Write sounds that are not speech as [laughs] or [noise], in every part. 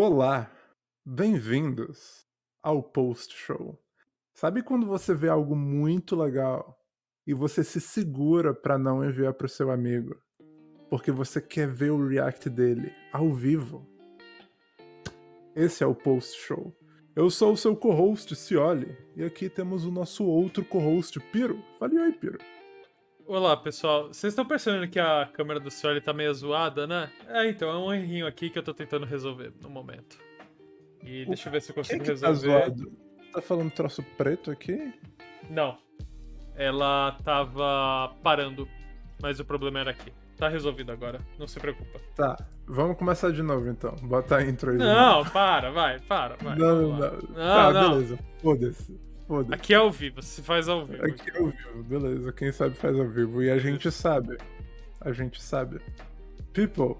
Olá, bem-vindos ao Post Show. Sabe quando você vê algo muito legal e você se segura para não enviar para o seu amigo, porque você quer ver o react dele ao vivo? Esse é o Post Show. Eu sou o seu co-host, Cioli, e aqui temos o nosso outro co-host, Piro. Fale oi, Piro. Olá, pessoal. Vocês estão percebendo que a câmera do Cioli tá meio zoada, né? É, então, é um errinho aqui que eu tô tentando resolver no momento. E deixa eu ver se eu consigo que resolver. Tá, zoado? tá falando troço preto aqui? Não. Ela tava parando, mas o problema era aqui. Tá resolvido agora, não se preocupa. Tá, vamos começar de novo então. Bota a intro aí. Não, para, vai, para, vai. Não, não. não. Tá, não. beleza. Foda-se. Foda Aqui é ao vivo, se faz ao vivo. Aqui é ao vivo, beleza. Quem sabe faz ao vivo. E a gente sabe. A gente sabe. People,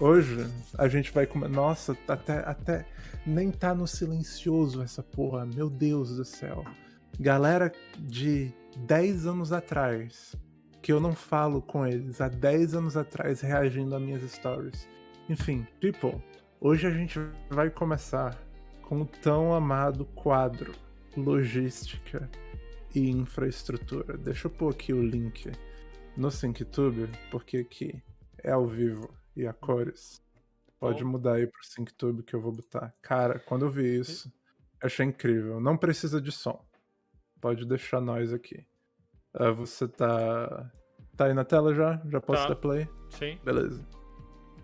hoje a gente vai comer. Nossa, até, até nem tá no silencioso essa porra. Meu Deus do céu. Galera de 10 anos atrás, que eu não falo com eles, há 10 anos atrás reagindo a minhas stories. Enfim, people, hoje a gente vai começar com o tão amado quadro logística e infraestrutura. Deixa eu pôr aqui o link no SyncTube, porque aqui é ao vivo e a cores. Pode mudar aí pro SyncTube que eu vou botar. Cara, quando eu vi isso, achei incrível. Não precisa de som. Pode deixar nós aqui. Uh, você tá. Tá aí na tela já? Já posso Tá. dar play? Sim. Beleza.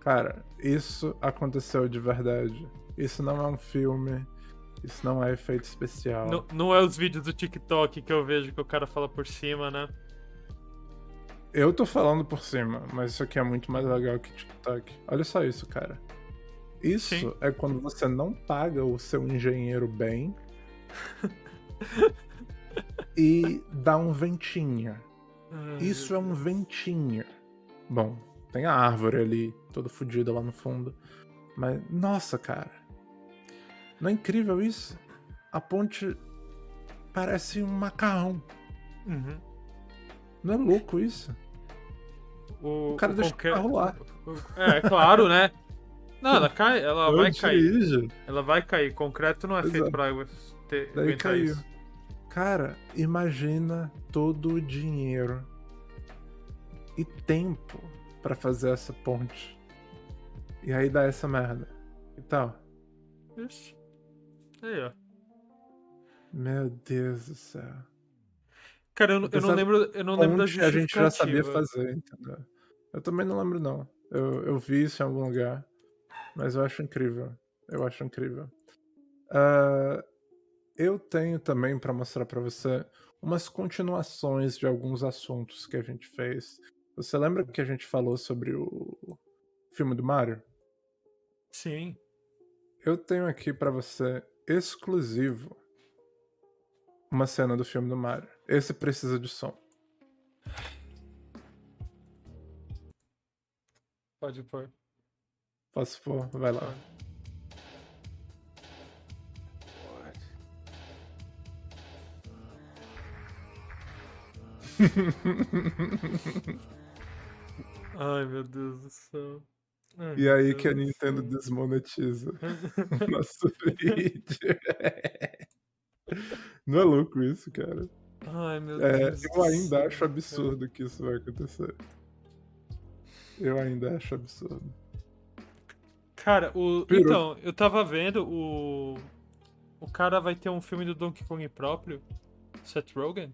Cara, isso aconteceu de verdade. Isso não é um filme. Isso não é efeito especial. Não, não é os vídeos do TikTok que eu vejo que o cara fala por cima, né? Eu tô falando por cima, mas isso aqui é muito mais legal que TikTok. Olha só isso, cara. Isso Sim. é quando você não paga o seu engenheiro bem [laughs] e dá um ventinho. Isso é um ventinho. Bom, tem a árvore ali, toda fodida lá no fundo. Mas, nossa, cara. Não é incrível isso? A ponte parece um macarrão. Uhum. Não é louco isso? O, O cara deixa o concre- carro lá. o- É, claro, né? Não, ela cai, ela vai Eu cair. dirijo. Ela vai cair. Concreto não é Pois feito pra ter, Daí caiu. isso. Cara, imagina todo o dinheiro e tempo pra fazer essa ponte. E aí dá essa merda. E tal. Ixi. Aí, ó. Meu Deus do céu. Cara, eu, não- eu não lembro, eu não lembro da Ponte a gente já sabia justificativa. fazer, entendeu? Eu também não lembro, não. Eu, eu vi isso em algum lugar. Mas eu acho incrível. Eu acho incrível. Ah, eu tenho também pra mostrar pra você umas continuações de alguns assuntos que a gente fez. Você lembra que a gente falou sobre o filme do Mario? Sim. Eu tenho aqui pra você exclusivo uma cena do filme do Mario. Esse precisa de som. Pode pôr. Posso pôr? Vai lá. [laughs] Ai, meu Deus do céu. E aí que a Nintendo desmonetiza [laughs] o nosso vídeo. Não é louco isso, cara? Ai, meu É, Deus. eu ainda céu, acho absurdo que isso vai acontecer. Eu ainda acho absurdo. Cara, o... Então, eu tava vendo o. O cara vai ter um filme do Donkey Kong próprio. Seth Rogen?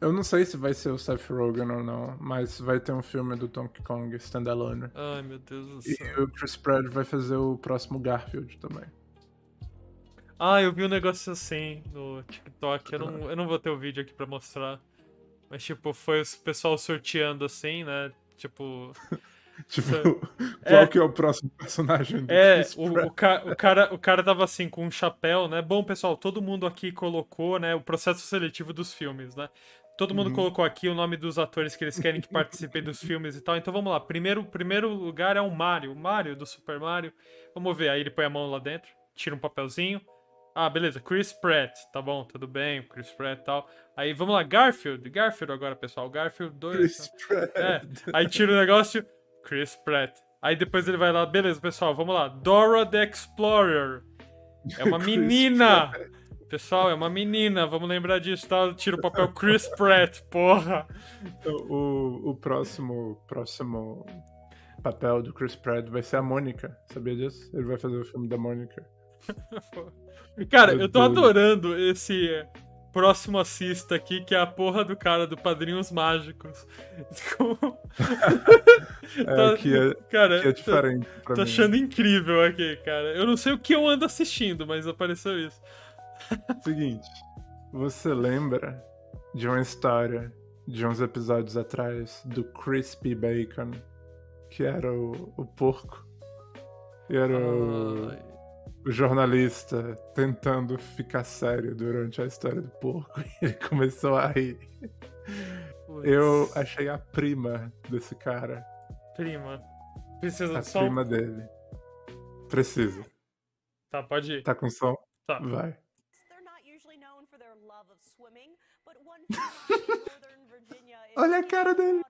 Eu não sei se vai ser o Seth Rogen ou não, mas vai ter um filme do Donkey Kong standalone. Ai, meu Deus do E céu. o Chris Pratt vai fazer o próximo Garfield também. Ah, eu vi um negócio assim no TikTok. Eu não, eu não vou ter o vídeo aqui pra mostrar. Mas, tipo, foi o pessoal sorteando assim, né? Tipo. [laughs] Tipo, [laughs] É. qual que é o próximo personagem do É, Chris o, o, ca- o cara, o cara tava assim com um chapéu, né? Bom, pessoal, todo mundo aqui colocou, né, o processo seletivo dos filmes, né? Todo mundo Uhum. colocou aqui o nome dos atores que eles querem que [laughs] participem dos filmes e tal. Então vamos lá. Primeiro, primeiro lugar é o Mario, o Mario do Super Mario. Vamos ver. Aí ele põe a mão lá dentro, tira um papelzinho. Ah, beleza. Chris Pratt, tá bom, tudo bem, Chris Pratt e tal. Aí vamos lá, Garfield, Garfield agora, pessoal. Garfield 2. Chris Pratt. É, aí tira o negócio, Chris Pratt. Aí depois ele vai lá, beleza, pessoal, vamos lá. Dora the Explorer. É uma [laughs] menina! Pessoal, é uma menina, vamos lembrar disso, tá? Tira o papel Chris Pratt, porra! O, o próximo, próximo papel do Chris Pratt vai ser a Mônica, sabia disso? Ele vai fazer o filme da Mônica. [laughs] Cara, eu tô adorando esse próximo assista aqui, que é a porra do cara do Padrinhos Mágicos. [laughs] [laughs] é, tá, que é, cara, que é diferente. Tô, tô achando incrível aqui, cara. Eu não sei o que eu ando assistindo, mas apareceu isso. Seguinte, você lembra de uma história de uns episódios atrás do Crispy Bacon, que era o, o porco? E era o, o, jornalista tentando ficar sério durante a história do porco [laughs] e ele começou a rir. Putz. Eu achei a prima desse cara. Prima. Precisa a de som? A prima dele. Precisa. Tá, pode ir. Tá com som? Tá. Vai. Olha a cara dele.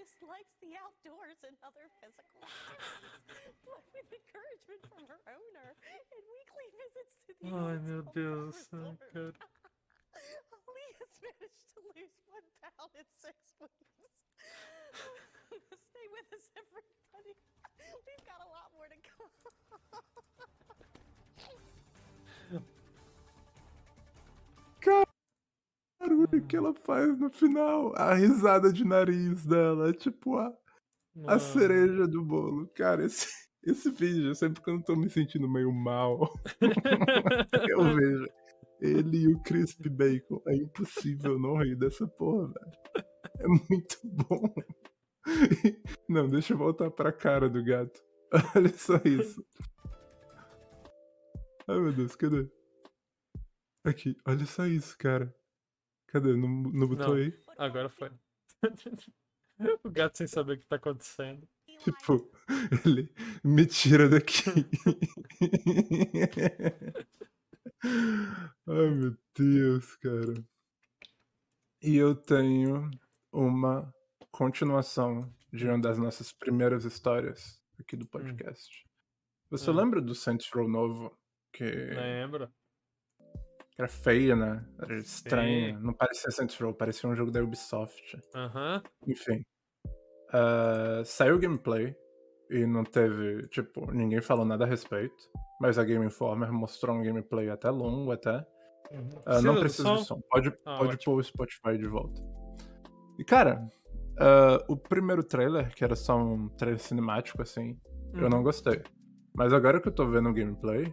dislikes the outdoors and other physical [laughs] but with encouragement from her owner and weekly visits to the Ai meu Deus, oh, good. [laughs] Holly has managed to lose one pound in six weeks. [laughs] Stay with us, everybody. We've got a lot more to come. Barulho que ela faz no final. A risada de nariz dela. É tipo a, a cereja do bolo. Cara, esse, [laughs] esse vídeo, sempre quando eu tô me sentindo meio mal, [laughs] eu vejo ele e o Crispy Bacon. É impossível não rir dessa porra, velho. É muito bom. [laughs] Não, deixa eu voltar pra cara do gato. Olha só isso. Ai meu Deus, cadê? Aqui, olha só isso, cara. Cadê? Não, não botou não, aí? Agora foi. [laughs] o gato sem saber o que tá acontecendo. Tipo, ele me tira daqui. [laughs] Ai meu Deus, cara. E eu tenho uma continuação de uma das nossas primeiras histórias aqui do hum. podcast. Hum. Você hum. lembra do Saints Row novo? Que... Lembro. Era feia, né? Era estranha. Não parecia Saints Row, parecia um jogo da Ubisoft. Aham. Enfim. Uh, saiu o gameplay e não teve, tipo, ninguém falou nada a respeito. Mas a Game Informer mostrou um gameplay até longo, até. Uhum. Uh, não precisa de som. Pode, ah, pode pôr o Spotify de volta. E, cara, uh, o primeiro trailer, que era só um trailer cinemático, assim, uhum. eu não gostei. Mas agora que eu tô vendo o gameplay,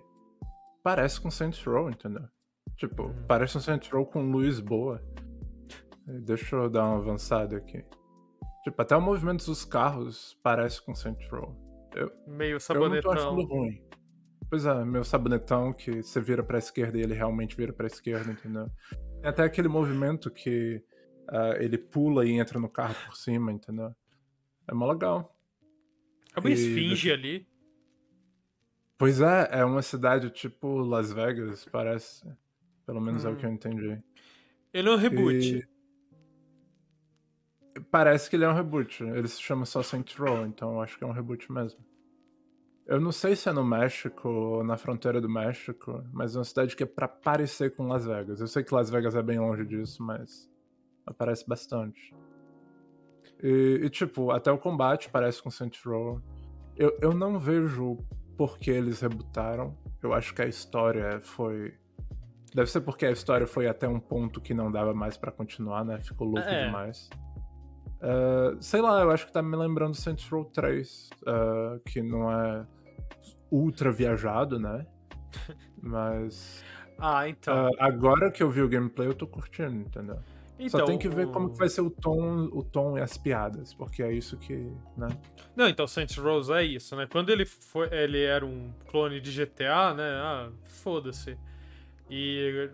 parece com Saints Row, entendeu? Tipo, hum. parece um Saints Row com luz boa. Deixa eu dar uma avançada aqui. Tipo, até o movimento dos carros parece com Saints Row. Eu, Meio sabonetão. Eu não tô achando ruim. Pois é, meu sabonetão que você vira pra esquerda e ele realmente vira pra esquerda, entendeu? Tem até aquele movimento que uh, ele pula e entra no carro por cima, entendeu? É mó legal. É uma e... esfinge ali. Pois é, é uma cidade tipo Las Vegas, parece. Pelo menos hum. é o que eu hum. entendi. Ele é um reboot. E... Parece que ele é um reboot. Ele se chama só Saints Row, então eu acho que é um reboot mesmo. Eu não sei se é no México ou na fronteira do México, mas é uma cidade que é pra parecer com Las Vegas. Eu sei que Las Vegas é bem longe disso, mas aparece bastante. E, e tipo, até o combate parece com Saints Row. Eu, eu não vejo por que eles rebutaram. Eu acho que a história foi Deve ser porque a história foi até um ponto que não dava mais para continuar, né? Ficou louco é. demais. Uh, sei lá, eu acho que tá me lembrando Saints Row 3, uh, ah, que não é ultra viajado, né? [laughs] Mas. ah, então. Uh, agora que eu vi o gameplay, eu tô curtindo, entendeu? Então, Só tem que ver como que vai ser o tom, o tom e as piadas, porque é isso que, né? Não, então Saints Row é isso, né? Quando ele foi, ele era um clone de GTA, né? Ah, foda-se. E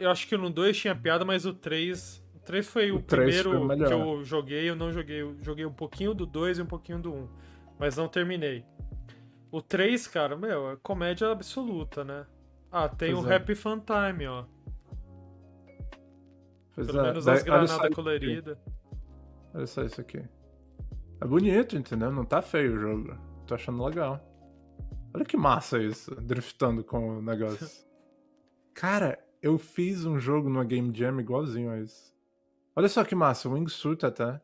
eu acho que no 2 tinha piada, mas o 3. O 3 foi o, o primeiro foi que eu joguei. Eu não joguei. Eu joguei um pouquinho do 2 e um pouquinho do 1. Um, mas não terminei. O 3, cara, meu, é comédia absoluta, né? Ah, tem pois o é. Happy Fun Time, ó. Pois Pelo é, menos daí- as granadas coloridas. Olha só isso aqui. É bonito, entendeu? Não tá feio o jogo. Tô achando legal. Olha que massa isso, driftando com o negócio. [laughs] Cara, eu fiz um jogo numa Game Jam igualzinho a isso. Olha só que massa, o Wingsuit até.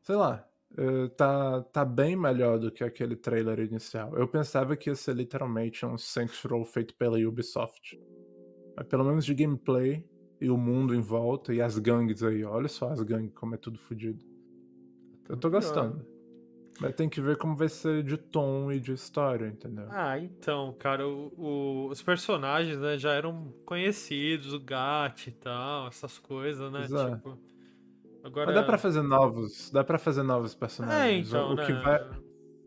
Sei lá, eh, tá, tá bem melhor do que aquele trailer inicial. Eu pensava que ia ser literalmente um Saints Row feito pela Ubisoft. Mas pelo menos de gameplay e o mundo em volta e as gangues aí. Olha só as gangues, como é tudo fodido. Eu tô gostando. Mas tem que ver como vai ser de tom e de história, entendeu? Ah, então, cara, o- o- os personagens, né, já eram conhecidos, o Gat e tal, essas coisas, né? É. Tipo. Agora. Mas dá pra fazer novos, dá pra fazer novos É, personagens. então, o né? que vai,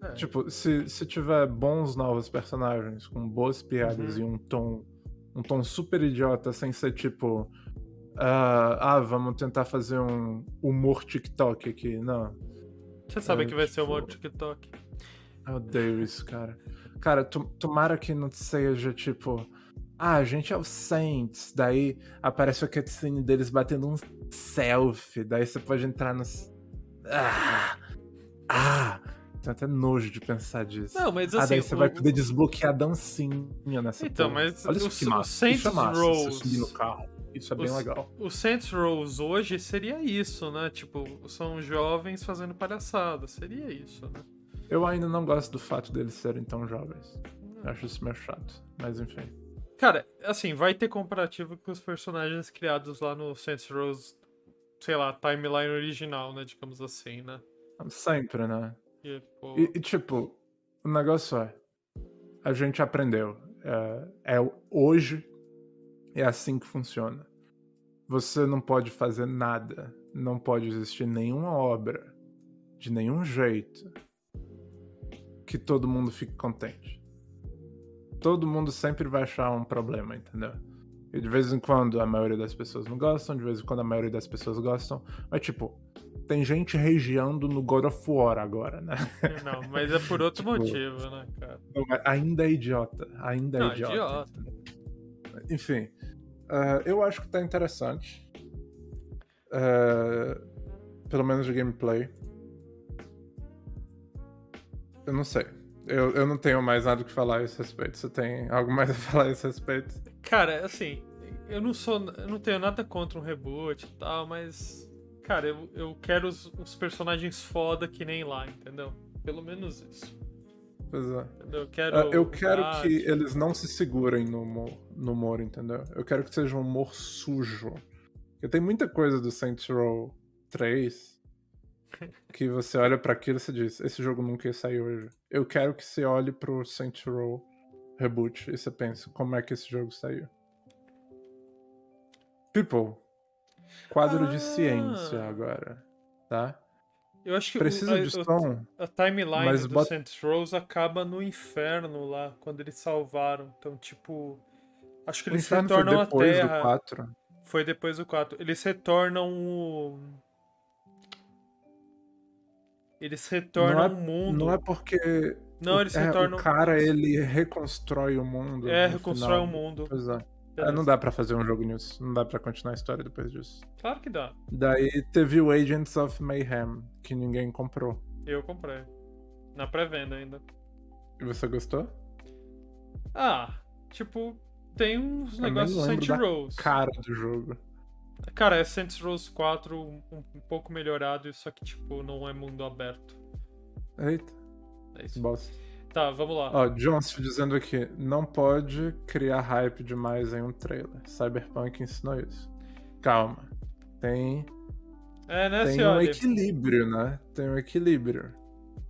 É. tipo, se, se tiver bons novos personagens com boas piadas Uhum. e um tom, um tom super idiota sem ser tipo, ah, ah, vamos tentar fazer um humor TikTok aqui, não. Você sabe é, que vai ser o tipo- modo TikTok. Eu odeio isso, cara. Cara, to- tomara que não seja tipo. Ah, a gente é o Saints. Daí aparece a cutscene deles batendo um selfie. Daí você pode entrar nos. Ah! Ah! Tenho até nojo de pensar disso. Não, mas ah, assim. daí você o- vai poder desbloquear a dancinha nessa Então, porra. mas Olha o- isso que o massa. Saints isso é massa, Rows- você subir no carro. Isso é bem os- legal. O Saints Rows hoje seria isso, né? Tipo, são jovens fazendo palhaçada. Seria isso, né? Eu ainda não gosto do fato deles serem tão jovens. Eu acho isso meio chato. Mas enfim. Cara, assim, vai ter comparativo com os personagens criados lá no Saints Rows, sei lá, timeline original, né? Digamos assim, né? Sempre, né? E, pô, E, e, tipo, o negócio é. A gente aprendeu. É, é hoje é assim que funciona. Você não pode fazer nada. Não pode existir nenhuma obra de nenhum jeito que todo mundo fique contente. Todo mundo sempre vai achar um problema, entendeu? E de vez em quando a maioria das pessoas não gostam, de vez em quando a maioria das pessoas gostam. Mas, tipo, tem gente regiando no God of War agora, né? [laughs] Não, mas é por [laughs] outro Tipo, motivo, né, cara? Não, ainda é idiota. Ainda é Não, idiota. idiota. Enfim, ah, eu acho que tá interessante. Ah, pelo menos de gameplay. Eu não sei. Eu, eu não tenho mais nada que falar a esse respeito. Você tem algo mais a [laughs] falar a esse respeito? Cara, assim, eu não sou. Eu não tenho nada contra um reboot e tal, mas. Cara, eu, eu quero os, os personagens foda que nem lá, entendeu? Pelo menos isso. Pois é. Eu quero. Ah, eu quero Gat. que eles não se segurem no humor, no humor, entendeu? Eu quero que seja um humor sujo. Porque tem muita coisa do Saints Row 3 [laughs] que você olha pra aquilo e você diz: esse jogo nunca ia sair hoje. Eu quero que você olhe pro Saints Row Reboot e você pense: como é que esse jogo saiu? People, quadro de Ah. ciência agora, tá? Eu acho que o- Precisa a- de o- som, A timeline Mas do bota- Saints Rows acaba no inferno lá, quando eles salvaram. Então, tipo. Acho que o eles retornam à depois Terra. do 4. Foi depois do 4. Eles retornam o. Eles retornam o mundo. Não é porque Não, o- eles é, retornam. O cara, ele reconstrói o mundo. É, reconstrói final. o mundo. É. É, Beleza. não dá pra fazer um jogo nisso. Não dá pra continuar a história depois disso. Claro que dá. Daí teve o Agents of Mayhem, que ninguém comprou. Eu comprei. Na pré-venda ainda. E você gostou? Ah, tipo, tem uns Eu negócios Saints Rows. Cara do jogo. Cara, é Saints Rows 4 um, um pouco melhorado, só que, tipo, não é mundo aberto. Eita, É isso. bosta. Tá, vamos lá. Ó, Johnson dizendo aqui, não pode criar hype demais em um trailer. Cyberpunk ensinou isso. Calma. Tem É, né, tem um senhora? equilíbrio, né? Tem um equilíbrio.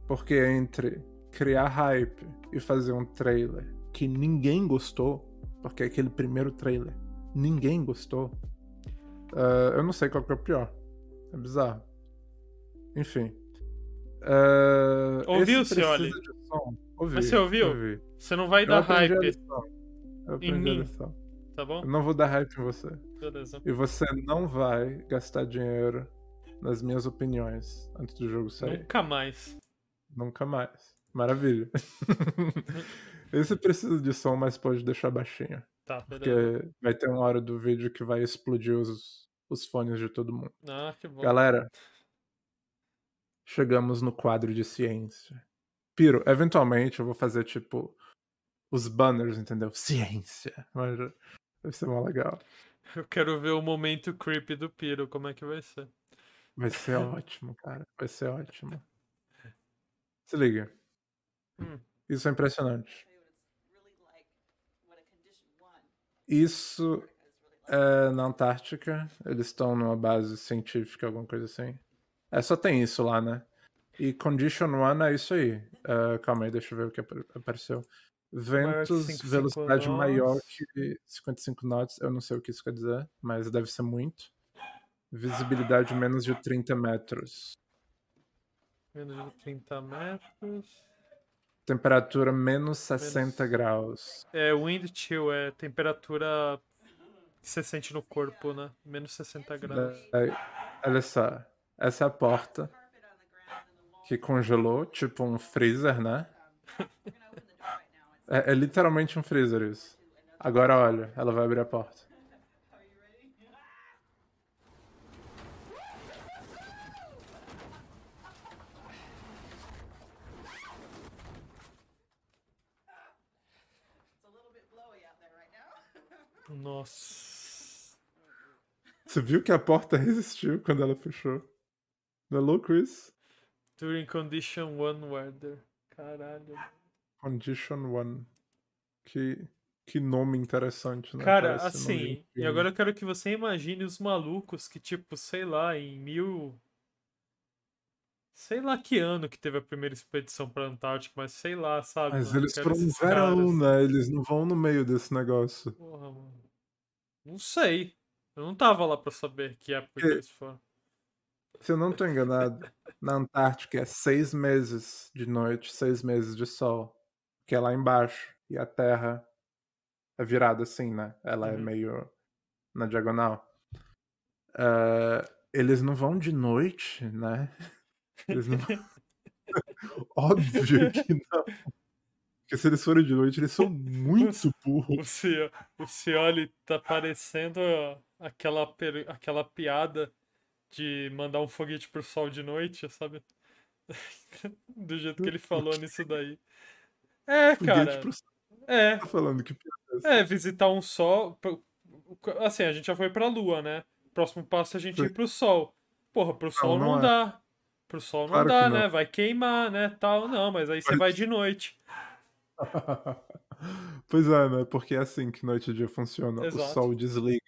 Porque entre criar hype e fazer um trailer que ninguém gostou, porque é aquele primeiro trailer, ninguém gostou, ah, eu não sei qual que é o pior. É bizarro. Enfim. Ah, Ouviu, de som. Ouvi, Mas você ouviu? ouvi. Você não vai Eu dar hype, em mim. tá bom? Eu não vou dar hype em você. Beleza. E você não vai gastar dinheiro nas minhas opiniões antes do jogo sair. Nunca mais. Nunca mais. Maravilha. [laughs] Esse precisa de som, mas pode deixar baixinho. Tá, beleza. Porque vai ter uma hora do vídeo que vai explodir os, os fones de todo mundo. Ah, que bom. Galera, chegamos no quadro de ciência. Piro, eventualmente eu vou fazer tipo os banners, entendeu? [laughs] Ciência. Mas vai ser mó legal. Eu quero ver o momento creepy do Piro, como é que vai ser. Vai ser ótimo, cara. Vai ser ótimo. Se liga. Hum. Isso é impressionante. Isso é na Antártica. Eles estão numa base científica, alguma coisa assim. É, só tem isso lá, né? E Condition One é isso aí. Uh, calma aí, deixa eu ver o que apareceu. Ventos, 55 velocidade knots. maior que 55 knots. Eu não sei o que isso quer dizer, mas deve ser muito. Visibilidade menos de 30 metros. Menos de 30 metros. Temperatura menos 60 menos... graus. É, wind chill, é temperatura que você sente no corpo, né? Menos 60 graus. É, olha só. Essa é a porta que congelou, tipo um freezer, né? [laughs] é, é literalmente um freezer isso. Agora olha, ela vai abrir a porta. Nossa. Você viu que a porta resistiu quando ela fechou? Não é louco isso? During Condition 1 Weather. Caralho. Condition 1. Que, que nome interessante, né? Cara, Parece assim, e agora eu quero que você imagine os malucos que, tipo, sei lá, em mil. Sei lá que ano que teve a primeira expedição pra Antártica, mas sei lá, sabe? Mas mano, eles foram no verão, caras... né? Eles não vão no meio desse negócio. Porra, mano. Não sei. Eu não tava lá pra saber que época que eles foram. Se eu não tô enganado, na Antártica é seis meses de noite, seis meses de sol. Que é lá embaixo. E a Terra é virada assim, né? Ela é uhum. é meio na diagonal. Uh, eles não vão de noite, né? [laughs] Eles não... [laughs] Óbvio que não. Porque se eles forem de noite, eles são muito [laughs] burros. O Cioli tá parecendo aquela, aquela piada de mandar um foguete pro sol de noite, sabe? [laughs] Do jeito que ele falou nisso daí. É, cara. Pro... É. Tá falando que é, é, visitar um sol. Assim, a gente já foi pra lua, né? Próximo passo é a gente ir pro sol. Porra, pro sol não, não, não é. dá. Pro sol claro não dá, né? Vai queimar, né? Tal, não, mas aí você vai de noite. [laughs] pois é, né? Porque é assim que noite e dia funciona. Exato. O sol desliga.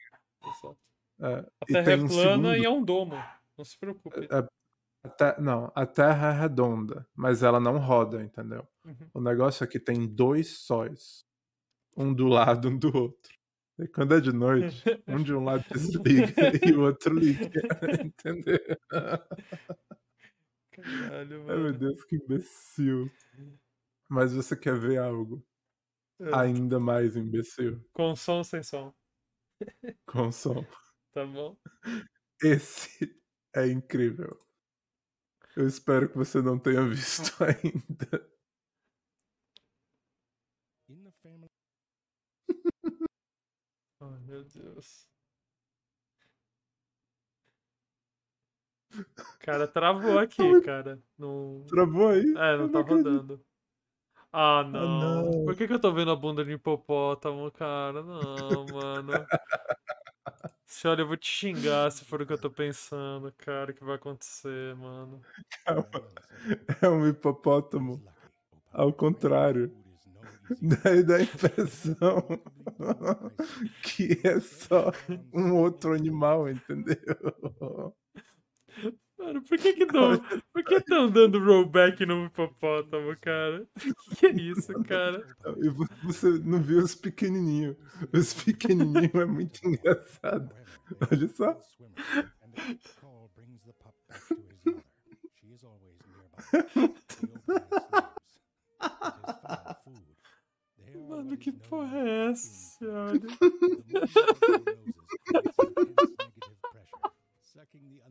Exato. É, a Terra é plana um segundo... e é um domo. Não se preocupe. É, a não, a Terra é redonda, mas ela não roda, entendeu? Uhum. O negócio é que tem dois sóis. Um do lado, [laughs] um do outro. E quando é de noite, um de um lado [laughs] desliga e o outro liga. [laughs] entendeu? Caralho, mano. Ai, meu Deus, que imbecil. Mas você quer ver algo é. ainda mais imbecil? Com som ou sem som? Com som. Tá bom. Esse é incrível. Eu espero que você não tenha visto [laughs] ainda. Ai, [laughs] meu Deus. Cara, travou [laughs] aqui, cara. Não... Travou aí? É, não tá rodando. Ah, não. Ah, não. Por que, que eu tô vendo a bunda de hipopótamo, cara? Não, mano. Se olha, eu vou te xingar se for o que eu tô pensando, cara, que vai acontecer, mano. É um hipopótamo. Ao contrário. [laughs] Daí dá a impressão [laughs] que é só um outro animal, entendeu? Mano, por que que não, por que estão dando rollback no hipopótamo, cara? Que que é isso, cara? E você não viu os pequenininhos. Os pequenininhos é muito engraçado. Olha só. Mano, que porra é essa, [laughs] senhora? [laughs]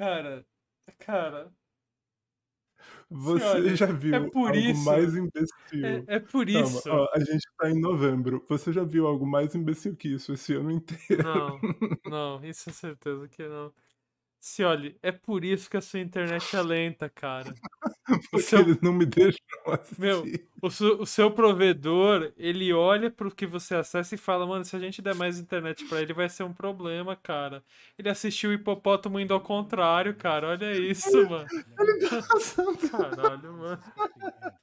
Cara, cara, Você olha, já viu é algo isso- mais imbecil? é, é por Calma, isso. ó, a gente tá em novembro. Você já viu algo mais imbecil que isso esse ano inteiro? Não, [laughs] não, isso é certeza que não. Se olhe, é por isso que a sua internet é lenta, cara. [laughs] O Porque seu, eles não me deixam assistir. Meu, o, seu, o seu provedor, ele olha pro que você acessa e fala, mano, se a gente der mais internet pra ele, vai ser um problema, cara. Ele assistiu o hipopótamo indo ao contrário, cara. Olha isso, mano. Caralho, mano. [laughs]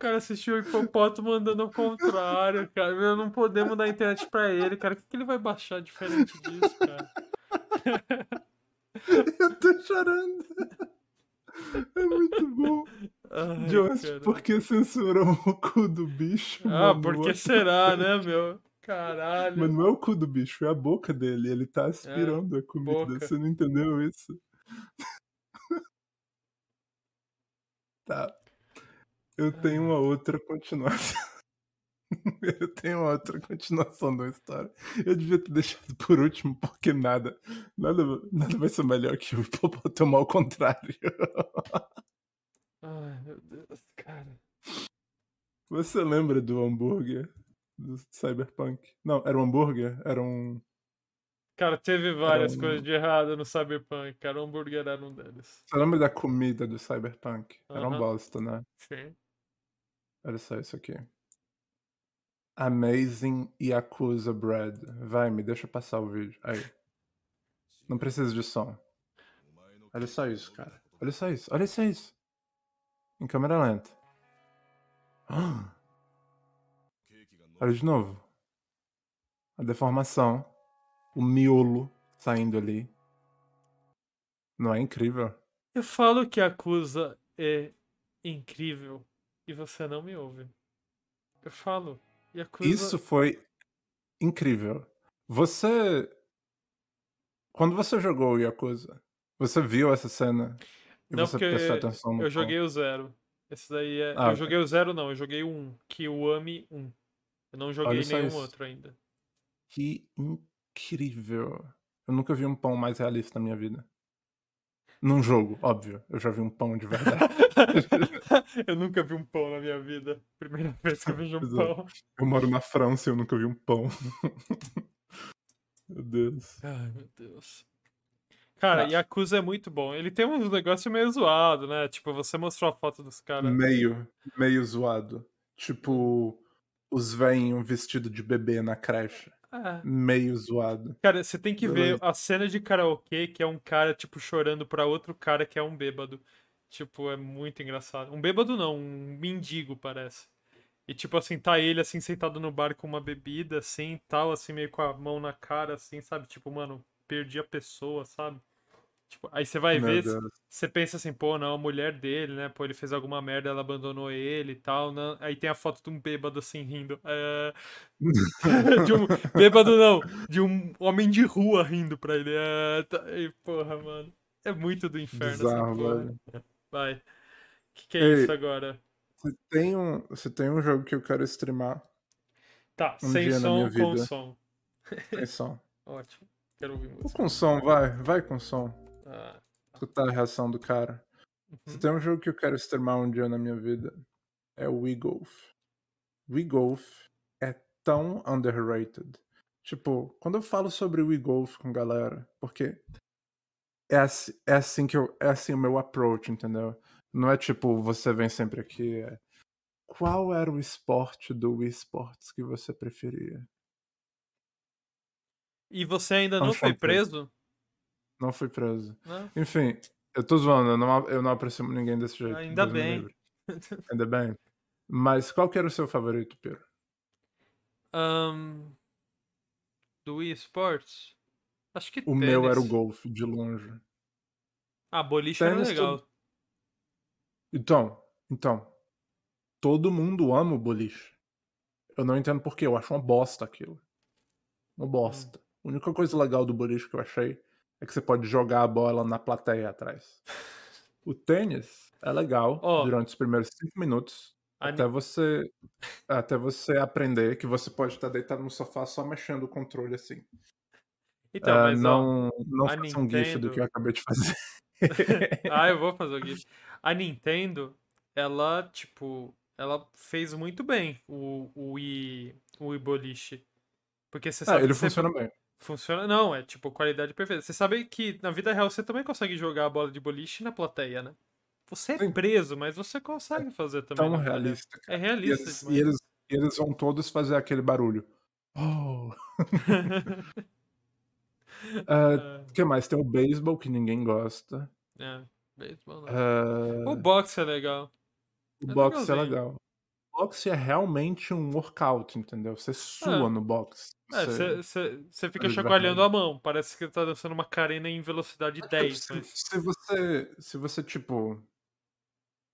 O cara assistiu o hipopótamo andando ao contrário, cara. Meu, não podemos dar internet pra ele, cara. O que, que ele vai baixar diferente disso, cara? [laughs] Eu tô chorando. É muito bom. Ai, cara. por que censuram o cu do bicho? Ah, mano? por que What the será, né, meu? Caralho. Mas não é o cu do bicho, é a boca dele. Ele tá aspirando a comida. É, boca. Você não entendeu isso? [laughs] tá. Eu tenho uma outra continuação. [laughs] Eu tenho uma outra continuação da história. Eu devia ter deixado por último, porque nada, nada, nada vai ser melhor que o hipopótamo ao contrário. Ai, meu Deus, cara. Você lembra do hambúrguer do Cyberpunk? Não, era um hambúrguer? Era um. Cara, teve várias um- coisas de errado no Cyberpunk, cara. O hambúrguer era um deles. Você lembra da comida do Cyberpunk? Era um Aham. bosta, né? Sim. Olha só isso aqui. Amazing Yakuza Bread. Vai, me deixa passar o vídeo. Aí. Não precisa de som. Olha só isso, cara. Olha só isso. Olha só isso. Em câmera lenta. [gasps] Olha de novo. A deformação. O miolo saindo ali. Não é incrível? Eu falo que a Acusa é incrível e você não me ouve. Eu falo. E a Acusa... Isso foi incrível. Você. Quando você jogou o Yakuza, você viu essa cena? E Não, você prestou atenção no eu joguei o zero. Esse daí é. Ah, eu ok. joguei o zero, não. Eu joguei o um. Kiwami 1. Eu não joguei nenhum isso. outro ainda. Que incrível. Eu nunca vi um pão mais realista na minha vida. Num jogo, óbvio. Eu já vi um pão de verdade. [laughs] eu nunca vi um pão na minha vida. Primeira vez que eu vejo um é. pão. Eu moro na França e eu nunca vi um pão. [laughs] Meu Deus. Ai, meu Deus. Cara, Tá. Yakuza é muito bom. Ele tem uns negócios meio zoado, né? Tipo, você mostrou a foto dos caras. Meio, meio zoado. Tipo, os velhinhos vestidos de bebê na creche. É. Meio zoado. Cara, você tem que ver a cena de karaokê que é um cara, tipo, chorando pra outro cara que é um bêbado. Tipo, é muito engraçado. Um bêbado não, um mendigo, parece. E, tipo, assim, tá ele, assim, sentado no bar com uma bebida, assim, tal, assim, meio com a mão na cara, assim, sabe? Tipo, mano, perdi a pessoa, sabe? Tipo, aí você vai Meu ver, Deus. você pensa assim, pô, não, a mulher dele, né? Pô, ele fez alguma merda, ela abandonou ele e tal. Não... Aí tem a foto de um bêbado assim rindo. É... [laughs] de um [laughs] bêbado não, de um homem de rua rindo pra ele. É... E, porra, mano. É muito do inferno Bizarro, essa porra. velho. Vai. O que, que é Ei. isso agora? Você tem, um, você tem um jogo que eu quero streamar. Tá, um sem som com vida. som. Tem som. [laughs] Ótimo. Quero ouvir Ou música. com som, vai. Vai com som. Ah, Escutar a reação do cara. Se uhum. tem um jogo que eu quero streamar um dia na minha vida, é o Wii Golf. Wii Golf é tão underrated. Tipo, quando eu falo sobre Wii Golf com galera, porque é assim, é assim que eu, é assim o meu approach, entendeu? Não é tipo, você vem sempre aqui, é qual era o esporte do Wii Sports que você preferia? E você ainda Não não foi preso? Não fui preso. Não? Enfim, eu tô zoando, eu não, eu não aproximo ninguém desse jeito. Ainda Deus bem. [laughs] Ainda bem. Mas qual que era o seu favorito, Pedro? Ahn, do Wii Sports? Acho que O meu era o tênis. golfe, de longe. Ah, boliche era Tênis legal. Então, então, todo mundo ama o boliche. Eu não entendo por quê, eu acho uma bosta aquilo. uma bosta. A única coisa legal do boliche que eu achei é que você pode jogar a bola na plateia atrás. O tênis é legal Ó. durante os primeiros cinco minutos. Até você, até você aprender que você pode estar deitado no sofá só mexendo o controle assim. Então, Ah, mas ó, não não faça um gif do Nintendo- que eu acabei de fazer. [laughs] ah, eu vou fazer o [laughs] GIF. A Nintendo, ela, tipo, ela fez muito bem o, o Wii, o Wii Boliche. Porque você Ah, sabe ele que você funciona bem. Funciona, não, é tipo qualidade perfeita. Você sabe que na vida real você também consegue jogar a bola de boliche na plateia, né? Você é preso, mas você consegue fazer também. Tão realista, É cara. E realista eles, e eles, eles vão todos fazer aquele barulho. [laughs] Oh. [laughs] Ah, O que mais? Tem o beisebol, que ninguém gosta. é, beisebol não. Ah, O boxe é legal. o é boxe é legal. O boxe é realmente um workout, entendeu? Você sua É. no boxe. É, Você- você fica chacoalhando a mão. Parece que tá dançando uma carena em velocidade 10. se, Mas... se você, se você, tipo,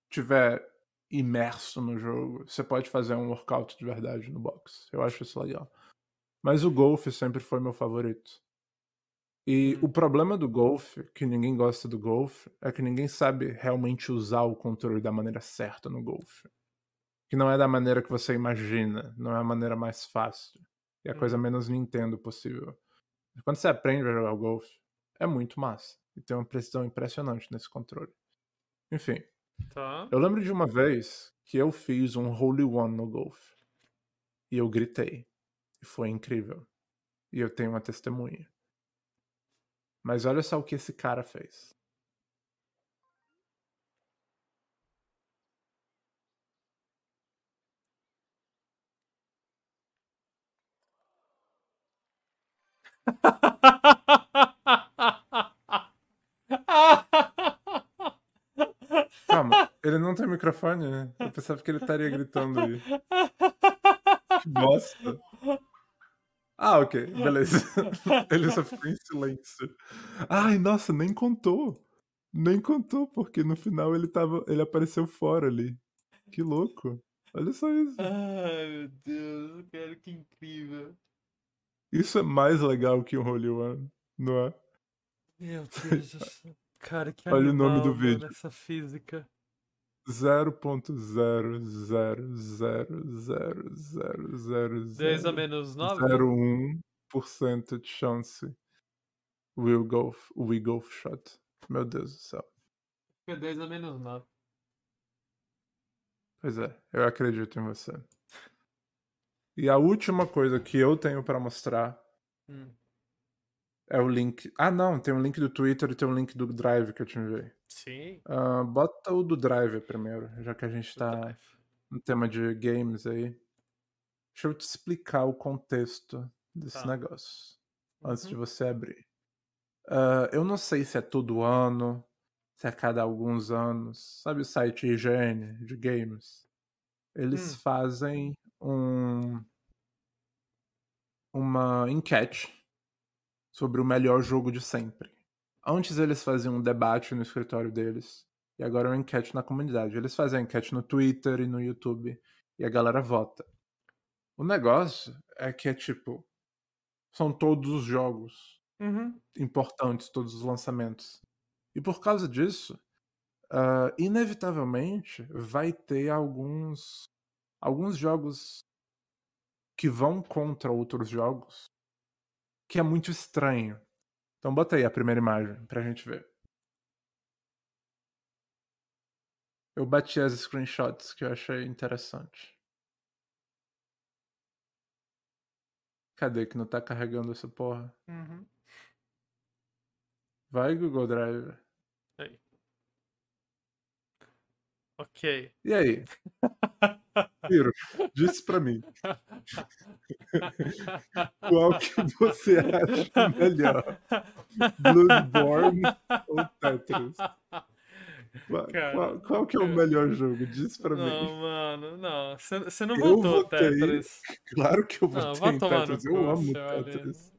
tiver imerso no jogo, você pode fazer um workout de verdade no boxe. Eu acho isso legal. Mas o golfe sempre foi meu favorito. E Hum. o problema do golfe, que ninguém gosta do golfe, é que ninguém sabe realmente usar o controle da maneira certa no golfe. Que não é da maneira que você imagina, não é a maneira mais fácil. E a coisa Uhum. menos Nintendo possível. Quando você aprende a jogar o golfe, é muito massa. E tem uma precisão impressionante nesse controle. Enfim, Tá. eu lembro de uma vez que eu fiz um Holy One no golfe. E eu gritei. E foi incrível. E eu tenho uma testemunha. Mas olha só o que esse cara fez. Calma, ele não tem microfone, né? Eu pensava que ele estaria gritando aí. Que bosta. Ah, ok, beleza. [laughs] Ele só ficou em silêncio. Ai, nossa, nem contou. Nem contou, porque no final ele tava. Ele apareceu fora ali. Que louco. Olha só isso. Ai, meu Deus, cara, que incrível. Isso é mais legal que um Holy One, não é? Meu Deus do céu. Cara, que Olha o nome do vídeo. essa física. 0.0000000 10 a menos 9? 0,1% de chance. Will golf, we golf shot. Meu Deus do céu. É 10 a menos 9. Pois é, eu acredito em você. E a última coisa que eu tenho pra mostrar Hum, é o link. Ah, não, tem um link do Twitter e tem um link do Drive que eu te enviei. sim. Ah, bota o do Drive primeiro, já que a gente tá no tema de games aí. Deixa eu te explicar o contexto desse Tá. negócio. Antes de Uhum. você abrir. Ah, eu não sei se é todo ano, se é a cada alguns anos. Sabe o site IGN de games? Eles Hum. fazem um uma enquete sobre o melhor jogo de sempre. Antes eles faziam um debate no escritório deles e agora é uma enquete na comunidade. Eles fazem a enquete no Twitter e no YouTube e a galera vota. O negócio é que é tipo são todos os jogos Uhum. importantes, todos os lançamentos. E por causa disso, ah, inevitavelmente vai ter alguns alguns jogos que vão contra outros jogos que é muito estranho. Então bota aí a primeira imagem pra gente ver. Eu bati as screenshots que eu achei interessante. Cadê que não tá carregando essa porra? Uhum. Vai, Google Drive. Aí. Ok. E aí? [laughs] Ciro, diz pra mim. Qual que você acha melhor? Bloodborne ou Tetris? Qual, qual- qual que é o melhor jogo? Diz pra Não, mim. mano, não. Você não Eu votou votei Tetris. Claro que eu Não, votei vai em Tetris. Eu amo. Tetris.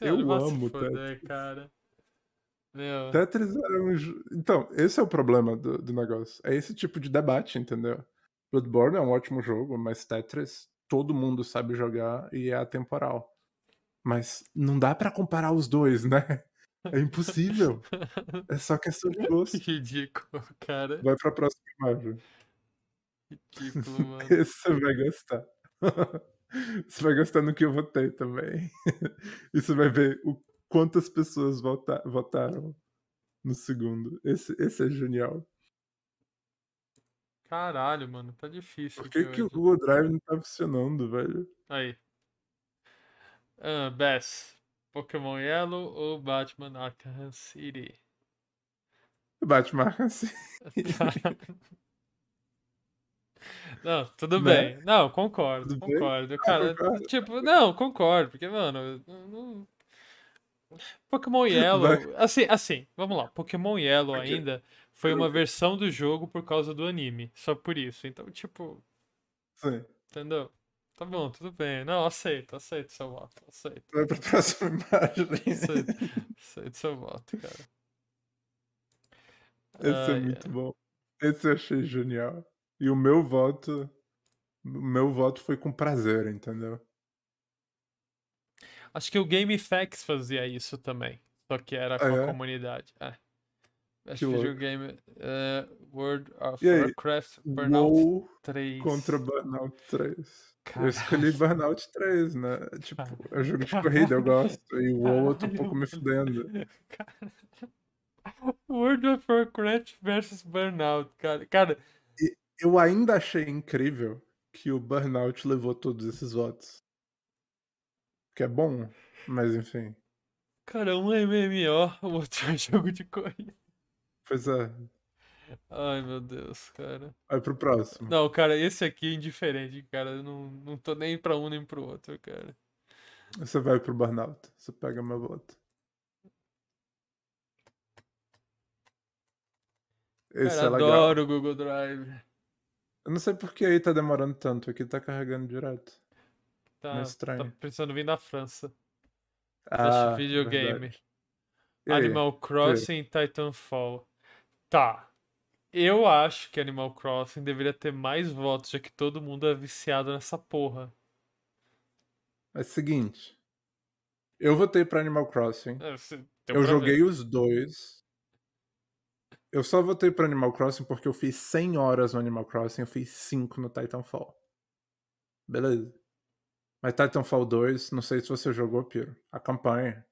Eu amo Tetris. cara. Meu. Tetris é um. Então, esse é o problema do, do negócio. É esse tipo de debate, entendeu? Bloodborne é um ótimo jogo, mas Tetris todo mundo sabe jogar e é atemporal. Mas não dá pra comparar os dois, né? É impossível. [laughs] É só questão de gosto. Ridículo, cara. Vai pra próxima imagem. Ridículo, [laughs] mano. Esse você vai gostar. [laughs] Você vai gostar no que eu votei também. E você vai ver o quantas pessoas vota, votaram no segundo. Esse, esse é genial. Caralho, mano, tá difícil. Por que, que o. Google Drive não tá funcionando, velho? Aí. Ah, Bess. Pokémon Yellow ou Batman Arkham City? Bate marca assim. Não, tudo Né? bem. Não, concordo, Tudo bem? concordo. Ah, Cara, concorda? tipo, não, concordo, porque, mano, não- Pokémon [laughs] Yellow, assim, assim, vamos lá. Pokémon Yellow ainda foi uma versão do jogo por causa do anime, só por isso. Então, tipo, Sim. entendeu? Tá bom, tudo bem. Não, aceito, aceito seu voto, aceito. Vai pra próxima [laughs] imagem. Aceito, aceito seu voto, cara. Esse é Ai, muito bom. Esse eu achei genial. E o meu voto. O meu voto foi com prazer, entendeu? Acho que o GameFAQs fazia isso também. Só que era com Ah, a é? comunidade. É. Best Que louco. Videogame eh, World of E aí? Warcraft Burnout WoW 3. contra Burnout 3. Eu Caralho. escolhi Burnout 3, né? Tipo, Cara- é jogo de corrida, eu gosto. E o WoW eu tô um Caralho, pouco me fudendo. Cara, World of Warcraft versus Burnout, cara. Cara, Eu ainda achei incrível que o Burnout levou todos esses votos. Que é bom, mas enfim. cara, um é MMO, [laughs] o outro é jogo de corrida. Pois é. Ai, meu Deus, cara. Vai pro próximo. Não, cara, esse aqui é indiferente, cara. Eu não, não tô nem pra um nem pro outro, cara. Você vai pro Burnout. Você pega meu voto. Esse Cara, é legal. adoro o Google Drive. Eu não sei por que aí tá demorando tanto. Aqui tá carregando direto. Tá, tá precisando vir da França. Ah, videogame. E? Animal Crossing e Titanfall. Tá. Eu acho que Animal Crossing deveria ter mais votos, já que todo mundo é viciado nessa porra. É o seguinte. Eu votei pra Animal Crossing. É, Eu pra joguei ver. os dois. Eu só votei pro Animal Crossing porque eu fiz 100 horas no Animal Crossing, eu fiz 5 no Titanfall. Beleza. Mas Titanfall 2, não sei se você jogou, Piro. A campanha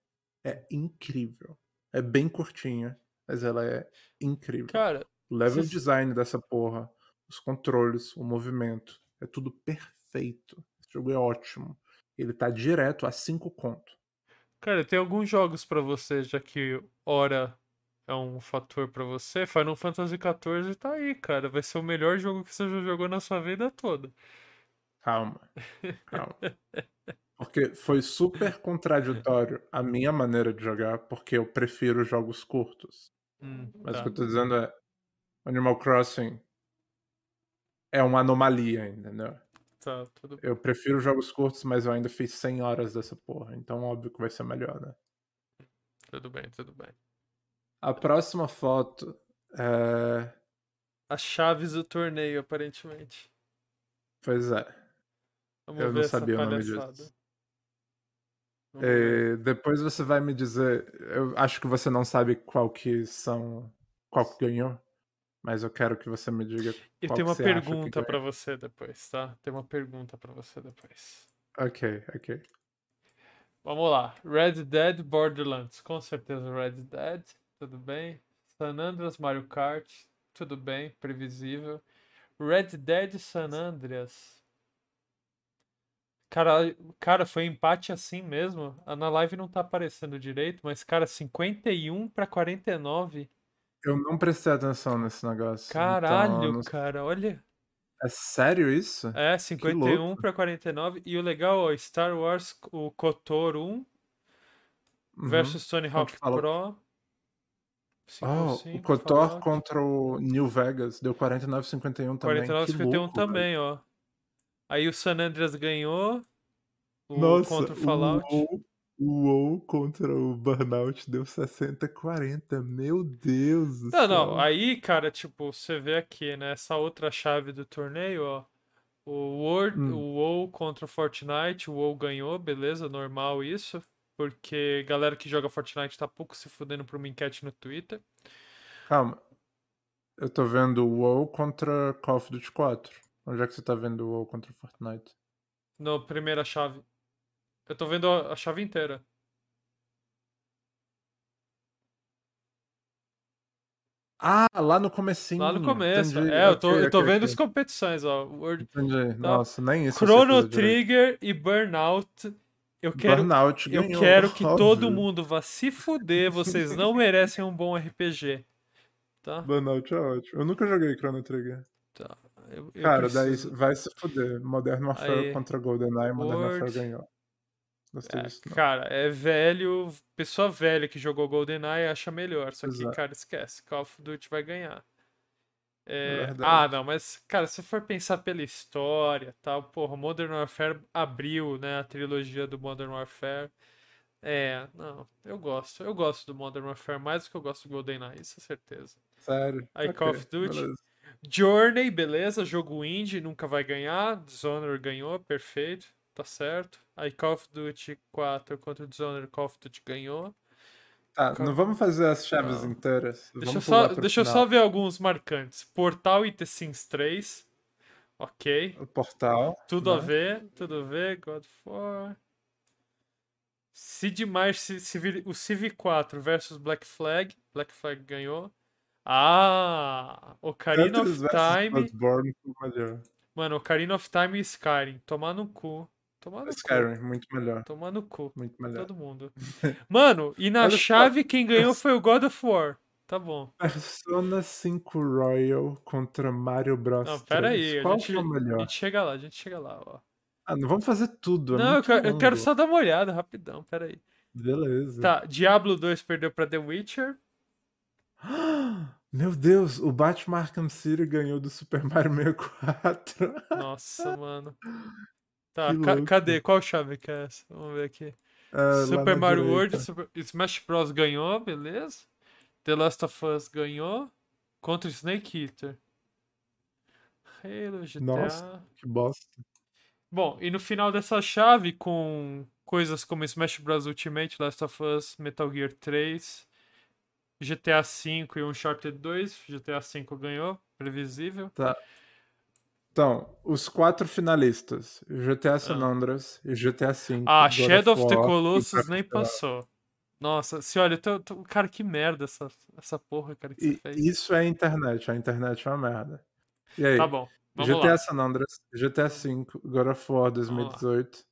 é incrível. É bem curtinha, mas ela é incrível. Cara, O level cês- design dessa porra, os controles, o movimento, é tudo perfeito. Esse jogo é ótimo. Ele tá direto a 5 conto. cara, tem alguns jogos pra você, já que hora é um fator pra você. Final Fantasy XIV tá aí, cara. Vai ser o melhor jogo que você já jogou na sua vida toda. Calma, calma. [laughs] Porque foi super contraditório a minha maneira de jogar, porque eu prefiro jogos curtos. Hum, Mas tá. o que eu tô dizendo é. Animal Crossing é uma anomalia, entendeu? Tá, tudo. Eu prefiro jogos curtos, mas eu ainda fiz 100 horas dessa porra. Então, óbvio que vai ser melhor, né? Tudo bem, tudo bem. A próxima foto é. As chaves do torneio, aparentemente. Pois é. Vamos Eu não sabia o nome disso. É, depois você vai me dizer. Eu acho que você não sabe qual que são. Qual que ganhou. Mas eu quero que você me diga. Eu qual tenho que uma pergunta pra ganhou. você depois, tá? Tem uma pergunta pra você depois. Ok, ok. Vamos lá. Red Dead Borderlands. Com certeza Red Dead. Tudo bem. San Andreas Mario Kart. Tudo bem. Previsível. Red Dead San Andreas. Cara, cara, foi empate assim mesmo. Ah, Na live não tá aparecendo direito, mas, cara, 51 pra 49. Eu não prestei atenção nesse negócio. então Caralho, não- cara, olha. É sério isso? É, 51 louco. pra 49. E o legal, ó, Star Wars, o KOTOR 1 Uhum. versus Tony Hawk. Pro. Oh, 5-5, o Kotor contra o New Vegas deu 49,51 também. 49 que 51 louco, velho. também, ó. Aí o San Andreas ganhou. O Nossa, contra o Fallout. o WoW, o WoW contra o Burnout deu 60,40. Meu Deus do Não, não. céu. Aí, cara, tipo, você vê aqui, né? Essa outra chave do torneio, ó. O World, Hum. o WoW contra o Fortnite, o WoW ganhou, beleza, normal isso. Porque galera que joga Fortnite tá pouco se fudendo por uma enquete no Twitter. Calma. Eu tô vendo o WoW contra Call of Duty 4. Onde é que você tá vendo o WoW contra Fortnite? Na primeira chave. Eu tô vendo a, a chave inteira. Ah, lá no comecinho. Lá no começo. Entendi. É, eu tô, Ok, eu tô ok, vendo ok. as competições, ó. World... Entendi. Nossa, nem isso. eu Chrono direito. Trigger e Burnout. Eu quero, Burnout eu ganhou, quero que óbvio. todo mundo vá se fuder. [laughs] Vocês não merecem um bom RPG. Tá? Burnout é ótimo. Eu nunca joguei Chrono Trigger. Tá. Eu, eu Cara, daí preciso- vai se fuder. Modern Warfare Aí. contra GoldenEye, Modern Word. Warfare ganhou. Gostei É, disso. cara, é velho. Pessoa velha que jogou GoldenEye acha melhor. Só que, Exato. cara, esquece. Call of Duty vai ganhar. É, ah, não, mas, cara, se for pensar pela história tal, porra, Modern Warfare abriu, né, a trilogia do Modern Warfare. É, não, eu gosto. Eu gosto do Modern Warfare mais do que eu gosto do GoldenEye, isso é certeza. Sério. Aí, Ok, Call of Duty. beleza. Journey, beleza, jogo indie, nunca vai ganhar. Dishonored ganhou, perfeito, tá certo. Aí Call of Duty 4 contra Dishonored, Call of Duty ganhou. Tá, Cal- não vamos fazer as chaves Não. inteiras. Deixa, só, deixa eu só ver alguns marcantes. Portal e The Sims 3. Ok. O portal. Tudo a né? ver, tudo a ver. God of War. Sid Meier, o Civ 4 versus Black Flag. Black Flag ganhou. Ah! Ocarina of Time. Bloodborne foi melhor. Mano, Ocarina of Time e Skyrim. Tomar no cu. Tomar no cu. Skyrim, muito melhor. Tomar no cu. Muito melhor. Todo mundo. [laughs] Mano, e na Olha só. chave quem ganhou foi o God of War. Tá bom. Persona 5 Royal contra Mario Bros. Não, pera 3. aí. A Qual gente, foi o a melhor? gente chega lá, a gente chega lá, ó. Ah, não vamos fazer tudo. é Não, eu quero, eu quero só dar uma olhada rapidão, pera aí. Beleza. Tá, Diablo 2 perdeu pra The Witcher. Meu Deus, o Batman Arkham City ganhou do Super Mario 64. Nossa, mano. Tá, ca- cadê? Qual chave que é essa? Vamos ver aqui. Lá Super Mario. World, Super- Smash Bros ganhou, beleza. The Last of Us ganhou. Contra Snake Eater. Halo, GTA. Nossa. Que bosta. Bom, e no final dessa chave, com coisas como Smash Bros. Ultimate, Last of Us, Metal Gear 3, GTA V e Uncharted 2, GTA V ganhou, previsível. Tá. Então, os quatro finalistas: GTA San Ah. Andreas e GTA V. Ah, Shadow of the Colossus nem passou. Nossa, se olha, tô- tô- cara, que merda essa, essa porra, cara, que você E fez. isso é internet. A internet é uma merda. E aí? Tá bom, GTA lá. San Andreas, GTA V, God of War 2018,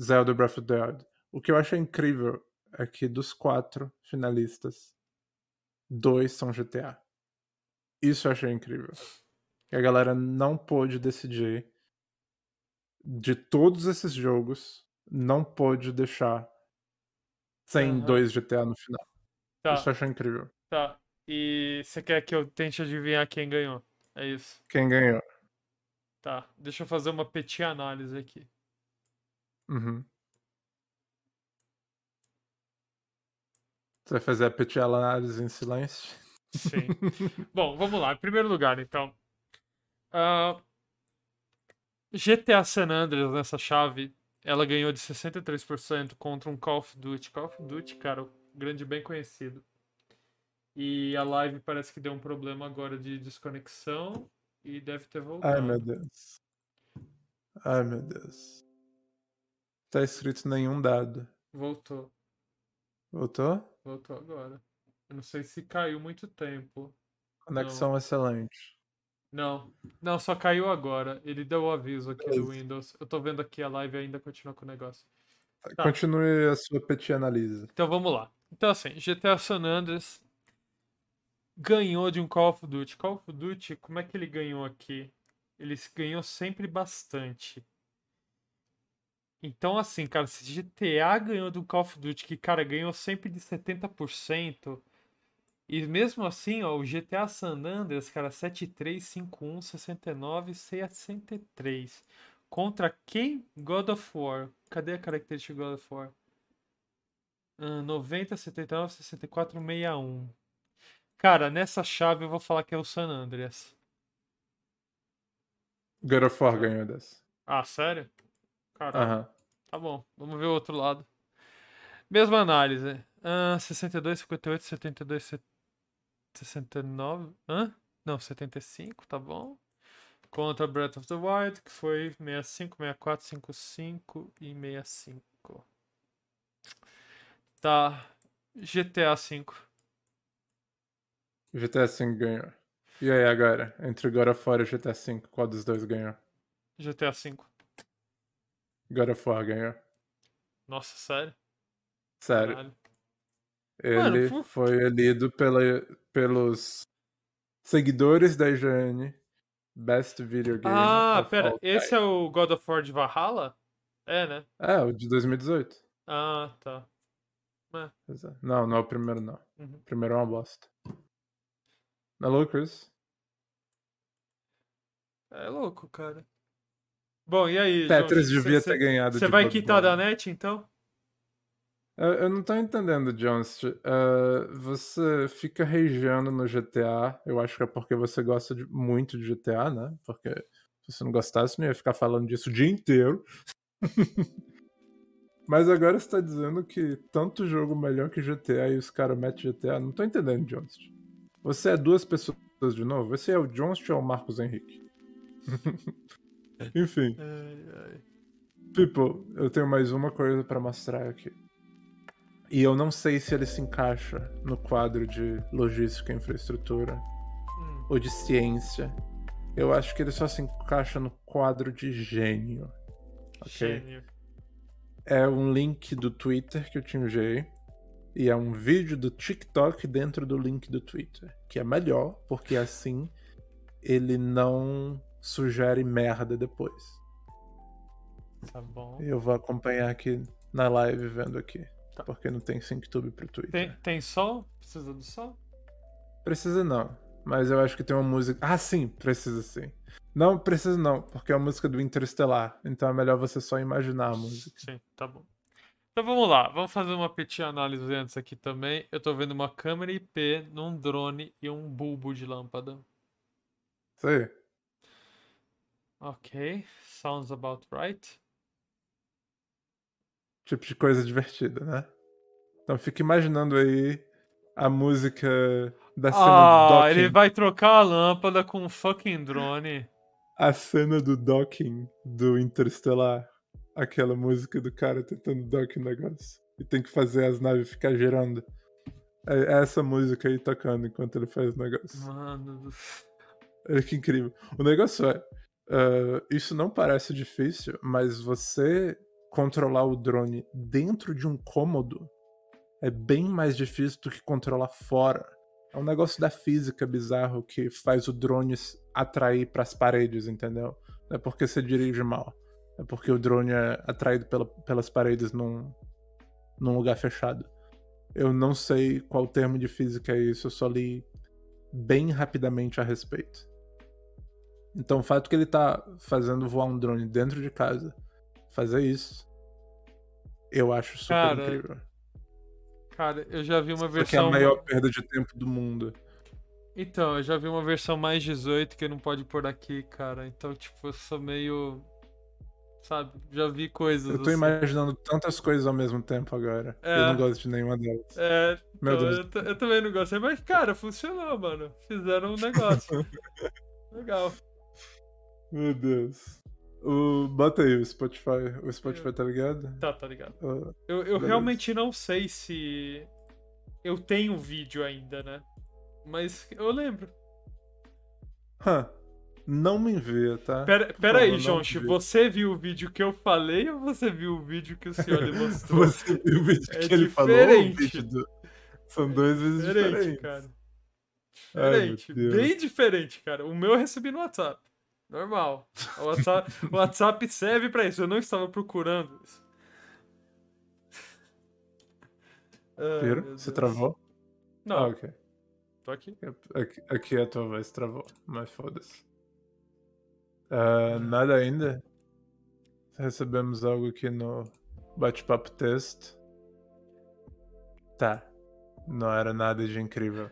Zelda Breath of the Wild. O que eu acho incrível é que dos quatro finalistas, dois são GTA. Isso eu achei incrível. Que a galera não pôde decidir de todos esses jogos, não pôde deixar sem Aham. dois GTA no final. Tá, Isso eu achei incrível. tá. E você quer que eu tente adivinhar quem ganhou? É isso. Quem ganhou? Tá, deixa eu fazer uma petit análise aqui. Uhum. Você vai fazer a petit análise em silêncio? Sim. [laughs] Bom, vamos lá. Em primeiro lugar, então. Ah, GTA San Andreas nessa chave, ela ganhou de 63% contra um Call of Duty. Call of Duty, cara, o grande bem conhecido. E a live parece que deu um problema agora de desconexão e deve ter voltado. Ai, meu Deus. Ai, meu Deus. Tá escrito nenhum dado. Voltou, Voltou? Voltou agora. Eu não sei se caiu muito tempo. Conexão excelente. Não, não, só caiu agora. Ele deu o aviso aqui do Beleza. Windows. Eu tô vendo aqui a live ainda continua com o negócio. Tá. Continue a sua petit analise. Então vamos lá. Então assim, GTA San Andreas ganhou de um Call of Duty. Call of Duty, como é que ele ganhou aqui? Ele ganhou sempre bastante. Então assim, cara, se GTA ganhou do Call of Duty, que cara ganhou sempre de 70%, e mesmo assim, ó, o GTA San Andreas, cara, 7351 69 63. Contra quem? God of War. Cadê a característica de God of War? Ah, 90, 79, 64, 61. Cara, nessa chave eu vou falar que é o San Andreas. God of War ganhou dessa. Ah, sério? Caralho. Aham. Tá bom, vamos ver o outro lado. Mesma análise. Ah, 62, 58, 72, se- 69. Hã? Não, 75, tá bom. Contra Breath of the Wild, que foi 65, 64, 55 e 65. Tá. GTA V. GTA V ganhou. E aí agora? Entre God of War e GTA V, qual dos dois ganhou? GTA V. God of War ganhou. Nossa, sério? Sério. Caralho. Ele Mano, por- foi elido pela, pelos seguidores da IGN Best Video Game. Ah, pera, esse é o God of War de Valhalla? É, né? É, o de 2018. Ah, tá. Pois é. Não, não é o primeiro, não. Uhum. O primeiro é uma bosta. Não é louco, Chris? É louco, cara. Bom, e aí, Tetris João? devia Cê- ter ganhado Você vai quitar da net, então? Eu, eu não tô entendendo, Jones. Uh, você fica rageando no GTA. Eu acho que é porque você gosta de- muito de GTA, né? Porque se você não gostasse, não ia ficar falando disso o dia inteiro. [laughs] Mas agora você tá dizendo que tanto jogo melhor que GTA e os caras metem GTA. Não tô entendendo, Jones. Você é duas pessoas de novo? Esse é o Jones ou é o Marcos Henrique? [laughs] Enfim. Ai, ai. People, eu tenho mais uma coisa pra mostrar aqui. E eu não sei se ele se encaixa no quadro de logística e infraestrutura Hum, ou de ciência. Eu acho que ele só se encaixa no quadro de gênio. Ok? Gênio. É um link do Twitter que eu te enviei. E é um vídeo do TikTok dentro do link do Twitter. Que é melhor, porque assim ele não sugere merda depois. Tá bom. Eu vou acompanhar aqui na live vendo aqui. Tá. Porque não tem SyncTube pro Twitter. Tem, tem sol? Precisa do sol? Precisa não. Mas eu acho que tem uma música. Ah, sim, precisa sim. Não, precisa não, porque é a música do Interestelar. Então é melhor você só imaginar a música. Sim, tá bom. Então vamos lá, vamos fazer uma petit análise antes aqui também. Eu tô vendo uma câmera IP num drone e um bulbo de lâmpada. Isso aí. Ok, sounds about right. Tipo de coisa divertida, né? Então fica imaginando aí a música da cena do Ah, docking. ele vai trocar a lâmpada com um fucking drone. A cena do docking do Interestelar. Aquela música do cara tentando dock o negócio. E tem que fazer as naves ficar girando. É é essa música aí tocando enquanto ele faz o negócio. Mano do céu. Olha que incrível. O negócio é. Ah, isso não parece difícil, mas você controlar o drone dentro de um cômodo é bem mais difícil do que controlar fora. É um negócio da física bizarro que faz o drone atrair para as paredes, entendeu? Não é porque você dirige mal. É porque o drone é atraído pela- pelas paredes num, num lugar fechado. Eu não sei qual termo de física é isso, eu só li bem rapidamente a respeito. Então o fato que ele tá fazendo voar um drone dentro de casa, fazer isso, eu acho super Cara, incrível. Cara, eu já vi uma Porque é a versão. maior perda de tempo do mundo. Então, eu já vi uma versão mais 18 que não pode pôr aqui, cara. Então, tipo, eu sou meio. Sabe? Já vi coisas. Eu tô assim. imaginando tantas coisas ao mesmo tempo agora. É. Eu não gosto de nenhuma delas. É, Meu então, Deus. Eu, eu também não gostei, mas, cara, funcionou, mano. Fizeram um negócio. [laughs] Legal. Meu Deus. O... Bota aí o Spotify. O Spotify tá ligado? Tá, tá ligado. Ah, Eu, eu Beleza. realmente não sei se eu tenho vídeo ainda, né? Mas eu lembro. hã. Não me envia, tá? Pera, pera aí, Jonchi, você viu o vídeo que eu falei ou você viu o vídeo que o senhor [laughs] lhe mostrou? Você viu o vídeo É que ele falou? diferente. vídeo do... São dois vezes Diferente, diferentes. cara. Ai, Diferente. Deus. bem diferente, cara. O meu eu recebi no WhatsApp. Normal. O WhatsApp, o WhatsApp serve pra isso. Eu não estava procurando isso. [laughs] Piro, você travou? Não, Ah, ok. tô aqui. Aqui, aqui a tua voz travou, mas foda-se. Ah, nada ainda? Recebemos algo aqui no bate-papo texto. Tá. Não era nada de incrível.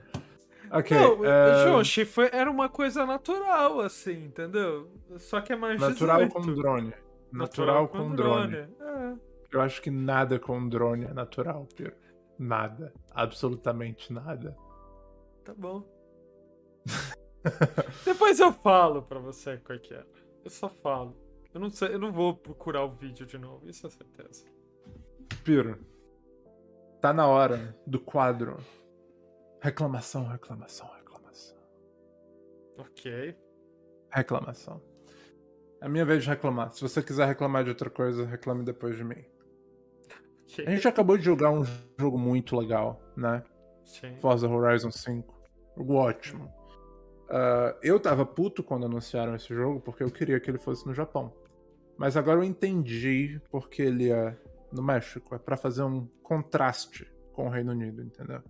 Ok. Não, é, Jonshi, foi, era uma coisa natural, assim, entendeu? Só que é mais natural 18. com drone. Natural, com, drone. É, Eu acho que nada com drone é natural, Piro. Nada. Absolutamente nada. tá bom. [laughs] Depois eu falo pra você qual que era. Eu só falo. Eu não sei, eu não vou procurar o vídeo de novo, isso é certeza. Piro. Tá na hora do quadro. Reclamação, reclamação, reclamação. Ok. Reclamação. É a minha vez de reclamar. Se você quiser reclamar de outra coisa, reclame depois de mim. ok. A gente acabou de jogar um jogo muito legal, né? Sim. Forza Horizon 5. Jogo ótimo. Ah, eu tava puto quando anunciaram esse jogo, porque eu queria que ele fosse no Japão. Mas agora eu entendi porque ele é no México. É pra fazer um contraste com o Reino Unido, entendeu?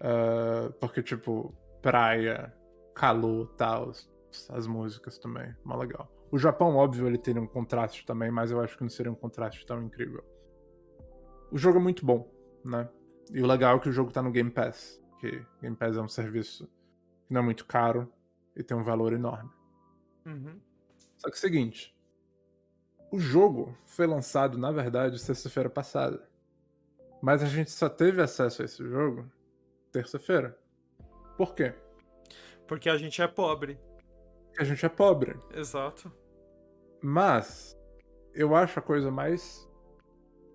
Ah, porque, tipo, praia, calor, tal, as músicas também, mó legal. O Japão, óbvio, ele teria um contraste também, mas eu acho que não seria um contraste tão incrível. O jogo é muito bom, né? E o legal é que o jogo tá no Game Pass, que Game Pass é um serviço que não é muito caro e tem um valor enorme. Uhum. Só que é o seguinte, o jogo foi lançado, na verdade, sexta-feira passada. Mas a gente só teve acesso a esse jogo terça-feira. Por quê? Porque a gente é pobre. A gente é pobre. Exato. Mas eu acho a coisa mais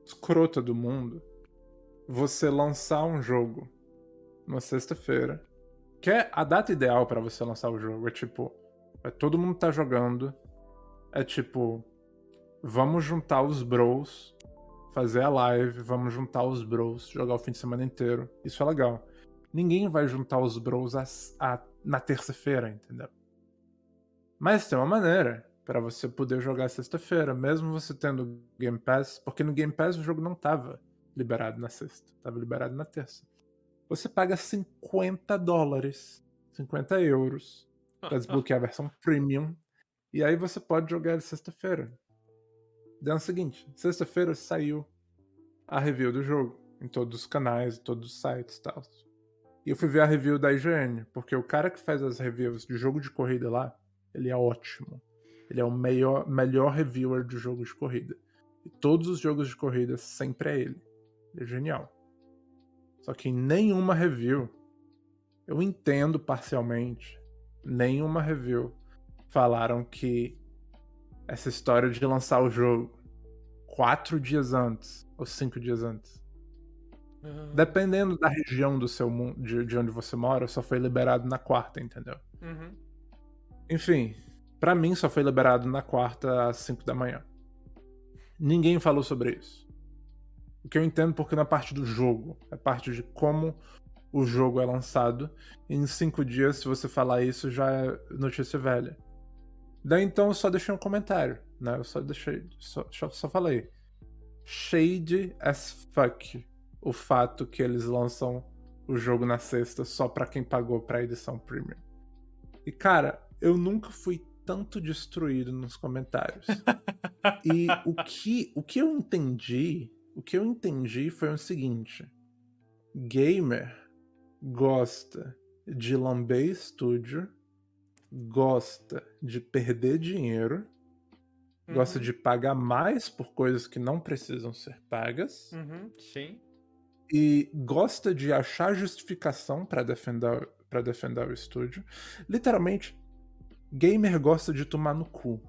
escrota do mundo você lançar um jogo numa sexta-feira. Que é a data ideal pra você lançar o jogo. É tipo, é todo mundo tá jogando. É tipo, vamos juntar os bros, fazer a live, vamos juntar os bros, jogar o fim de semana inteiro. Isso é legal. Ninguém vai juntar os bros a- na terça-feira, entendeu? Mas tem uma maneira pra você poder jogar sexta-feira, mesmo você tendo Game Pass, porque no Game Pass o jogo não tava liberado na sexta, tava liberado na terça. Você paga 50 dólares, 50 euros, [laughs] pra desbloquear a versão premium, e aí você pode jogar sexta-feira. Daí é o seguinte, sexta-feira saiu a review do jogo, em todos os canais, em todos os sites e tal. E eu fui ver a review da IGN, porque o cara que faz as reviews de jogo de corrida lá, ele é ótimo. Ele é o melhor, melhor reviewer de jogo de corrida. E todos os jogos de corrida sempre é ele. Ele é genial. Só que em nenhuma review, eu entendo parcialmente, nenhuma review falaram que essa história de lançar o jogo quatro dias antes ou cinco dias antes, Dependendo da região do seu mundo, de, de onde você mora, só foi liberado na quarta, entendeu? uhum. Enfim, pra mim só foi liberado na quarta às 5 da manhã. Ninguém falou sobre isso. O que eu entendo porque na parte do jogo, é parte de como o jogo é lançado. E em cinco dias, se você falar isso, já é notícia velha. Daí então eu só deixei um comentário, né? Eu só deixei. Só, só falei. Shade as fuck o fato que eles lançam o jogo na sexta só pra quem pagou pra edição premium. E cara, eu nunca fui tanto destruído nos comentários. [laughs] e o que, o que eu entendi, o que eu entendi foi o seguinte: gamer gosta de lamber estúdio, gosta de perder dinheiro, gosta Uhum. de pagar mais por coisas que não precisam ser pagas Uhum. Sim. E gosta de achar justificação pra defender para defender o estúdio. Literalmente, gamer gosta de tomar no cu.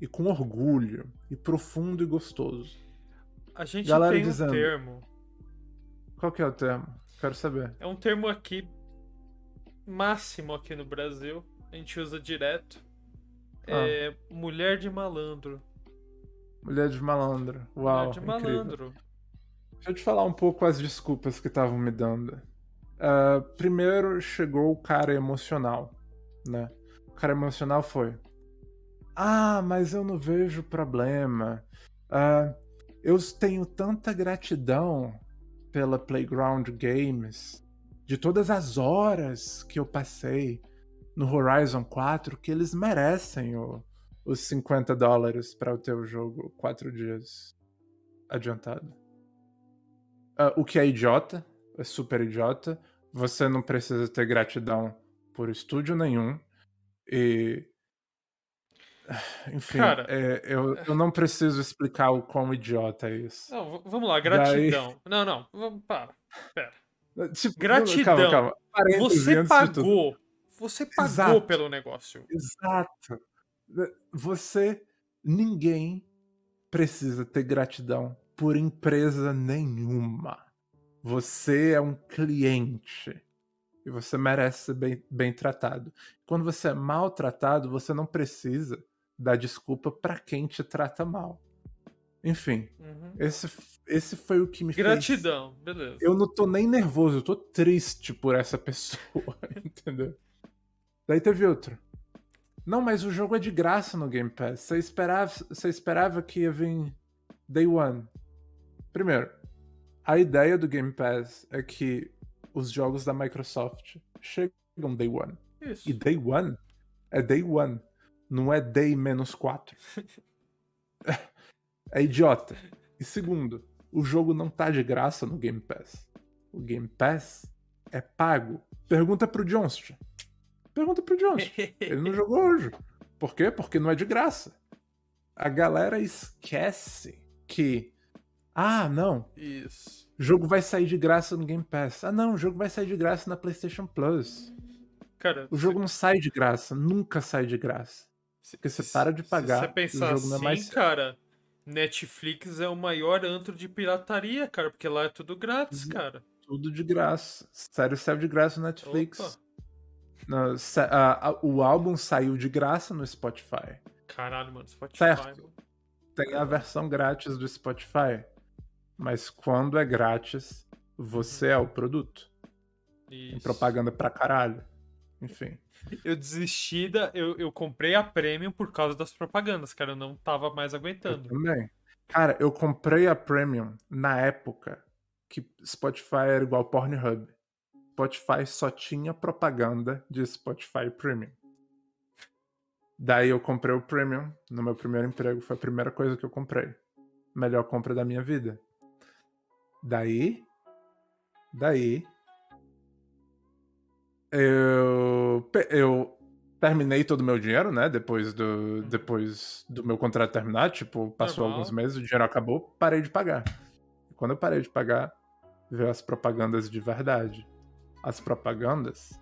E com orgulho, e profundo e gostoso. A gente Galera tem um dizendo. termo. Qual que é o termo? Quero saber. É um termo aqui máximo aqui no Brasil. A gente usa direto. Ah. É mulher de malandro. Mulher de malandro. Uau, mulher de incrível. Deixa eu te falar um pouco as desculpas que estavam me dando. Ah, primeiro chegou o cara emocional, né? O cara emocional foi: Ah, mas eu não vejo problema. Ah, eu tenho tanta gratidão pela Playground Games, de todas as horas que eu passei no Horizon 4, que eles merecem o- os 50 dólares para o jogo quatro dias adiantado. Ah, o que é idiota, é super idiota, Você não precisa ter gratidão por estúdio nenhum. E. [sighs] Enfim, Cara- é, eu, eu não preciso explicar o quão idiota é isso. Não, vamos lá, gratidão. Não, não, vamos, para. Pera. Tipo, Gratidão. Calma, calma. Parênteses Você pagou. Você pagou Exato. pelo negócio. Exato. Você. Ninguém precisa ter gratidão por empresa nenhuma. Você é um cliente. E você merece ser bem, bem tratado. Quando você é maltratado, você não precisa dar desculpa pra quem te trata mal. Enfim, Uhum. esse, esse foi o que me fez. Gratidão, beleza. Eu não tô nem nervoso, eu tô triste por essa pessoa, [laughs] entendeu? Daí teve outro. Não, mas o jogo é de graça no Game Pass. Você esperava, você esperava que ia vir Day One. Primeiro, a ideia do Game Pass é que os jogos da Microsoft chegam Day One. Isso. E Day One é Day One, não é Day menos 4. [laughs] é idiota. E segundo, o jogo não tá de graça no Game Pass. O Game Pass é pago. Pergunta pro Johnston. Pergunta pro Johnston. Ele não jogou hoje. Por quê? Porque não é de graça. A galera esquece que. Ah, não. Isso. O jogo vai sair de graça no Game Pass. Ah, não. O jogo vai sair de graça na PlayStation Plus. Cara, O jogo não sai de graça. Nunca sai de graça. se, porque você para de pagar, Se você pensar o jogo não é assim, mais seu. cara, Netflix é o maior antro de pirataria, cara, porque lá é tudo grátis, Uhum. cara. Tudo de graça. Sério, saiu de graça no Netflix. Opa. No- sa- a- a- o álbum saiu de graça no Spotify. Caralho, mano, Spotify. Certo. mano. Tem a versão grátis do Spotify. Mas quando é grátis, você é o produto. Tem Isso. propaganda pra caralho. Enfim. Eu desisti da. Eu, eu comprei a Premium por causa das propagandas, cara. Eu não tava mais Eu aguentando. também. Cara, eu comprei a Premium na época que Spotify era igual Pornhub. Spotify só tinha propaganda de Spotify Premium. Daí eu comprei o Premium no meu primeiro emprego, foi a primeira coisa que eu comprei. Melhor compra da minha vida. Daí, daí eu eu terminei todo o meu dinheiro, né? Depois do, depois do meu contrato terminar, tipo, passou Normal. alguns meses, o dinheiro acabou, parei de pagar. E quando eu parei de pagar, veio as propagandas de verdade. As propagandas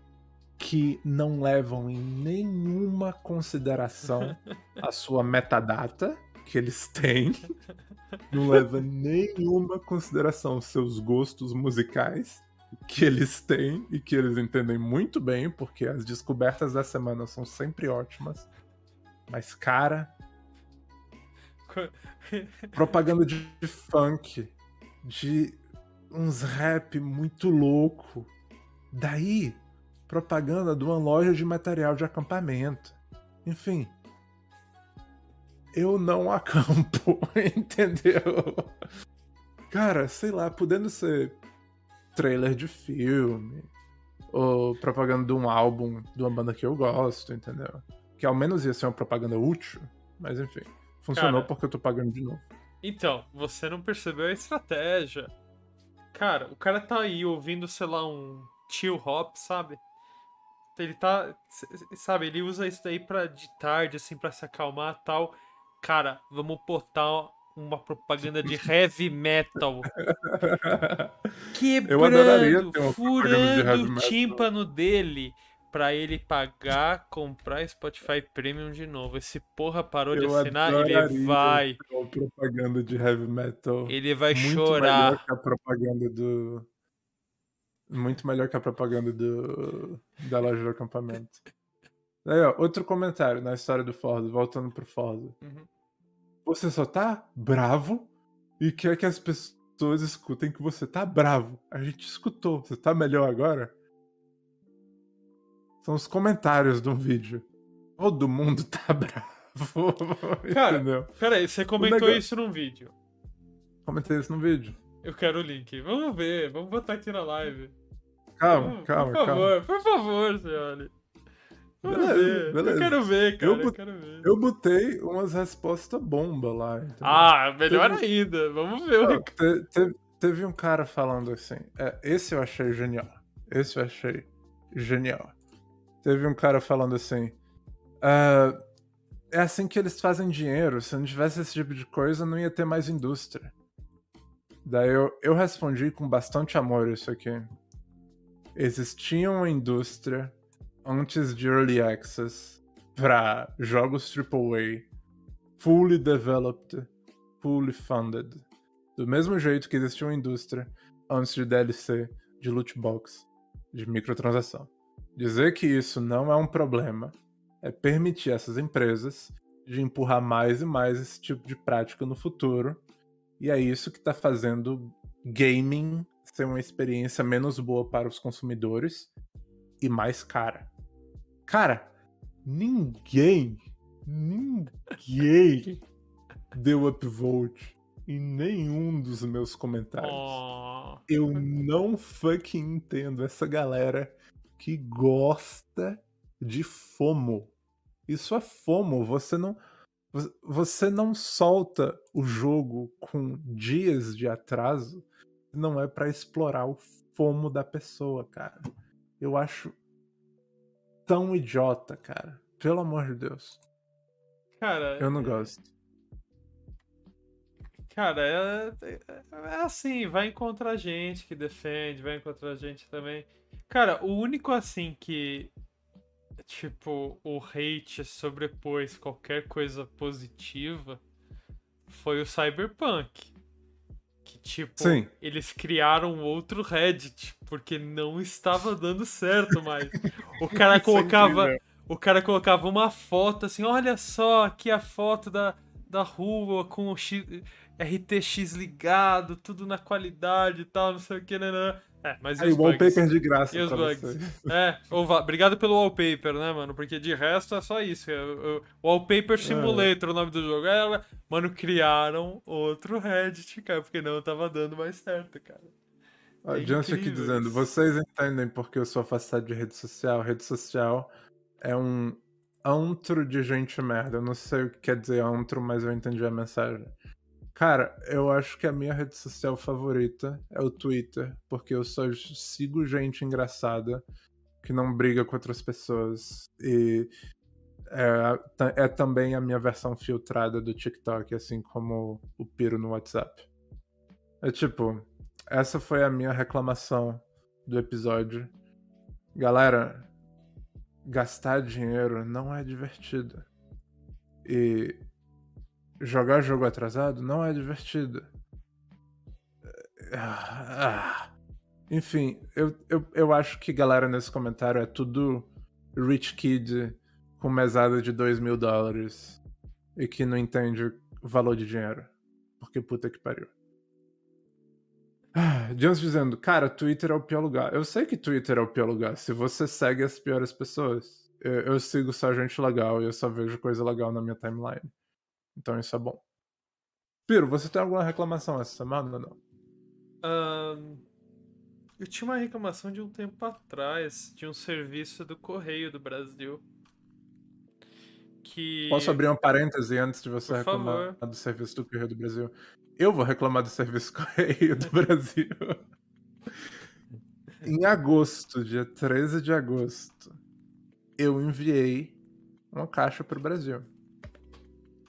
que não levam em nenhuma consideração [laughs] a sua metadata que eles têm, [laughs] não leva nenhuma consideração seus gostos musicais que eles têm e que eles entendem muito bem, porque as descobertas da semana são sempre ótimas. Mas, cara, [laughs] propaganda de, de funk, de uns rap muito louco. Daí, propaganda de uma loja de material de acampamento. Enfim. Eu não acampo, [laughs] entendeu? Cara, sei lá, podendo ser trailer de filme, ou propaganda de um álbum de uma banda que eu gosto, entendeu? Que ao menos ia ser uma propaganda útil, mas enfim. Funcionou Cara. porque eu tô pagando de novo. Então, você não percebeu a estratégia. Cara, o cara tá aí ouvindo, sei lá, um chill hop, sabe? Ele tá. Sabe, ele usa isso daí pra de tarde, assim, pra se acalmar e tal. Cara, vamos botar uma propaganda de heavy metal. [laughs] Quebrando, de furando o tímpano dele pra ele pagar, comprar Spotify Premium de novo. Esse porra parou de Eu assinar, ele vai. propaganda de heavy metal. Ele vai muito chorar. melhor que a propaganda do. Muito melhor que a propaganda do. da loja de acampamento. Aí, ó, outro comentário na história do Ford, voltando pro Ford. Uhum. Você só tá bravo e quer que as pessoas escutem que você tá bravo. A gente escutou. Você tá melhor agora? São os comentários do vídeo. Todo mundo tá [laughs] bravo. Cara, Entendeu? Peraí, você comentou negócio- isso num vídeo. Comentei isso no vídeo. Eu quero o link. Vamos ver, vamos botar aqui na live. Calma, Vamos, calma, Por favor, calma. por favor, senhora. Beleza, ver. beleza. Eu quero ver, cara. Eu Eu, quero ver. Eu botei umas respostas bomba lá. entendeu? Ah, melhor Teve- ainda. Vamos ver Não, te- te- teve um cara falando assim. é, esse eu achei genial. Esse eu achei genial. Teve um cara falando assim. "Ah, é assim que eles fazem dinheiro. Se não tivesse esse tipo de coisa, não ia ter mais indústria. Daí eu, eu respondi com bastante amor isso aqui. Existia uma indústria antes de Early Access para jogos AAA, fully developed, fully funded. Do mesmo jeito que existia uma indústria antes de DLC, de loot box, de microtransação. Dizer que isso não é um problema é permitir essas empresas de empurrar mais e mais esse tipo de prática no futuro. E é isso que está fazendo gaming ser uma experiência menos boa para os consumidores e mais cara. Cara, ninguém, ninguém [laughs] deu upvote em nenhum dos meus comentários. Oh. Eu não fucking entendo essa galera que gosta de FOMO. Isso é FOMO. Você não, vo- você não solta o jogo com dias de atraso. Não é pra explorar o FOMO da pessoa, cara. Eu acho tão idiota, cara. Pelo amor de Deus. Cara, Eu não gosto. Cara, é, é- é assim, vai encontrar gente que defende, vai encontrar gente também. Cara, o único assim que, tipo, o hate sobrepôs qualquer coisa positiva foi o Cyberpunk. Que, tipo, Sim. eles criaram outro Reddit, porque não estava dando certo mais. O [laughs] cara é colocava. O cara colocava uma foto assim, olha só, aqui a foto da, da rua com o X, RTX ligado, tudo na qualidade e tal, não sei o que, né? né. É, [laughs] mas Aí, bugs? wallpaper de graça E os bugs? você. [laughs] É, obrigado pelo wallpaper, né, mano? Porque de resto é só isso. é, Wallpaper Simulator, o nome do jogo. É, mano, criaram outro Reddit, cara, porque não tava dando mais certo, cara. É Jansen aqui dizendo, vocês entendem porque eu sou afastado de rede social? Rede social é um antro de gente merda. Eu não sei o que quer dizer antro, mas eu entendi a mensagem. Cara, eu acho que a minha rede social favorita é o Twitter, porque eu só sigo gente engraçada que não briga com outras pessoas. E é, é também a minha versão filtrada do TikTok, assim como o Piro no WhatsApp. É tipo, essa foi a minha reclamação do episódio. Galera, gastar dinheiro não é divertido. E jogar jogo atrasado não é divertido. Ah, Enfim, eu, eu, eu acho que galera nesse comentário é tudo rich kid com mesada de 2 mil dólares e que não entende valor de dinheiro. Porque puta que pariu. Ah, Jones dizendo, cara, Twitter é o pior lugar. Eu sei que Twitter é o pior lugar. Se você segue as piores pessoas, eu, eu sigo só gente legal e eu só vejo coisa legal na minha timeline. Então isso é bom. Piro, você tem alguma reclamação essa semana ou não? Ahn, eu tinha uma reclamação de um tempo atrás de um serviço do Correio do Brasil. Que. Posso abrir um parêntese antes de você Por reclamar favor. do serviço do Correio do Brasil? Eu vou reclamar do serviço [laughs] Correio do Brasil. [laughs] em agosto, dia 13 de agosto, eu enviei uma caixa pro Brasil.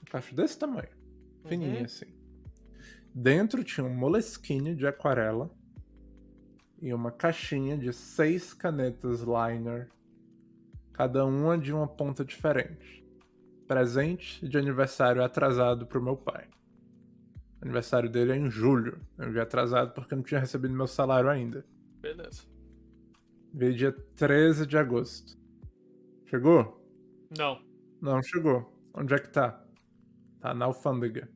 Caixa desse tamanho. Fininha Uhum. assim. Dentro tinha um moleskine de aquarela e uma caixinha de seis canetas liner, cada uma de uma ponta diferente. Presente de aniversário atrasado pro meu pai. O aniversário dele é em julho. Eu enviei atrasado porque não tinha recebido meu salário ainda. Beleza. Veio dia 13 de agosto. Chegou? Não. Não chegou. Onde é que tá? Tá na alfândega.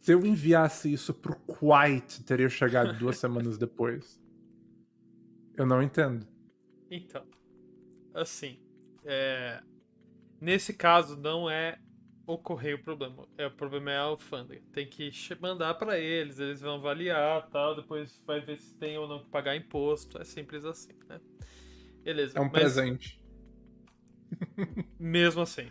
Se eu enviasse isso pro Kuwait, teria chegado duas semanas depois. Eu não entendo. Então, assim, é, nesse caso não é o correio o problema, é o problema é a alfândega. Tem que mandar pra eles, eles vão avaliar, tal, depois vai ver se tem ou não que pagar imposto, é simples assim, né? Beleza. É um mas presente. Mesmo assim,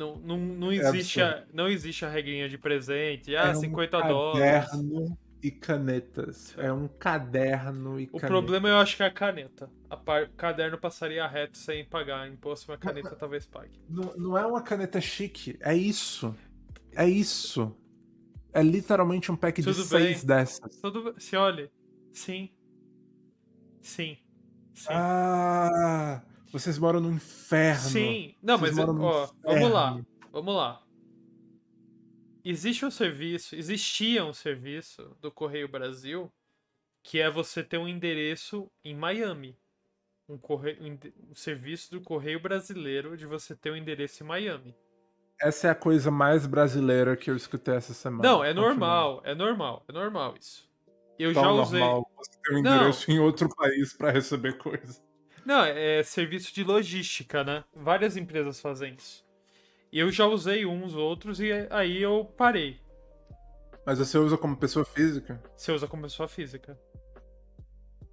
não, não, não É existe a, não existe a regrinha de presente, ah, é 50 um dólares. caderno e canetas. É um caderno e O caneta. problema eu acho que é a caneta. A par... O caderno passaria reto sem pagar imposto, mas a caneta talvez pague. Não, não é uma caneta chique, é isso. É isso. É literalmente um pack de Tudo seis bem. dessas. Tudo... Se olhe. Sim. Sim. Sim. Ah, vocês moram no inferno. Sim. Não, Vocês mas ó, vamos lá. inferno. Vamos lá. Existe um serviço, existia um serviço do Correio Brasil que é você ter um endereço em Miami. Um, correio, um serviço do Correio Brasileiro de você ter um endereço em Miami. Essa é a coisa mais brasileira que eu escutei essa semana. Não, é Continua. normal, é normal, é normal isso. Eu Tão já usei. normal você ter um Não. endereço em outro país pra receber coisa. Não, é serviço de logística, né? Várias empresas fazem isso. E eu já usei uns, outros, e aí eu parei. Mas você usa como pessoa física? Você usa como pessoa física.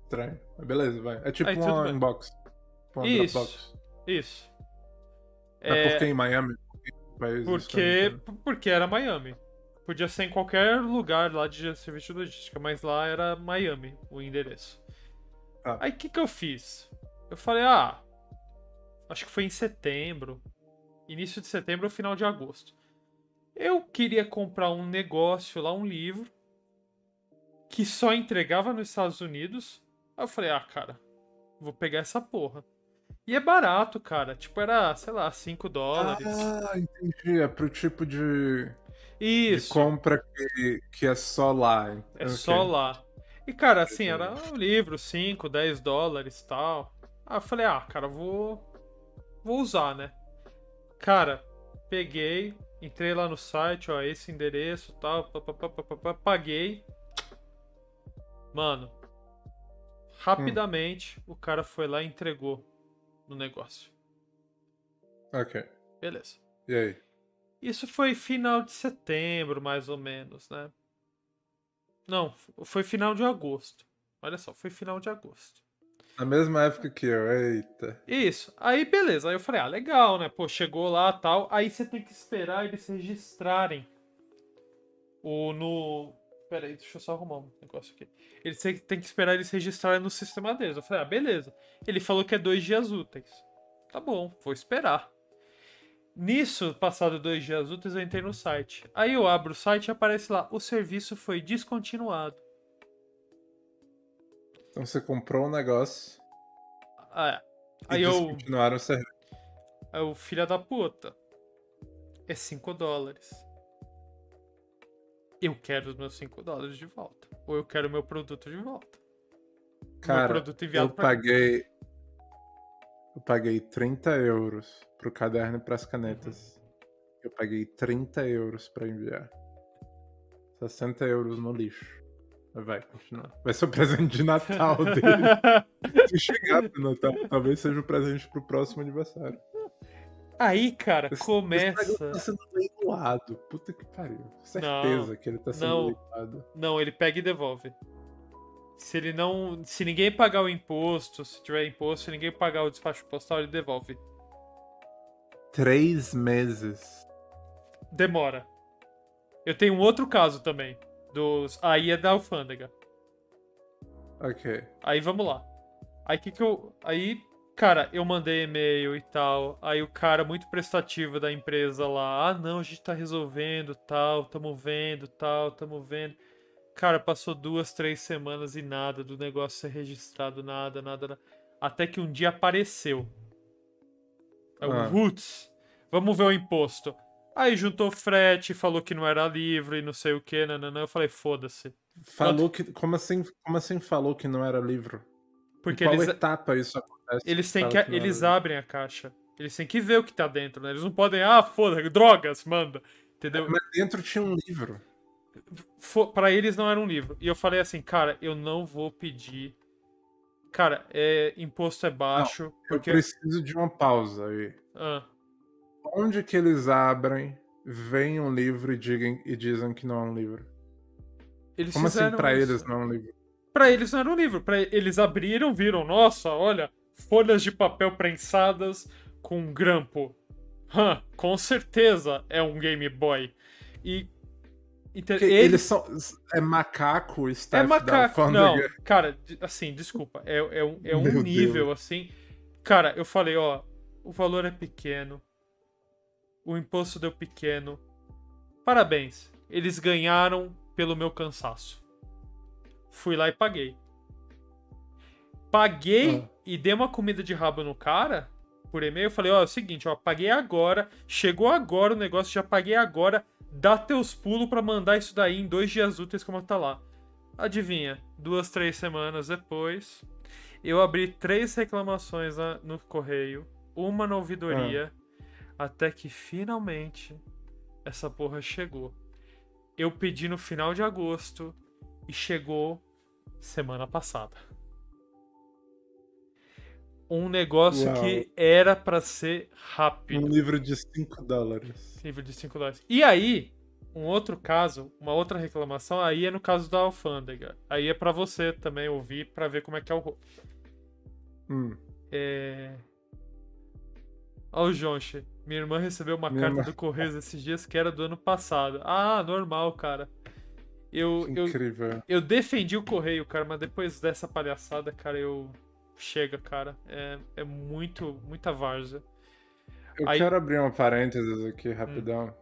Estranho. Beleza, vai. É tipo Aí, uma inbox. Tipo uma Isso. Dropbox. Isso. Mas É, por que em Miami? País porque, hispânico? porque era Miami. Podia ser em qualquer lugar lá de serviço de logística, mas lá era Miami o endereço. Tá. Aí o que, que eu fiz? Eu falei, ah, acho que foi em setembro. Início de setembro ou final de agosto. Eu queria comprar um negócio lá, um livro, que só entregava nos Estados Unidos. Aí eu falei, ah, cara, vou pegar essa porra. E é barato, cara. Tipo, era, sei lá, 5 dólares. Ah, entendi. É pro tipo de, de Isso. compra que, que é só lá. É Ok. só lá. E, cara, assim, era um livro, 5, 10 dólares e tal. Aí eu falei, ah, cara, vou. Vou usar, né? Cara, peguei, entrei lá no site, ó, esse endereço e tal, pá, pá, pá, pá, pá, pá, paguei. Mano, rapidamente o cara foi lá e entregou no negócio. Ok. Beleza. E aí? Isso foi final de setembro, mais ou menos, né? Não, foi final de agosto. Olha só, foi final de agosto. Na mesma época que eu. Eita. Isso. Aí, beleza. Aí eu falei, ah, legal, né? Pô, chegou lá tal. Aí você tem que esperar eles registrarem o no. Pera aí, deixa eu só arrumar um negócio aqui. Eles têm que esperar eles registrarem no sistema deles. Eu falei, ah, beleza. Ele falou que é dois dias úteis. Tá bom, vou esperar. Nisso, passado dois dias úteis, eu entrei no site. Aí eu abro o site e aparece lá: o serviço foi descontinuado. Então você comprou um negócio Ah, e Aí eu- descontinuaram o serviço. Aí o filho da puta. É 5 dólares. Eu quero os meus 5 dólares de volta. Ou eu quero o meu produto de volta. meu Cara, produto enviado eu pra mim. paguei. Eu paguei 30 euros pro caderno e pras canetas. Uhum. Eu paguei 30 euros pra enviar. 60 euros no lixo. Vai, continua. Vai ser o presente de Natal dele. [laughs] Se chegar pro Natal, talvez seja o presente pro próximo aniversário. Aí, cara, Esse- Esse começa. negócio tá sendo leiloado. Puta que pariu. Certeza que ele tá sendo não. leiloado. Não, ele pega e devolve. Se ele não. Se ninguém pagar o imposto, se tiver imposto, se ninguém pagar o despacho postal, ele devolve. Três meses. Demora. Eu tenho um outro caso também. Dos. Aí é da alfândega. Ok. Aí vamos lá. Aí que que eu. Aí, cara, eu mandei e-mail e tal. Aí o cara muito prestativo da empresa lá. Ah, não, a gente tá resolvendo tal, tamo vendo tal, tamo vendo. Cara, passou duas, três semanas e nada do negócio ser registrado, nada, nada, nada. Até que um dia apareceu. É o Ah. Roots. Vamos ver o imposto. Aí juntou frete, falou que não era livre, não sei o que, nananã. Eu falei, foda-se. Falou que. Como assim, como assim falou que não era livro? Porque em qual eles, etapa isso acontece? Eles têm que, não era eles livro? abrem a caixa. Eles têm que ver o que tá dentro, né? Eles não podem, ah, foda, drogas, manda. Entendeu? Mas dentro tinha um livro. Pra eles não era um livro. E eu falei assim, cara, eu não vou pedir. Cara, é, imposto é baixo. Eu porque. preciso de uma pausa aí. Ah, Onde que eles abrem, veem um livro e, digam, e dizem que não é um livro? eles Como assim pra isso. eles não é um livro? Pra eles não era um livro. Pra eles abriram, viram, nossa, olha, folhas de papel prensadas com um grampo. Com certeza é um Game Boy. E, Que eles, eles são. É macaco, o é macaco. Não, cara, assim, desculpa. É, é um, é um nível, assim. Cara, eu falei, ó, o valor é pequeno. O imposto deu pequeno. Parabéns. Eles ganharam pelo meu cansaço. Fui lá e paguei. Paguei Ah. e dei uma comida de rabo no cara por e-mail. Falei, ó, é o seguinte, ó, paguei agora. Chegou agora o negócio, já paguei agora. Dá teus pulos pra mandar isso daí em dois dias úteis como tá lá. Adivinha? Duas, três semanas depois, eu abri três reclamações no correio, uma na ouvidoria, até que finalmente essa porra chegou. Eu pedi no final de agosto e chegou semana passada. Um negócio Uau. que era pra ser rápido. Um livro de 5 dólares. Nível de 5 dólares. E aí, um outro caso, uma outra reclamação, aí é no caso da alfândega. Aí é pra você também ouvir pra ver como é que é o. Hum. É. Ó, o Jonche. Minha irmã recebeu uma Minha carta irmã- do Correios esses dias que era do ano passado. Ah, normal, cara. Eu, eu, eu defendi o Correio, cara, mas depois dessa palhaçada, cara, eu. Chega, cara. É, é muito, muita várzea. Eu Aí- quero abrir um parênteses aqui rapidão.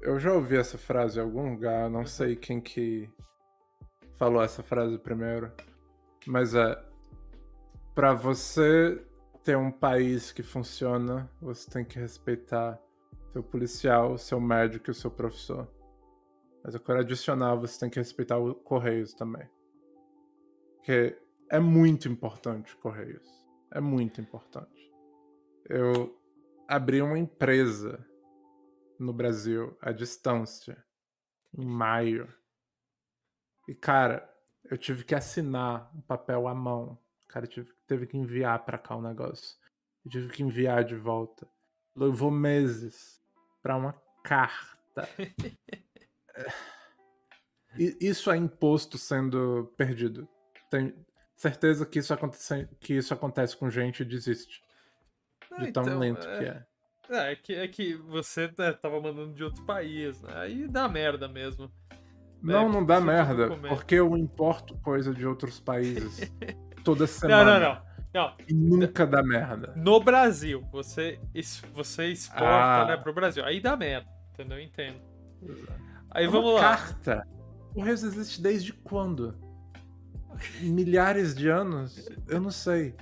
Eu já ouvi essa frase em algum lugar, não sei quem que falou essa frase primeiro, mas é para você ter um país que funciona, você tem que respeitar seu policial, seu médico e seu professor. Mas eu quero adicionar, você tem que respeitar o Correios também. Porque é muito importante Correios. É muito importante. Eu abri uma empresa no Brasil à distância em maio. E cara, eu tive que assinar um papel à mão. Cara tive, teve que enviar pra cá o negócio. Eu tive que enviar de volta. Levou meses pra uma carta. [laughs] Isso é imposto sendo perdido. Tenho certeza que isso acontece, que isso acontece com gente e desiste. De tão Então, lento que é. É, é que, é que você né, tava mandando de outro país, né? Aí dá merda mesmo. Não, É, não dá merda, porque eu importo coisa de outros países [laughs] toda Não, semana. não, não. Não, E nunca dá merda. no Brasil, você, você exporta, Ah. né, pro Brasil. Aí dá merda, entendeu? Eu entendo. Aí É vamos lá. carta. Correios existe desde quando? Milhares de anos? Eu não sei.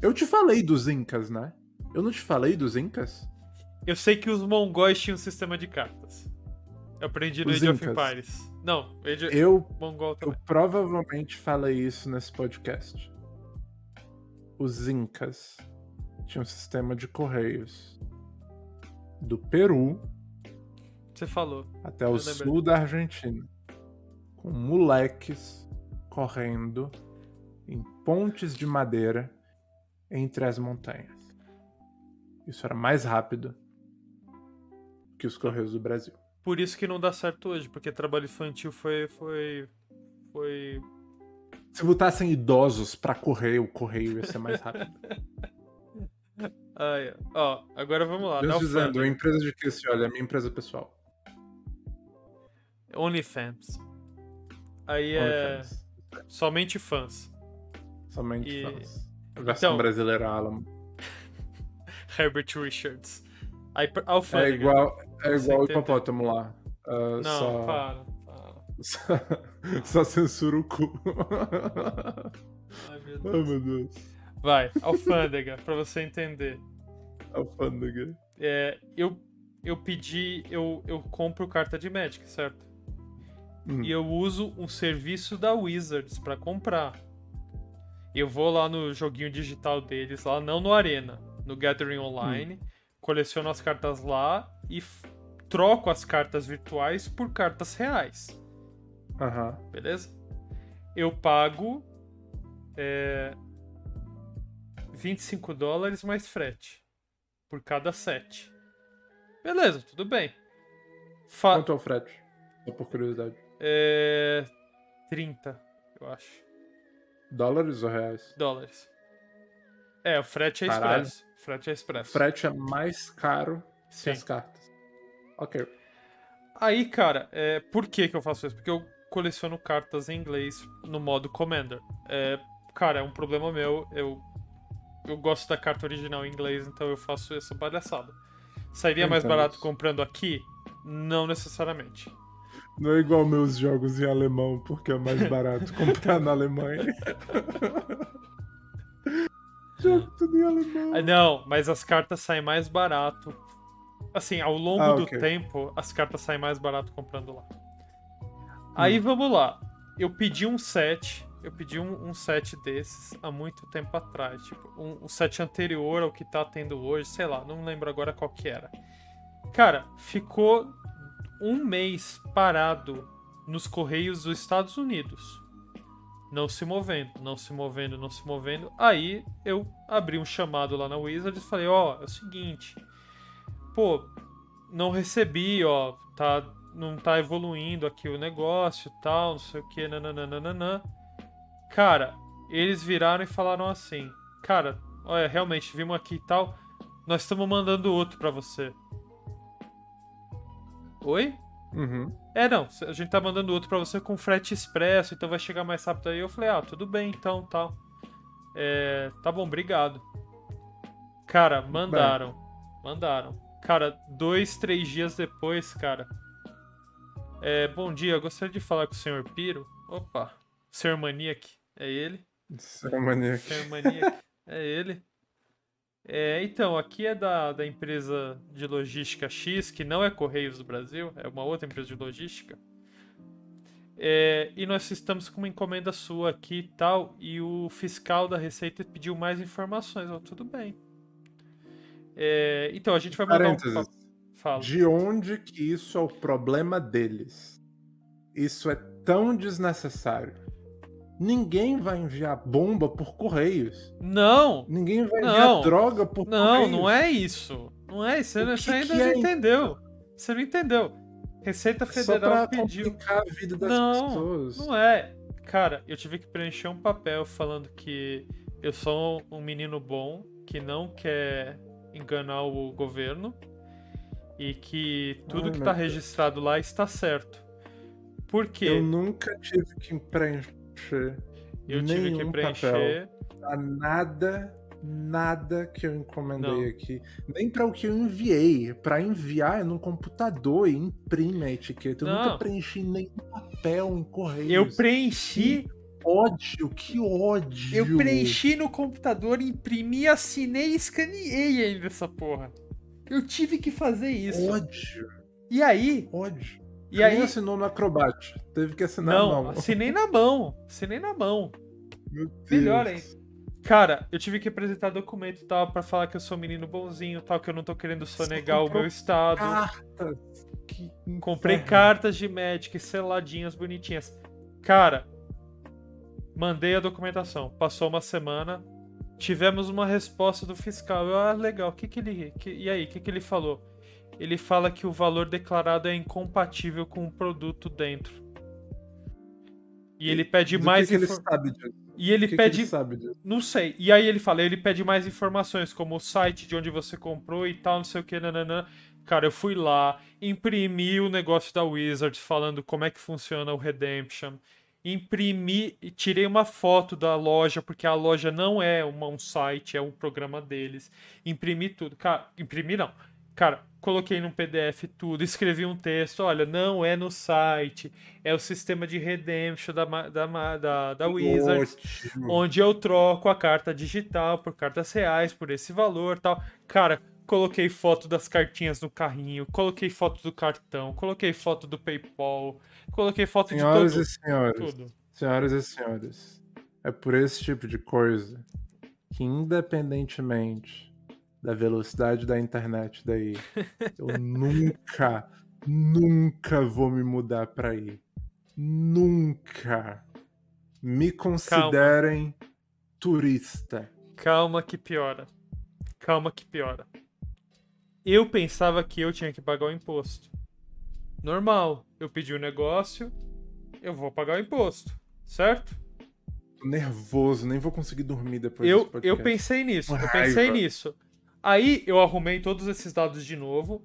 Eu te falei dos Incas, né? Eu não te falei dos Incas? Eu sei que os mongóis tinham um sistema de cartas. Eu aprendi no Os Age of Incas. Empires. Não, Age Eu, Mongol eu provavelmente falei isso nesse podcast. Os Incas tinham um sistema de correios do Peru Você falou. até o sul da Argentina, com moleques correndo em pontes de madeira entre as montanhas. Isso era mais rápido que os correios do Brasil. Por isso que não dá certo hoje, porque trabalho infantil foi. foi. foi. Se botassem idosos pra correr, o correio ia ser mais rápido. [laughs] Ai, ó, agora vamos lá. Deus dizendo, a empresa de que se olha, é a minha empresa pessoal. OnlyFans. Aí é. Somente fãs. Somente E- fãs. A versão Então- brasileira Alamo. [laughs] Herbert Richards. Aí, É Alfândega. igual, é igual o hipopótamo lá. Ah, Não, só, para, para. [laughs] [laughs] só, censura o cu. Ai, meu Ai, Deus. meu Deus. Vai, alfândega, pra você entender. Alfândega. É, eu, eu pedi, eu, eu compro carta de Magic, certo? Hum. E eu uso um serviço da Wizards pra comprar. Eu vou lá no joguinho digital deles, lá não no Arena, no Gathering Online, coleciono as cartas lá e troco as cartas virtuais por cartas reais. Aham. beleza? Eu pago é, 25 dólares mais frete por cada set. Beleza, tudo bem. Fa Quanto é o frete? Só por curiosidade. é, 30, eu acho, Dólares ou reais? dólares. É, o frete é Caralho. expresso. Frete é O expresso. frete é mais caro que Sim. as cartas. Ok. Aí, cara, é, por que que eu faço isso? Porque eu coleciono cartas em inglês no modo Commander. É, cara, é um problema meu. Eu, eu gosto da carta original em inglês, então eu faço essa palhaçada. Sairia mais Entendo. barato comprando aqui? Não necessariamente. Não é igual meus jogos em alemão, porque é mais barato [laughs] comprar na Alemanha. [laughs] Jogo tudo em alemão. Ah, Não, mas as cartas saem mais barato. Assim, ao longo Ah, do tempo, as cartas saem mais barato comprando lá. Hum. Aí vamos lá. Eu pedi um set. Eu pedi um, um set desses há muito tempo atrás. Tipo, um, um set anterior ao que tá tendo hoje, sei lá, não lembro agora qual que era. Cara, ficou um mês parado nos Correios dos Estados Unidos. Não se movendo, não se movendo, não se movendo. Aí eu abri um chamado lá na Wizard e falei, ó, é o seguinte. Pô, não recebi, ó, tá, não tá evoluindo aqui o negócio tal, não sei o que, nananana. Cara, eles viraram e falaram assim, cara, olha, realmente, vimos aqui e tal, nós estamos mandando outro pra você. Oi? Uhum. É, não, a gente tá mandando outro pra você com frete expresso, então vai chegar mais rápido aí. Eu falei, ah, tudo bem então, tal. É, tá bom, obrigado. Cara, mandaram. Mandaram. Cara, dois, três dias depois, cara. É, bom dia, gostaria de falar com o senhor Piro. Opa, Sr. Maniac, é ele? Seu maníaco. Sr. Maniac, é ele. É, então, aqui é da, da empresa de logística X, que não é Correios do Brasil, é uma outra empresa de logística. É, e nós estamos com uma encomenda sua aqui e tal, e o fiscal da Receita pediu mais informações. Tudo bem. É, então, a gente vai mandar um... Fala. De onde que isso é o problema deles? Isso é tão desnecessário. Ninguém vai enviar bomba por correios. Não! Ninguém vai Não. enviar droga por Não, correios. não é isso. Não é isso. Você, não- que ainda que não é, entendeu. Você não entendeu. Receita Só Federal pra pediu. complicar a vida das Não, pessoas. Não é. Cara, eu tive que preencher um papel falando que eu sou um menino bom, que não quer enganar o governo e que tudo Ai, que tá Deus. registrado lá está certo. Por quê? Eu nunca tive que preencher Eu tive que preencher. papel a nada, nada que eu encomendei Não. aqui. Nem para o que eu enviei. Para enviar é num computador e imprime a etiqueta. Eu Não. nunca preenchi nenhum papel em correios. Eu preenchi. ódio, que ódio. Eu preenchi no computador, imprimi, assinei e escaneei ainda essa porra. Eu tive que fazer isso. Ódio, E aí, ódio. e Nem aí, assinou no Acrobat. Teve que assinar não, à mão. assinei na mão, assinei na mão. Meu Deus. Melhor, hein? Cara, eu tive que apresentar documento e tal pra falar que eu sou menino bonzinho, tal que eu não tô querendo sonegar o meu estado. Cartas. Que Comprei inferno. cartas de Magic seladinhas bonitinhas. Cara, mandei a documentação. Passou uma semana, tivemos uma resposta do fiscal. Eu, ah, legal. Que que ele, que- e aí, o que, que ele falou? Ele fala que o valor declarado é incompatível com o produto dentro. E ele pede Do que mais que ele sabe disso? E ele que pede ele sabe disso? não sei. E aí ele fala, ele pede mais informações, como o site de onde você comprou e tal, não sei o que, nananã. Cara, eu fui lá, imprimi o negócio da Wizard falando como é que funciona o Redemption. Imprimi e tirei uma foto da loja, porque a loja não é uma- um site, é um programa deles. Imprimi tudo. Cara, imprimi não. Cara, coloquei num PDF tudo, escrevi um texto. Olha, não é no site, é o sistema de Redemption da, da, da, da Wizards Ótimo. onde eu troco a carta digital por cartas reais por esse valor tal. Cara, coloquei foto das cartinhas no carrinho, coloquei foto do cartão, coloquei foto do PayPal, coloquei foto Senhoras de e senhores, tudo. senhoras e senhores, é por esse tipo de coisa que, independentemente da velocidade da internet daí, [laughs] eu nunca, nunca vou me mudar pra aí. Nunca. Me considerem turista. Calma que piora. Calma que piora. Eu pensava que eu tinha que pagar o imposto. Normal, eu pedi o negócio, eu vou pagar o imposto, certo? Tô nervoso, nem vou conseguir dormir depois eu, eu pensei nisso, eu pensei nisso. Aí eu arrumei todos esses dados de novo,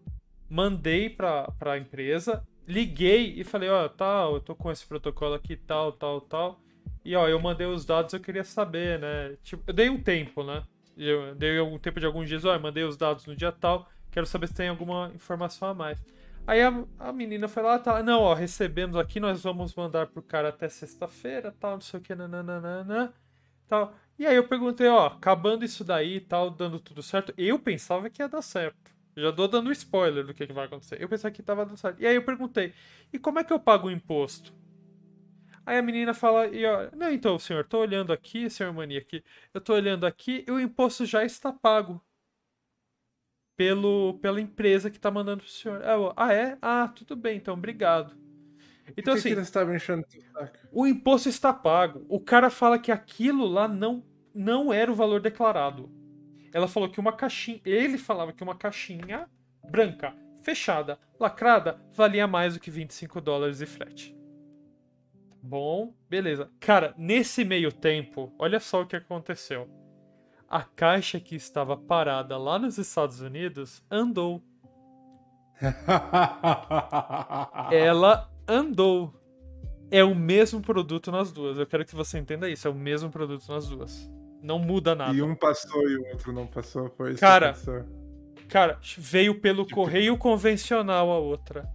mandei pra, pra empresa, liguei e falei, ó, tal, eu tô com esse protocolo aqui, tal, tal, tal. E ó, eu mandei os dados, eu queria saber, né? Tipo, eu dei um tempo, né? Eu dei um tempo de alguns dias, ó, eu mandei os dados no dia tal, quero saber se tem alguma informação a mais. Aí a, a menina foi lá, tá, não, ó, recebemos aqui, nós vamos mandar pro cara até sexta-feira, tal, não sei o que, nananana, tal. E aí eu perguntei, ó, acabando isso daí tal, dando tudo certo, eu pensava que ia dar certo. Já dou dando spoiler do que, que vai acontecer. Eu pensava que tava dando certo. E aí eu perguntei, e como é que eu pago o imposto? Aí a menina fala, e ó, não, então, senhor, tô olhando aqui, senhor Mania, aqui, eu tô olhando aqui e o imposto já está pago pelo, pela empresa que tá mandando pro senhor. Eu, ah, é? Ah, tudo bem, então, obrigado. Então, assim, o imposto está pago. O cara fala que aquilo lá não, não era o valor declarado. Ela falou que uma caixinha. Ele falava que uma caixinha branca, fechada, lacrada, valia mais do que 25 dólares de frete. Bom, beleza. Cara, nesse meio tempo, olha só o que aconteceu. A caixa que estava parada lá nos Estados Unidos andou. [laughs] Ela andou. É o mesmo produto nas duas. Eu quero que você entenda isso. É o mesmo produto nas duas. Não muda nada. E um passou e o outro não passou, foi isso Cara. Cara, veio pelo Tipo- correio convencional a outra.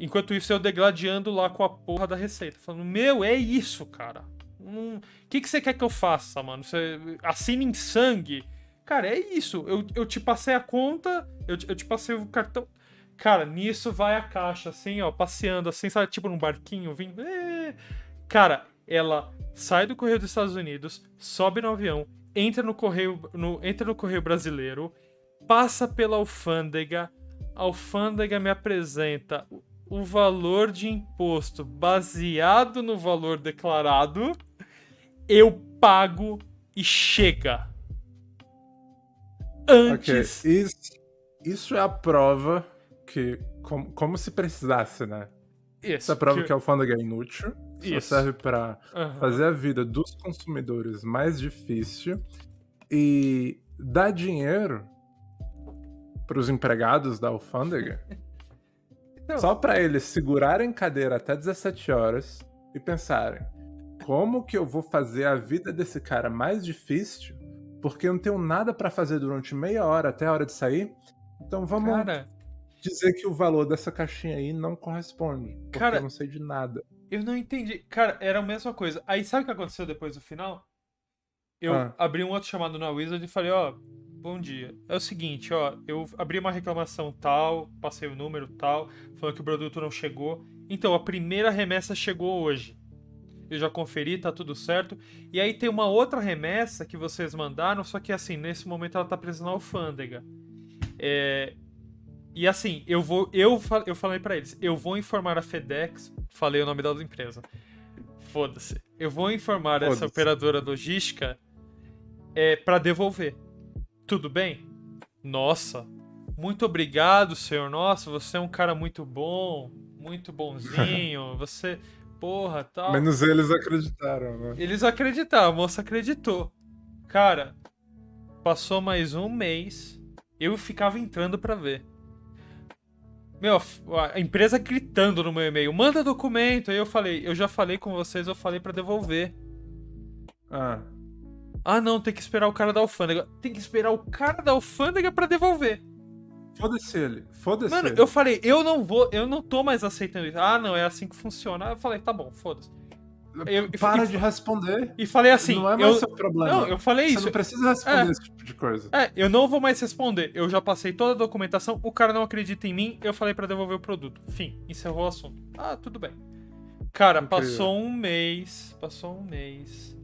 Enquanto isso, eu degladiando lá com a porra da receita. Falando, meu, é isso, cara. O que, que você quer que eu faça, mano? Você assina em sangue? Cara, é isso. Eu, eu te passei a conta, eu, eu te passei o cartão. Cara, nisso vai a caixa, assim, ó, passeando, assim, sabe? Tipo num barquinho, vindo. É. Cara, ela sai do correio dos Estados Unidos, sobe no avião, entra no correio, no, entra no correio brasileiro, passa pela alfândega, a alfândega me apresenta o valor de imposto baseado no valor declarado, eu pago e chega. Antes. isso, isso é a prova que, como, como se precisasse, né? Isso, Isso é a prova que, a alfândega é inútil, só Isso. serve pra Aham. fazer a vida dos consumidores mais difícil e dar dinheiro pros empregados da alfândega Não. só pra eles segurarem cadeira até 17 horas e pensarem como que eu vou fazer a vida desse cara mais difícil porque eu não tenho nada pra fazer durante meia hora até a hora de sair então vamos Cara, dizer que o valor dessa caixinha aí não corresponde porque Cara, eu não sei de nada eu não entendi. Cara, era a mesma coisa. Aí sabe o que aconteceu depois do final? Eu Ah. abri um outro chamado na Wizard e falei, ó, bom dia. É o seguinte, ó, eu abri uma reclamação tal, passei o número tal, falando que o produto não chegou. Então, a primeira remessa chegou hoje. Eu já conferi, tá tudo certo. E aí tem uma outra remessa que vocês mandaram, só que assim, nesse momento ela tá presa na alfândega. É, E assim, eu vou. Eu, eu falei pra eles, eu vou informar a FedEx. Falei o nome da empresa. Foda-se. Eu vou informar essa operadora logística é, para devolver. Tudo bem? Nossa. Muito obrigado, senhor. Nossa, você é um cara muito bom. Muito bonzinho. [laughs] Você. Porra, tal. menos eles acreditaram né Eles acreditaram, a moça acreditou. Cara, passou mais um mês, eu ficava entrando pra ver. Meu, a empresa gritando no meu e-mail, manda documento. Aí eu falei, eu já falei com vocês, eu falei pra devolver. ah Ah, não, tem que esperar o cara da alfândega. Tem que esperar o cara da alfândega pra devolver. Foda-se ele. Foda-se Mano, ele. eu falei, eu não vou, eu não tô mais aceitando isso. Ah, não, é assim que funciona. Eu falei, tá bom, foda-se. eu- Para e- de responder. E falei assim, não é mais eu, seu problema. não, eu falei Você isso. não precisa responder É. esse tipo de coisa. É, eu não vou mais responder. Eu já passei toda a documentação, o cara não acredita em mim, eu falei pra devolver o produto. Fim, encerrou o assunto. Ah, tudo bem. Cara, Incrível. passou um mês, passou um mês.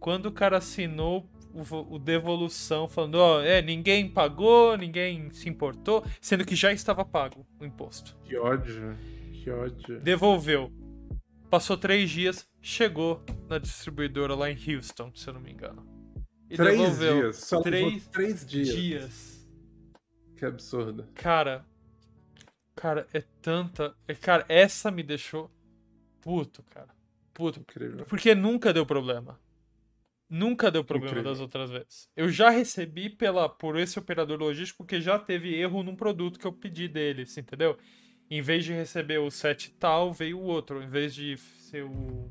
Quando o cara assinou o, vo- o devolução falando, ó, é, ninguém pagou, ninguém se importou, sendo que já estava pago o imposto. Que ódio. Que ódio. Devolveu. Passou três dias, chegou na distribuidora lá em Houston, se eu não me engano. E três devolveu. dias. Só Três três dias. dias. Que absurdo. Cara, cara, é tanta. é- Cara, essa me deixou puto, cara. Puto. Incrível. Porque nunca deu problema. Nunca deu problema Incrível. das outras vezes. Eu já recebi pela, por esse operador logístico porque já teve erro num produto que eu pedi deles, entendeu? Em vez de receber o set tal, veio o outro. Em vez de ser o.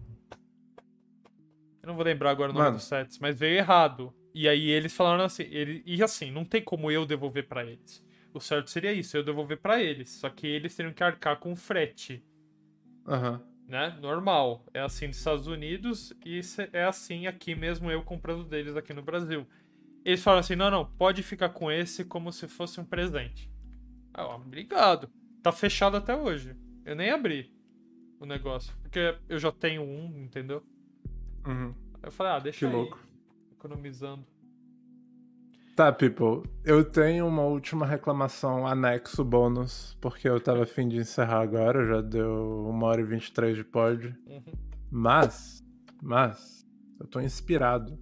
Eu não vou lembrar agora o nome Mano. dos sets, mas veio errado. E aí eles falaram assim, ele, e assim, não tem como eu devolver pra eles. O certo seria isso, eu devolver pra eles. Só que eles teriam que arcar com frete, Aham. Né? Normal. É assim nos Estados Unidos e é assim aqui mesmo eu comprando deles aqui no Brasil. Eles falaram assim: não, não, pode ficar com esse como se fosse um presente. Ah, obrigado. Tá fechado até hoje. Eu nem abri o negócio. Porque eu já tenho um, entendeu? Uhum. Eu falei, ah, deixa Que aí. louco. Economizando. Tá, people. Eu tenho uma última reclamação anexo bônus, porque eu tava afim de encerrar agora, já deu uma hora e 23 de pod. Uhum. Mas, mas, eu tô inspirado.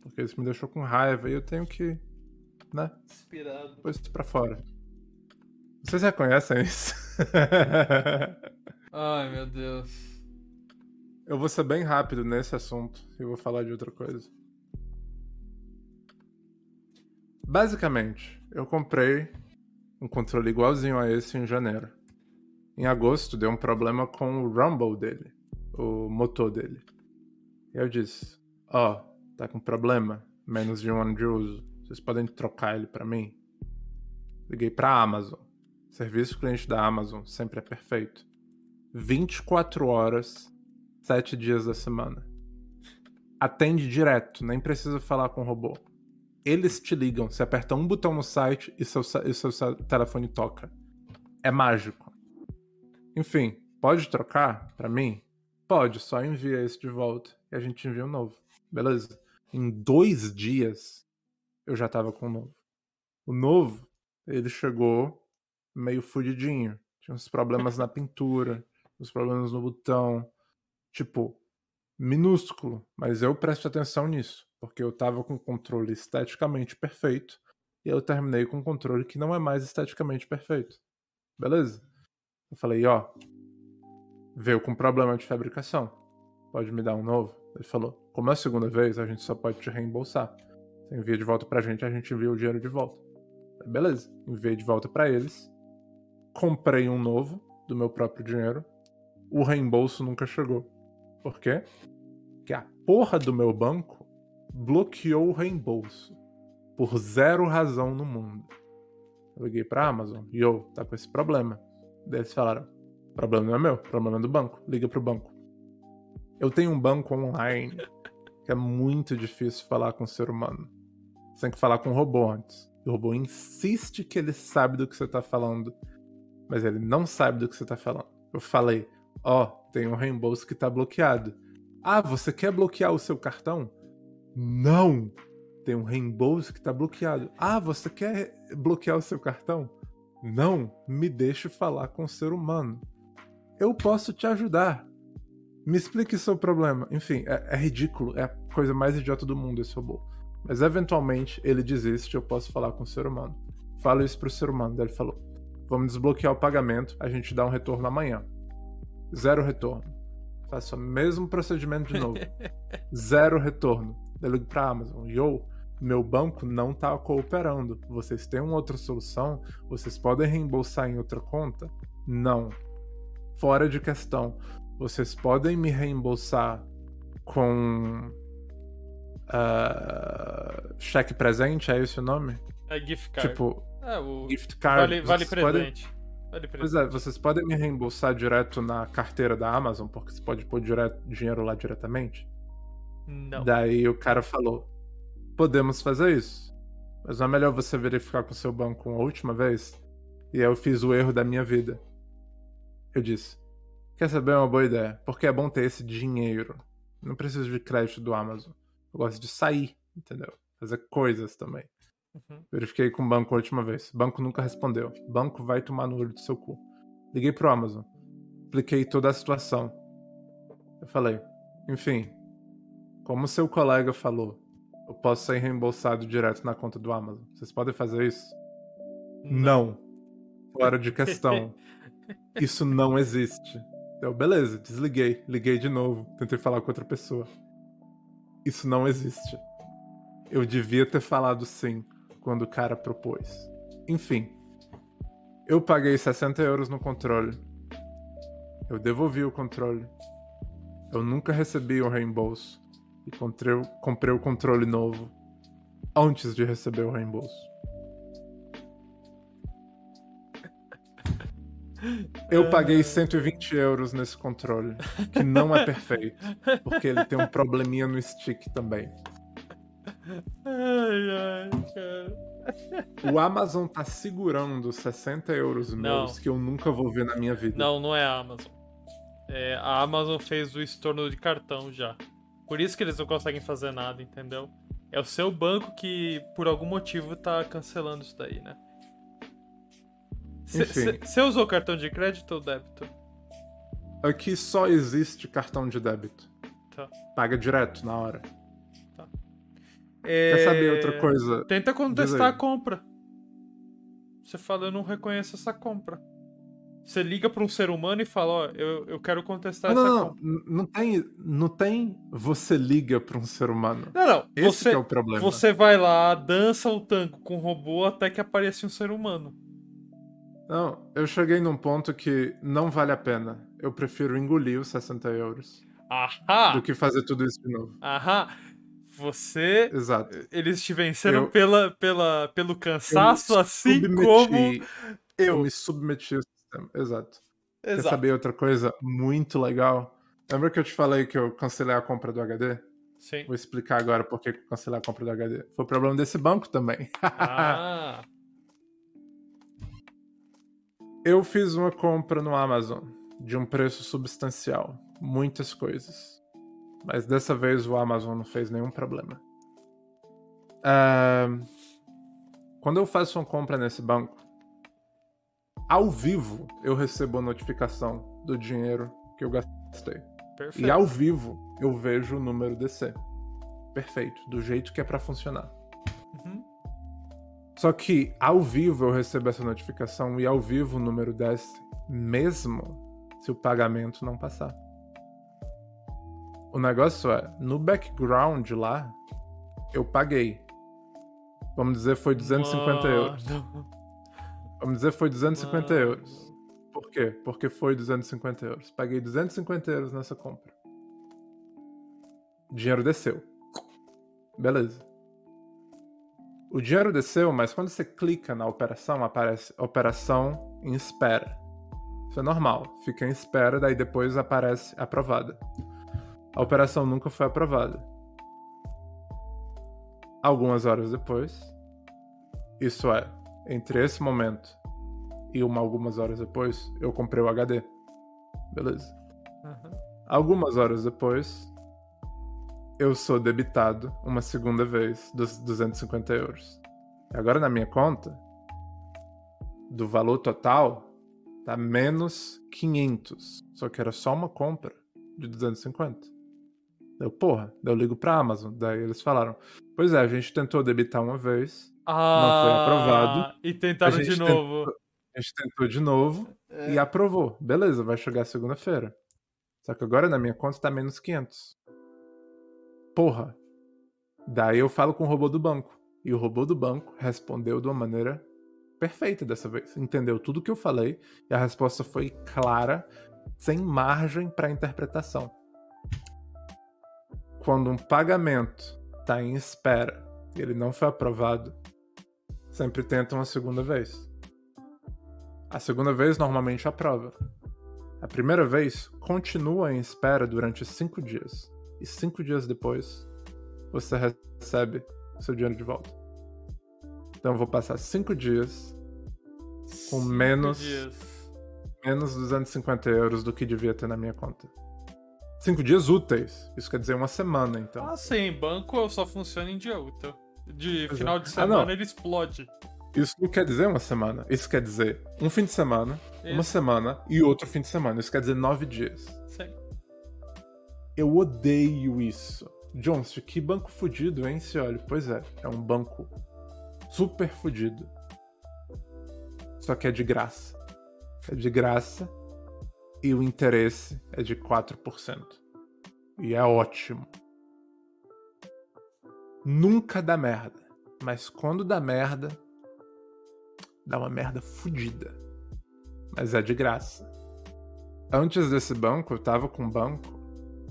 Porque isso me deixou com raiva e eu tenho que, né, Inspirado. pôr isso pra fora. Vocês reconhecem isso? [laughs] Ai, meu Deus. eu vou ser bem rápido nesse assunto e vou falar de outra coisa. Basicamente, eu comprei um controle igualzinho a esse em janeiro. Em agosto deu um problema com o rumble dele, o motor dele. E eu disse: Ó, tá com problema, menos de um ano de uso. Vocês podem trocar ele pra mim? Liguei pra Amazon. Serviço cliente da Amazon sempre é perfeito. 24 horas, 7 dias da semana. Atende direto, nem precisa falar com o robô. Eles te ligam, você aperta um botão no site e seu, e seu telefone toca. É mágico. Enfim, pode trocar pra mim? Pode, só envia esse de volta e a gente envia um novo. Beleza? Em dois dias eu já tava com o novo. O novo, ele chegou meio fudidinho. Tinha uns problemas na pintura, uns problemas no botão. Tipo, minúsculo, mas eu presto atenção nisso, porque eu tava com o controle esteticamente perfeito e eu terminei com um controle que não é mais esteticamente perfeito. Beleza? Eu falei, ó, veio com problema de fabricação. Pode me dar um novo? Ele falou, como é a segunda vez, a gente só pode te reembolsar. Você envia de volta pra gente, a gente envia o dinheiro de volta. Falei, Beleza, enviei de volta pra eles. Comprei um novo do meu próprio dinheiro. O reembolso nunca chegou. Por quê? Porque a porra do meu banco bloqueou o reembolso. Por zero razão no mundo. Eu liguei pra Amazon. Yo, tá com esse problema. Daí eles falaram: problema não é meu, problema é do banco. Liga pro banco. Eu tenho um banco online que é muito difícil falar com o ser humano. Você tem que falar com o robô antes. O robô insiste que ele sabe do que você tá falando, mas ele não sabe do que você tá falando. Eu falei: Ó, tem um reembolso que tá bloqueado. Ah, você quer bloquear o seu cartão? Não! Tem um reembolso que tá bloqueado. Ah, você quer bloquear o seu cartão? Não, me deixe falar com o ser humano. Eu posso te ajudar. Me explique seu problema. Enfim, é, é ridículo. É a coisa mais idiota do mundo esse robô. Mas eventualmente ele desiste eu posso falar com o ser humano. Falo isso pro ser humano. Daí ele falou: Vamos desbloquear o pagamento, a gente dá um retorno amanhã. Zero retorno. Faço o mesmo procedimento de novo. [laughs] Zero retorno. Eu ligo pra Amazon. Yo, meu banco não tá cooperando. Vocês têm uma outra solução? Vocês podem reembolsar em outra conta? Não. Fora de questão. Vocês podem me reembolsar com. ah, cheque presente? É esse o nome? É gift card. Tipo, é, o... gift card. vale, vale podem- presente. Vale Pois é, vocês podem me reembolsar direto na carteira da Amazon, porque você pode pôr direto, dinheiro lá diretamente? Não. Daí o cara falou: podemos fazer isso. Mas não é melhor você verificar com o seu banco uma última vez? E aí eu fiz o erro da minha vida. Eu disse: Quer saber é uma boa ideia? Porque é bom ter esse dinheiro. Não preciso de crédito do Amazon. Eu gosto de sair, entendeu? Fazer coisas também. Uhum. Verifiquei com o banco a última vez. O banco nunca respondeu. O banco vai tomar no olho do seu cu. Liguei pro Amazon. Expliquei toda a situação. Eu falei, enfim, como seu colega falou, eu posso ser reembolsado direto na conta do Amazon. Vocês podem fazer isso? Não. Fora de questão. [laughs] Isso não existe. Eu, beleza, desliguei. Liguei de novo. Tentei falar com outra pessoa. Isso não existe. Eu devia ter falado sim quando o cara propôs. Enfim. Eu paguei 60 euros no controle. Eu devolvi o controle. Eu nunca recebi o reembolso. E comprei, comprei o controle novo antes de receber o reembolso. [laughs] Eu paguei 120 euros nesse controle, que não é perfeito, porque ele tem um probleminha no stick também. Ai, ai, cara. O Amazon tá segurando 60 euros meus Não. que eu nunca vou ver na minha vida. Não, não é a Amazon. É, a Amazon fez o estorno de cartão já. Por isso que eles não conseguem fazer nada, entendeu? É o seu banco que, por algum motivo, tá cancelando isso daí, né? Você usou cartão de crédito ou débito? Aqui só existe cartão de débito. Tá. Paga direto na hora. É... Quer saber outra coisa? Tenta contestar a compra. Você fala, eu não reconheço essa compra. Você liga pra um ser humano e fala, ó, eu, eu quero contestar não, essa não, não, não tem, não tem você liga pra um ser humano. Não, não. Esse Você, é o problema. você vai lá, dança o tango com o robô até que aparece um ser humano. Não, eu cheguei num ponto que não vale a pena. Eu prefiro engolir os 60 euros Ahá! do que fazer tudo isso de novo. Ahá! Você. Exato. Eles te venceram Eu- pela, pela, pelo cansaço, assim submeti- como Eu eu. me submeti ao sistema. Exato. Quer Exato. saber outra coisa muito legal? Lembra que eu te falei que eu cancelei a compra do HD? Sim. Vou explicar agora por que eu cancelei a compra do HD. Foi problema desse banco também. Ah, [laughs] Eu fiz uma compra no Amazon de um preço substancial, muitas coisas. Mas dessa vez o Amazon não fez nenhum problema. Ah, quando eu faço uma compra nesse banco, ao vivo eu recebo a notificação do dinheiro que eu gastei. perfeito. E ao vivo eu vejo o número DC. Perfeito, do jeito que é pra funcionar. Uhum. Só que ao vivo eu recebo essa notificação e ao vivo o número desce, mesmo se o pagamento não passar. O negócio é, no background lá, eu paguei. Vamos dizer foi 250 euros. Vamos dizer foi 250 mano. euros. Por quê? Porque foi 250 euros. Paguei 250 euros nessa compra. O dinheiro desceu. Beleza. O dinheiro desceu, mas quando você clica na operação, aparece operação em espera. Isso é normal. Fica em espera, daí depois aparece aprovada. A operação nunca foi aprovada. Algumas horas depois, isso é, entre esse momento e uma algumas horas depois, eu comprei o HD. Beleza. Uhum. Algumas horas depois, eu sou debitado uma segunda vez dos 250 euros. Agora na minha conta, do valor total, tá menos 500. Só que era só uma compra de 250. Deu, porra, daí eu ligo pra Amazon. Daí eles falaram: Pois é, a gente tentou debitar uma vez, Ah, foi aprovado. E tentaram A de gente novo. a gente tentou de novo É. e aprovou. Beleza, vai chegar segunda-feira. Só que agora na minha conta tá menos 500. Porra. Daí eu falo com o robô do banco. E o robô do banco respondeu de uma maneira perfeita dessa vez. Entendeu tudo que eu falei e a resposta foi clara, sem margem para interpretação. Quando um pagamento tá em espera e ele não foi aprovado, sempre tenta uma segunda vez. A segunda vez normalmente aprova. A primeira vez continua em espera durante cinco dias. E cinco dias depois, você recebe seu dinheiro de volta. Então eu vou passar cinco dias com Cinco menos- dias. menos 250 euros do que devia ter na minha conta. Cinco dias úteis. Isso quer dizer uma semana, então. Ah, sim, banco só funciona em dia útil. De é. final de Ah, semana ele explode. Isso não quer dizer uma semana. Isso quer dizer um fim de semana, uma Isso. semana e outro fim de semana. Isso quer dizer nove dias. Sim. Eu odeio isso. Jones, que banco fudido, hein, Cioli? Pois é, é um banco super fudido. Só que é de graça. É de graça e o interesse é de 4%. E é ótimo. Nunca dá merda. Mas quando dá merda, dá uma merda fudida. mas é de graça. Antes desse banco, eu tava com um banco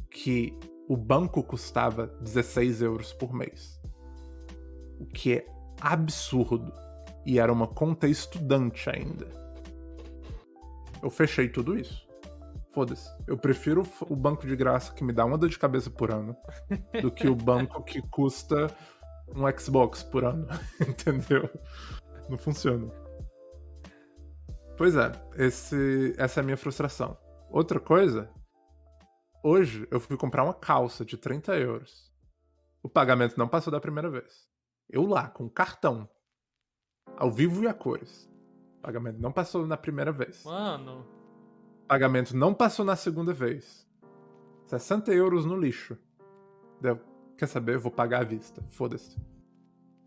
que o banco custava 16 euros por mês. O que é absurdo. E era uma conta estudante ainda. Eu fechei tudo isso. Foda-se. Eu prefiro o banco de graça que me dá uma dor de cabeça por ano do que o banco que custa um Xbox por ano. [laughs] Entendeu? Não funciona. Pois é, esse, essa é a minha frustração. Outra coisa, hoje eu fui comprar uma calça de 30 euros. O pagamento não passou da primeira vez. Eu lá, com cartão, ao vivo e a cores. O pagamento não passou na primeira vez. Mano. Pagamento não passou na segunda vez. 60 euros no lixo. Deu. Quer saber? Eu vou pagar à vista. Foda-se.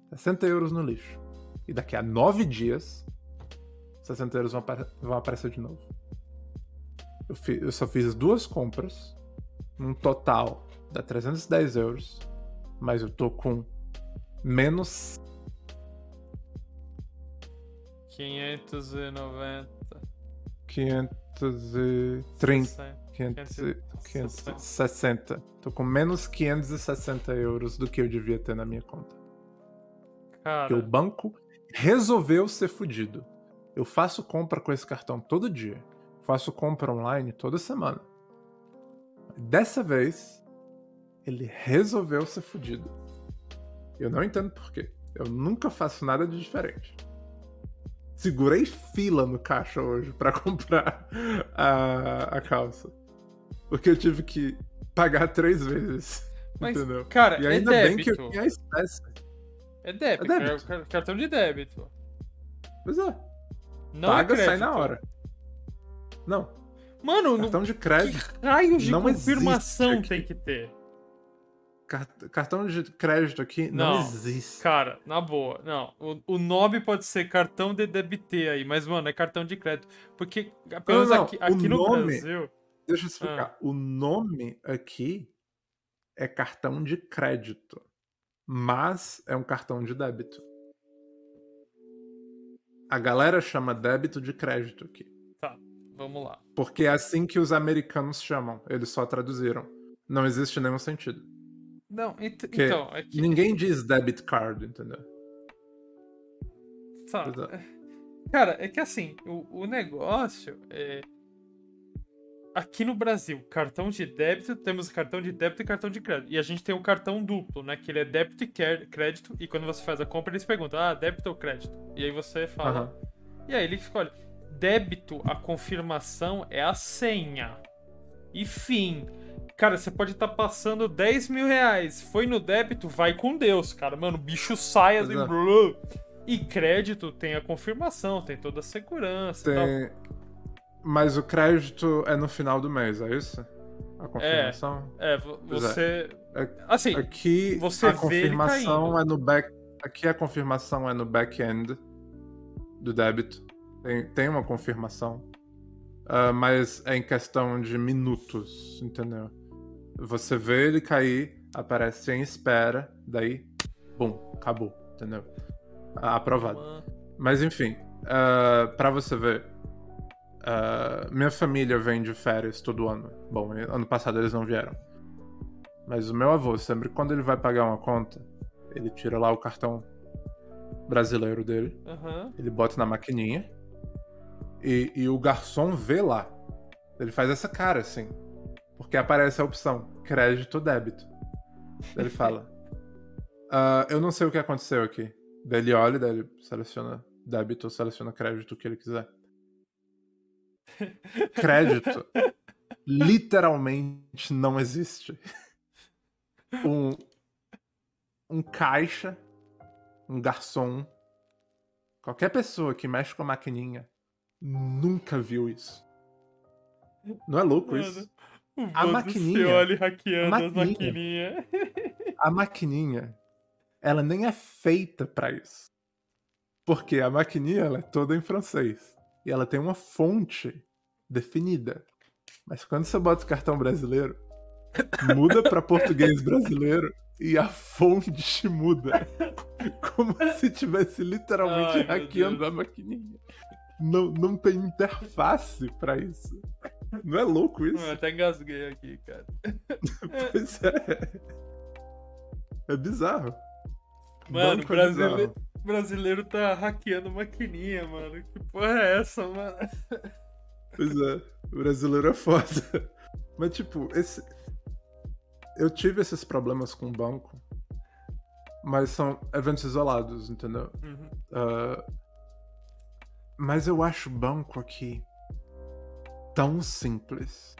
60 euros no lixo. E daqui a nove dias, 60 euros vão, apare vão aparecer de novo. Eu, eu, só fiz duas compras. Um total dá 310 euros. Mas eu tô com menos 590. 530. 560. Tô com menos 560 euros do que eu devia ter na minha conta. Cara. Porque o banco resolveu ser fudido. Eu faço compra com esse cartão todo dia. Faço compra online toda semana. Dessa vez, ele resolveu ser fudido. Eu não entendo por quê. Eu nunca faço nada de diferente. Segurei fila no caixa hoje para [laughs] comprar a, a calça. Porque eu tive que pagar três vezes. [laughs] Mas, entendeu? Cara, e ainda é bem que eu tinha a espécie. É débito, é débito. É cartão de débito. Pois é. Não Paga, é sai na hora. Não. Mano, cartão no... de crédito. Que raios de confirmação tem que ter? Cartão de crédito aqui não, não, existe. Cara, na boa. Não. O, o nome pode ser cartão de debité aí, mas, mano, é cartão de crédito. Porque não, não, aqui, aqui no nome, Brasil. Deixa eu explicar. Ah. O nome aqui é cartão de crédito. Mas é um cartão de débito. A galera chama débito de crédito aqui. Tá, vamos lá. Porque é assim que os americanos chamam. Eles só traduziram. Não existe nenhum sentido. Não, ent então. É que... Ninguém diz debit card, entendeu? Tá. Cara, é que assim, o, o negócio é. Aqui no Brasil, cartão de débito, temos cartão de débito e cartão de crédito. E a gente tem um cartão duplo, né? Que ele é débito e crédito. E quando você faz a compra, eles perguntam: ah, débito ou crédito? E aí você fala. Uhum. E aí ele escolhe: débito, a confirmação é a senha. E fim. Cara, você pode estar tá passando 10 mil reais. Foi no débito, vai com Deus, cara. Mano, o bicho sai assim. E crédito tem a confirmação, tem toda a segurança tem... Mas o crédito é no final do mês, é isso? A confirmação? É, é você. É. Assim, aqui você a confirmação é no back. Aqui a confirmação é no back-end do débito. Tem, tem uma confirmação. Uh, mas é em questão de minutos, entendeu? Você vê ele cair, aparece em espera, daí, bum, acabou, entendeu? Aprovado. Mas enfim, uh, para você ver, uh, minha família vem de férias todo ano. Bom, ano passado eles não vieram. Mas o meu avô, sempre quando ele vai pagar uma conta, ele tira lá o cartão brasileiro dele, uhum. ele bota na maquininha e, e o garçom vê lá. Ele faz essa cara assim. Porque aparece a opção crédito ou débito. Ele fala: uh, [laughs] Eu não sei o que aconteceu aqui. Daí ele olha, daí ele seleciona débito ou seleciona crédito, o que ele quiser. Crédito [laughs] literalmente não existe. Um, um caixa, um garçom, qualquer pessoa que mexe com a maquininha nunca viu isso. Não é louco Mano, isso? A maquininha. Olha hackeando maquininha, as maquininhas. [laughs] A maquininha, ela nem é feita para isso. Porque a maquininha ela é toda em francês. E ela tem uma fonte definida. Mas quando você bota o cartão brasileiro, [laughs] muda para português brasileiro e a fonte muda. [laughs] Como se tivesse literalmente Ai, hackeando a maquininha. não, não tem interface pra isso. Não é louco isso? Eu até engasguei aqui, cara. [laughs] pois é. É bizarro. Mano, Banco é brasileiro, bizarro. brasileiro tá hackeando maquininha, mano. Que porra é essa, mano? Pois é, o brasileiro é foda. Mas, tipo, esse. Eu tive esses problemas com o banco, mas são eventos isolados, entendeu? Uhum. Ah, mas eu acho o banco aqui tão simples.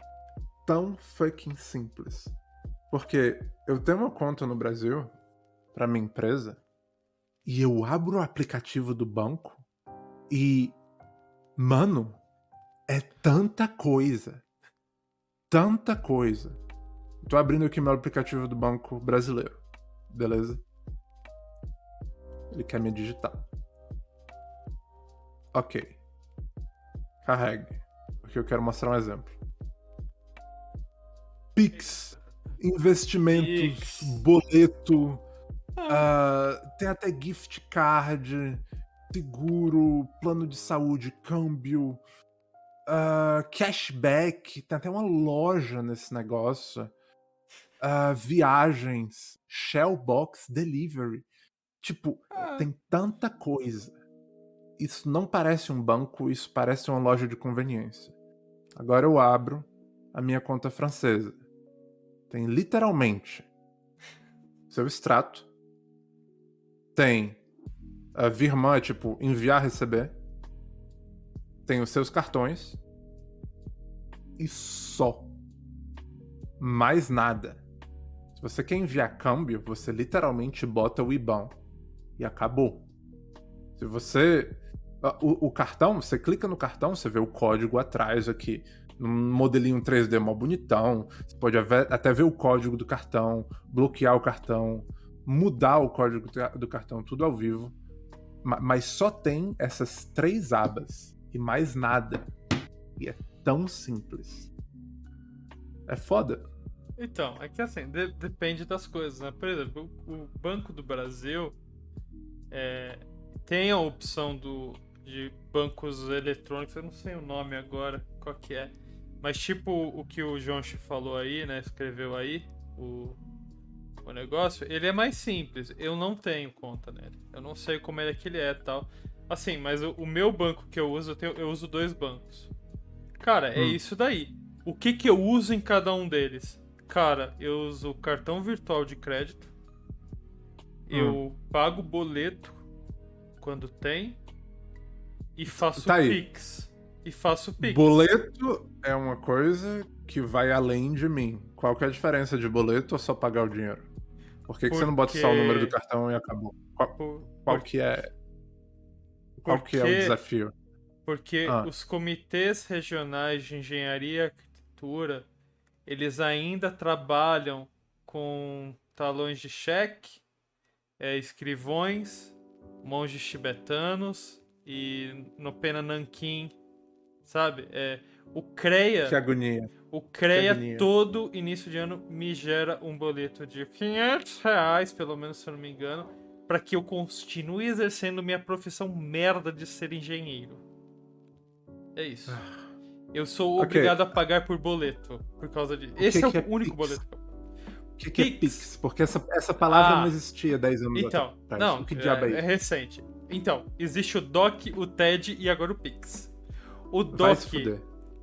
Tão fucking simples. Porque eu tenho uma conta no Brasil, pra minha empresa, e eu abro o aplicativo do banco e. Mano, é tanta coisa. Tanta coisa. Tô abrindo aqui meu aplicativo do banco brasileiro. Beleza? Ele quer me digitar. Ok. Carregue. Porque eu quero mostrar um exemplo. Pix. Investimentos. Pix. Boleto. ah, tem até gift card. Seguro. Plano de saúde. Câmbio. ah, cashback. Tem até uma loja nesse negócio. ah, viagens. Shellbox Delivery. Tipo, Ah, tem tanta coisa. Isso não parece um banco, isso parece uma loja de conveniência. Agora eu abro a minha conta francesa. Tem literalmente seu extrato. Tem a Virman, é tipo enviar, receber. Tem os seus cartões. E só. Mais nada. Se você quer enviar câmbio, você literalmente bota o IBAN e acabou. Se você. Ah, O, o cartão, você clica no cartão, você vê o código atrás aqui. Num modelinho 3D mó bonitão. Você pode até ver o código do cartão, bloquear o cartão, mudar o código do- cartão, tudo ao vivo. Ma- Mas só tem essas três abas e mais nada. E é tão simples. É foda. Então, é que assim, de- depende das coisas, né? Por exemplo, o, o Banco do Brasil é, tem a opção do, de bancos eletrônicos, eu não sei o nome agora, qual que é. Mas tipo o que o Jonchi falou aí, né? Escreveu aí, o, o negócio, ele é mais simples. Eu não tenho conta nele. Eu não sei como é que ele é tal. Assim, mas o, o meu banco que eu uso, eu, tenho- eu uso dois bancos. Cara, é Hum. isso daí. O que que eu uso em cada um deles? Cara, eu uso cartão virtual de crédito. Eu pago boleto quando tem. E faço Tá. Pix. E faço Pix. Boleto é uma coisa que vai além de mim. Qual que é a diferença de boleto ou só pagar o dinheiro? Por que, que você não bota só o Porque- número do cartão e acabou? Qual, Por- qual que é. Qual que é o Porque- desafio? Porque Ah. os comitês regionais de engenharia e arquitetura, eles ainda trabalham com talões de cheque, é, escrivões, monges tibetanos e no pena nanquim, sabe? É, o CREA, Que agonia. o CREA agonia. todo início de ano me gera um boleto de 500 reais, pelo menos se eu não me engano, para que eu continue exercendo minha profissão merda de ser engenheiro. É isso. Eu sou Ah. Obrigado a pagar por boleto por causa disso. que Esse é o que é único Pix? boleto. que eu- O que, que é Pix. Pix? Porque essa, essa palavra Ah. não existia 10 anos Então, atrás. não, O que diabo é é, isso? é recente. Então, existe o DOC, o TED e agora o Pix. O DOC,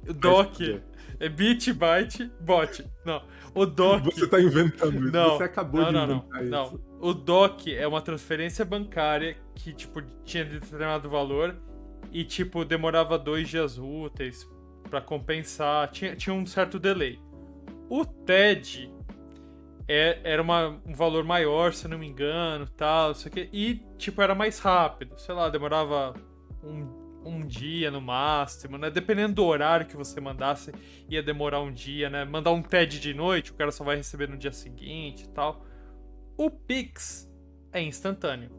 o DOC é bit, byte, bot. Não, o DOC Você tá inventando isso. Não, Você acabou não, de não, não, inventar não. isso. O DOC é uma transferência bancária que, tipo, tinha determinado valor e, tipo, demorava dois dias úteis pra compensar. Tinha, tinha um certo delay. O TED é- era uma- um valor maior, se eu não me engano, tal, isso aqui. E, tipo, era mais rápido. Sei lá, demorava um, um dia no máximo, né? Dependendo do horário que você mandasse, ia demorar um dia, né? Mandar um TED de noite, o cara só vai receber no dia seguinte e tal. O Pix é instantâneo.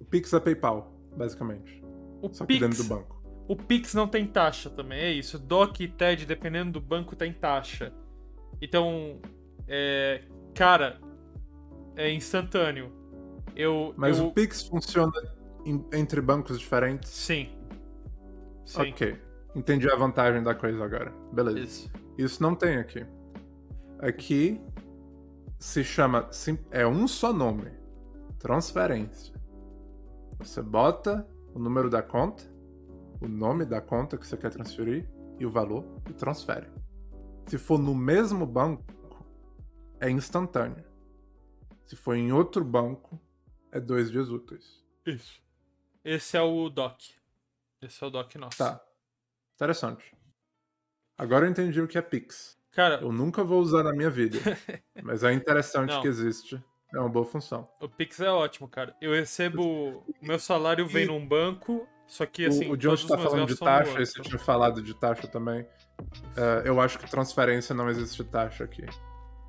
O Pix é PayPal, basicamente. O Só que dentro Pix, do banco. o Pix não tem taxa também, é isso. DOC e TED, dependendo do banco, tem taxa. Então, é, cara, é instantâneo. Eu, Mas eu- o Pix funciona em- entre bancos diferentes? sim, Sim. Ok. Entendi a vantagem da coisa agora. Beleza. Isso. Isso não tem aqui. Aqui se chama. sim- É um só nome: transferência. Você bota o número da conta, o nome da conta que você quer transferir e o valor e transfere. Se for no mesmo banco, é instantâneo. Se for em outro banco, é dois dias úteis. Isso. Esse é o doc. Esse é o doc nosso. Tá. Interessante. Agora eu entendi o que é Pix. Cara, Eu nunca vou usar na minha vida. [laughs] mas é interessante Não. que existe. É uma boa função. o Pix é ótimo, cara. Eu recebo. O meu salário vem E- num banco, só que assim. o, o John está falando de taxa, e você tinha falado de taxa também. É, eu acho que transferência não existe taxa aqui.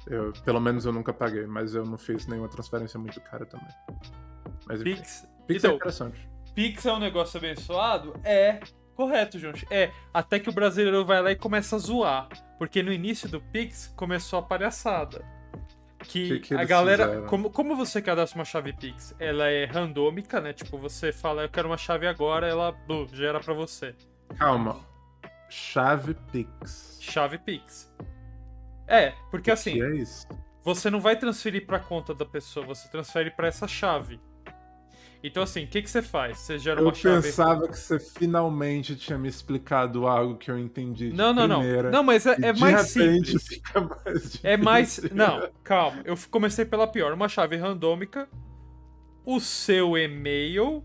Eu, pelo menos eu nunca paguei, mas eu não fiz nenhuma transferência muito cara também. Mas Pix. Pix é Então, interessante. Pix é um negócio abençoado? É. Correto, Jones. É. Até que o brasileiro vai lá e começa a zoar. Porque no início do Pix começou a palhaçada. Que, Que que a galera. fizeram? Como, como você cadastra uma chave Pix? Ela é randômica, né? Tipo, você fala, eu quero uma chave agora, ela blu, gera pra você. Calma. Chave Pix. Chave Pix. É, porque assim, que é você não vai transferir pra conta da pessoa, você transfere pra essa chave. Então, assim, o que, que você faz? Você gera Eu uma chave. pensava que você finalmente tinha me explicado algo que eu entendi de Não, não, não. primeira. Não, mas é, é de mais repente simples. fica mais difícil. É mais. Não, calma. Eu comecei pela pior. Uma chave randômica, o seu e-mail,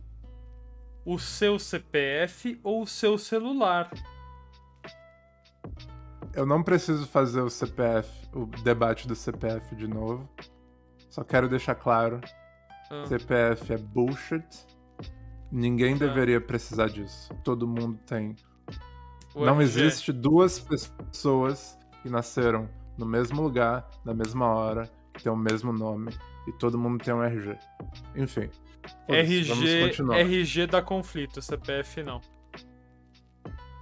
o seu CPF ou o seu celular. Eu não preciso fazer o CPF, o debate do CPF de novo. Só quero deixar claro: Ah, CPF é bullshit. Ninguém Ah. deveria precisar disso. Todo mundo tem. o não RG. existe duas pessoas que nasceram no mesmo lugar, na mesma hora, que tem o mesmo nome e todo mundo tem um RG. Enfim. Foda-se, Vamos RG, continuar. RG dá conflito, CPF não.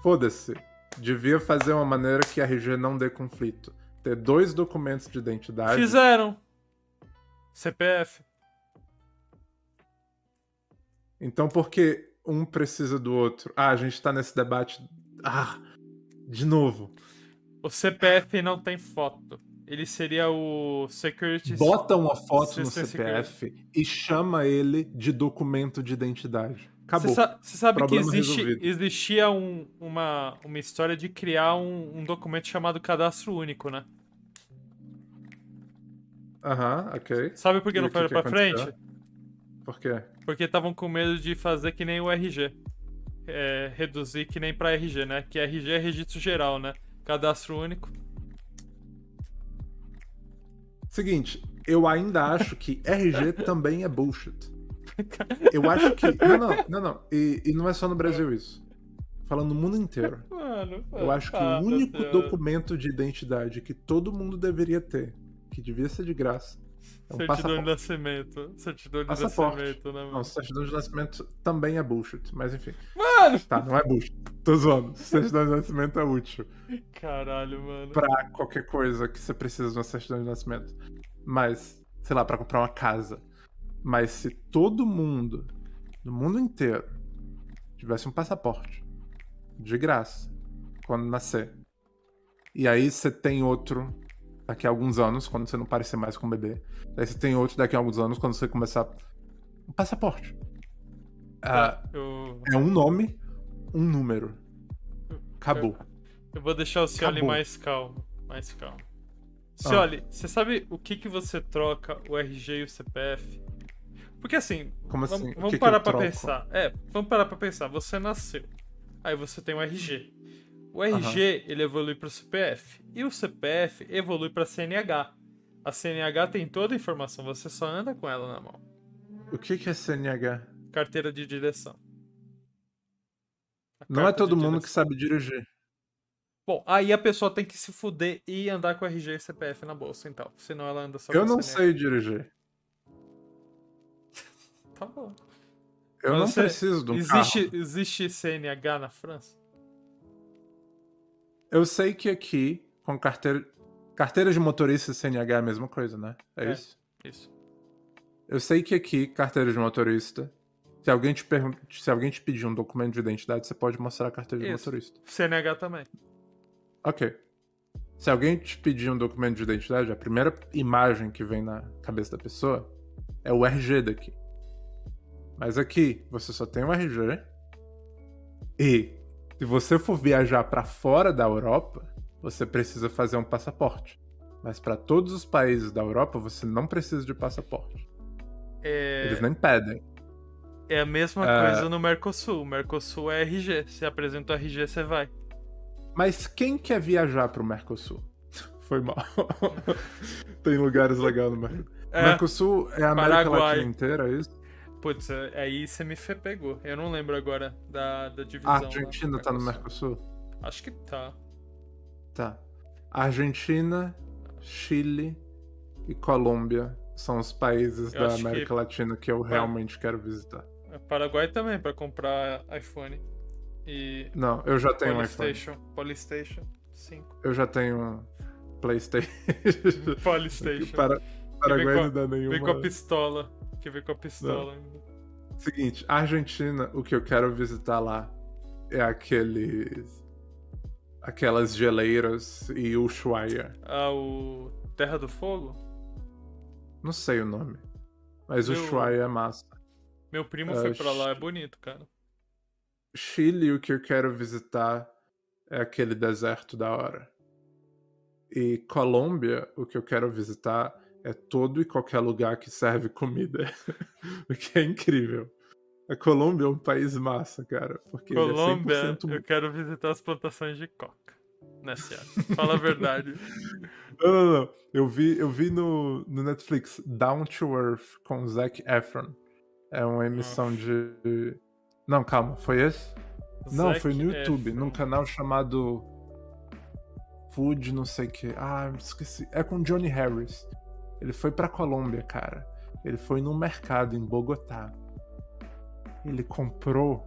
Foda-se. Devia fazer uma maneira que RG não dê conflito. Ter dois documentos de identidade. Fizeram. CPF. Então por que um precisa do outro? Ah, a gente tá nesse debate. Ah! De novo. O CPF não tem foto. Ele seria o Security. Bota uma foto no CPF e chama ele de documento de identidade. Acabou. Você sabe que Problema existe, resolvido. existia um- uma, uma história de criar um, um documento chamado cadastro único, né? Aham, ok. Sabe por que E não foi que que pra frente? Por quê? Porque estavam com medo de fazer que nem o RG. É, reduzir que nem pra RG, né? Que RG é registro geral, né? Cadastro único. Seguinte, eu ainda acho que RG também é bullshit. [laughs] Eu acho que. Não, não, não, não. E, e não é só no Brasil isso. Falando no mundo inteiro. [laughs] Mano, Eu acho que o único Deus. documento de identidade que todo mundo deveria ter, que devia ser de graça, é um Certidão de passaporte. nascimento. Certidão de Passaporte. nascimento, né, Não, mano? certidão de nascimento também é bullshit, mas enfim. Mano! Tá, não é bullshit. Tô zoando. Certidão de nascimento é útil Caralho, mano. pra qualquer coisa que você precisa de uma certidão de nascimento. Mas, sei lá, pra comprar uma casa. Mas se todo mundo, no mundo inteiro, tivesse um passaporte de graça quando nascer, e aí você tem outro daqui a alguns anos, quando você não parecer mais com um bebê, aí você tem outro daqui a alguns anos, quando você começar. Um passaporte. Ah, Eu, é um nome, um número. Acabou. eu vou deixar o Cioli Acabou. mais calmo. Mais calmo. Ah. Cioli, você sabe o que que você troca o RG e o CPF? Porque assim, Como assim? vamos, vamos que que parar eu pra pensar. É, vamos parar pra pensar. Você nasceu. Aí você tem o RG. O RG, ele evolui pro CPF. E o CPF evolui pra CNH. A CNH tem toda a informação, você só anda com ela na mão. O que que é CNH? Carteira de direção. A Não é todo mundo que direção. sabe dirigir. Bom, aí a pessoa tem que se fuder e andar com RG e CPF na bolsa, então. Senão ela anda só Eu não CNH. sei dirigir. Tá bom. Eu Mas não você- preciso de um existe, carro. existe CNH na França? Eu sei que aqui, com carteira... Carteira de motorista e CNH é a mesma coisa, né? É, É. isso? Isso. Eu sei que aqui, carteira de motorista, Se alguém te pergunta, se alguém te pedir um documento de identidade, você pode mostrar a carteira de Isso. motorista. CNH também. Ok. Se alguém te pedir um documento de identidade, a primeira imagem que vem na cabeça da pessoa é o RG daqui. Mas aqui você só tem o RG. E se você for viajar para fora da Europa, você precisa fazer um passaporte. Mas para todos os países da Europa você não precisa de passaporte. É, Eles nem pedem. é a mesma É. coisa no Mercosul. O Mercosul é RG. Se apresenta o RG, você vai. Mas quem quer viajar pro Mercosul? [laughs] Foi mal. [laughs] Tem lugares legais no Mercosul. É, Mercosul é a América Paraguai. Latina inteira, é isso? Putz, aí você me pegou. Eu não lembro agora da, da divisão. A Argentina tá no Mercosul? Acho que tá. Tá. Argentina, Chile e Colômbia são os países Eu da acho que- América Latina que eu realmente quero visitar. É Paraguai também, pra comprar iPhone. E Não, eu já tenho um iPhone. Polystation. Polystation 5. Eu já tenho um PlayStation. [laughs] Polystation. Para... Paraguai não dá nenhuma. Vem com a pistola. Que vem com a pistola ainda. Seguinte, Argentina, o que eu quero visitar lá é aqueles. aquelas geleiras e Ushuaia. Ah, o Terra do Fogo? Não sei o nome. Mas Meu- Ushuaia é massa. Meu primo Ah, foi pra lá, é bonito, cara. Chile, o que eu quero visitar é aquele deserto da hora. E Colômbia, o que eu quero visitar é todo e qualquer lugar que serve comida. [laughs] o que é incrível. A Colômbia é um país massa, cara. Porque Colômbia, ele é 100% eu quero visitar as plantações de coca. Nesse ano. Fala a verdade. [laughs] Não, não, não. Eu vi, eu vi no, no Netflix Down to Earth com Zac Efron. É uma emissão de. Não, calma, foi esse? Não, Zac foi no YouTube, Efron. num canal chamado Food, não sei o que. Ah, esqueci. É com Johnny Harris. Ele foi pra Colômbia, cara. Ele foi num mercado em Bogotá. Ele comprou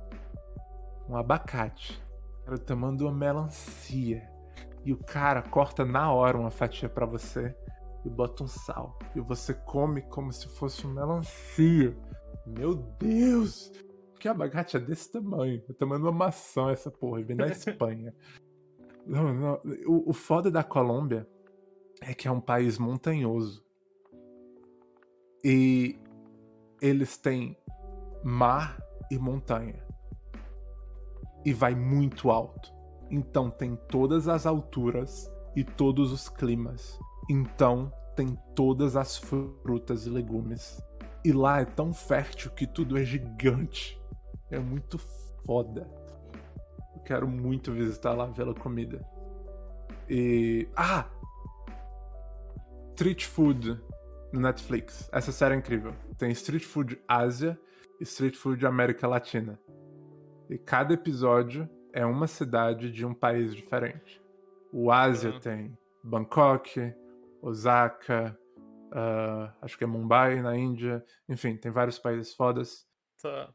um abacate. Era o tamanho de uma melancia. E o cara corta na hora uma fatia pra você e bota um sal. E você come como se fosse um melancia. Meu Deus! Que abacate é desse tamanho. É o tamanho de uma maçã essa porra. Vem da [laughs] Espanha. Não, não. O, o foda da Colômbia é que é um país montanhoso. E eles têm mar e montanha. E vai muito alto. Então tem todas as alturas e todos os climas. Então tem todas as frutas e legumes. E lá é tão fértil que tudo é gigante. É muito foda. Eu quero muito visitar lá pela comida. E. Ah! Street Food no Netflix. Essa série é incrível. Tem Street Food Ásia e Street Food América Latina. E cada episódio é uma cidade de um país diferente. O Ásia Ah. tem Bangkok, Osaka, ah, acho que é Mumbai na Índia. Enfim, tem vários países fodas. Tá.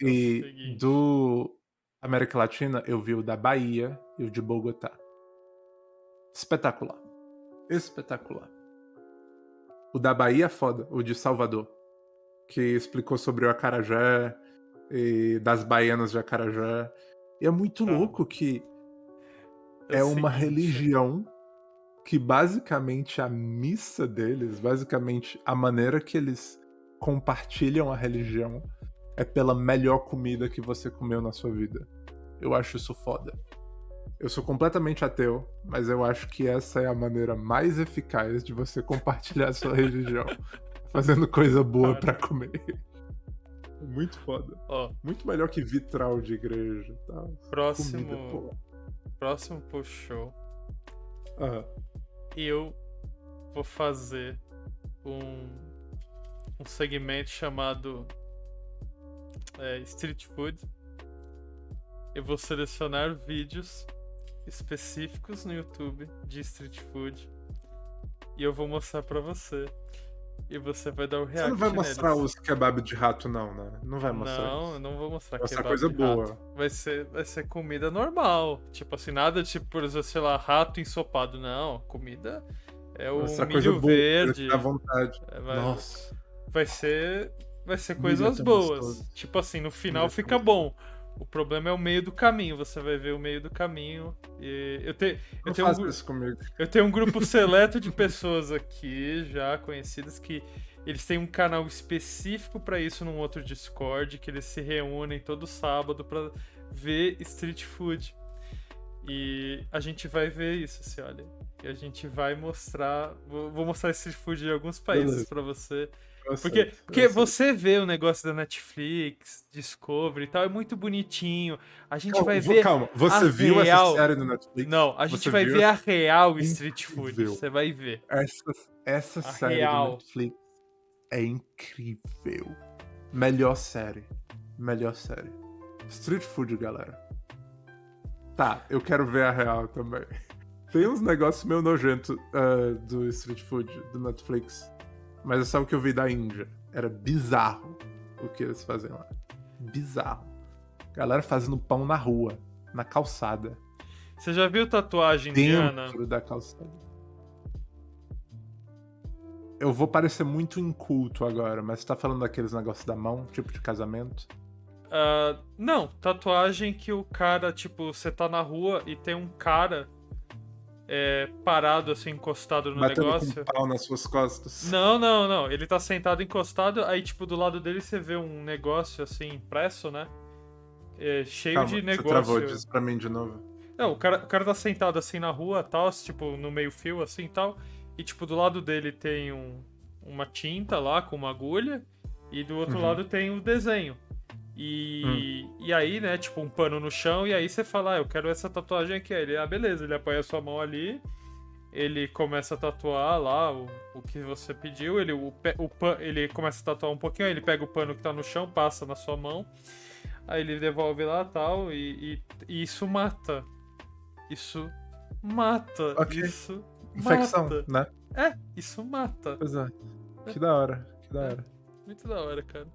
E do América Latina, eu vi o da Bahia e o de Bogotá. Espetacular. Espetacular. O da Bahia é foda, o de Salvador. Que explicou sobre o acarajé e das baianas de acarajé. E é muito Tá. louco que É é uma seguinte, religião que basicamente a missa deles, basicamente a maneira que eles compartilham a religião é pela melhor comida que você comeu na sua vida. Eu acho isso foda. Eu sou completamente ateu, mas eu acho que essa é a maneira mais eficaz de você compartilhar a sua [laughs] religião. Fazendo coisa boa pra comer. É Muito foda. Ó, Muito melhor que vitral de igreja e tal. próximo. Comida, próximo post show. Aham. eu vou fazer um, um segmento chamado é, Street Food. Eu vou selecionar vídeos específicos no YouTube de Street Food e eu vou mostrar pra você. E você vai dar o react Você não vai mostrar neles. os kebab de rato, não, né? Não vai mostrar Não, isso. eu não vou mostrar kebab coisa boa. rato. Vai ser, vai ser comida normal. Tipo assim, nada tipo, por exemplo, sei lá, rato ensopado. Não, comida é o Mostrar milho coisa boa. verde. Dá vontade. É, vai, Nossa. vai ser vai ser coisas tão boas. gostoso. Tipo assim, no final Milho é fica bom. O problema é o meio do caminho. Você vai ver o meio do caminho. E eu, te, eu, tenho um, eu tenho um grupo [laughs] seleto de pessoas aqui, já conhecidas, que eles têm um canal específico pra isso num outro Discord, que eles se reúnem todo sábado pra ver street food. E a gente vai ver isso, assim, olha. E a gente vai mostrar. Vou, mostrar street food de alguns países pra você. Porque, porque você vê o negócio da Netflix, Discovery e tal, é muito bonitinho. A gente Calma, vai ver. calma, você viu real- essa série no Netflix? Não, a gente Você vai viu ver a real street food. Você vai ver. Essa, essa A série real. do Netflix é incrível. Melhor série. Melhor série. Street Food, galera. Tá, eu quero ver a real também. [laughs] Tem uns negócios meio nojentos ah, do Street Food, do Netflix. Mas é só o que eu vi da Índia. Era bizarro o que eles fazem lá. Bizarro. Galera fazendo pão na rua, na calçada. Você já viu tatuagem indiana? Dentro da calçada. Eu vou parecer muito inculto agora, mas você tá falando daqueles negócios da mão, tipo de casamento? Ah, não, tatuagem que o cara, tipo, você tá na rua e tem um cara é, parado, assim, encostado no Batendo negócio. com um pau nas suas costas. Não, não, não. Ele tá sentado encostado, aí, tipo, do lado dele você vê um negócio, assim, impresso, né? É, cheio Calma, de Você negócio. travou disso pra mim de novo. Não, o cara, o cara tá sentado assim na rua, tal, tipo, no meio fio, assim e tal. E, tipo, do lado dele tem um, uma tinta lá com uma agulha. E do outro Uhum. lado tem o desenho. E, e aí, né, tipo, um pano no chão. E aí você fala, ah, eu quero essa tatuagem aqui. Aí ele, ah, beleza. Ele apoia a sua mão ali. Ele começa a tatuar lá o, o que você pediu. Ele, o, o pan, ele começa a tatuar um pouquinho. Aí ele pega o pano que tá no chão, passa na sua mão. Aí ele devolve lá tal. E, e- e isso mata. Isso mata. Ok. Isso Infecção, mata. né? É, isso mata. Pois é. Que da hora, que da É. hora. Muito da hora, cara.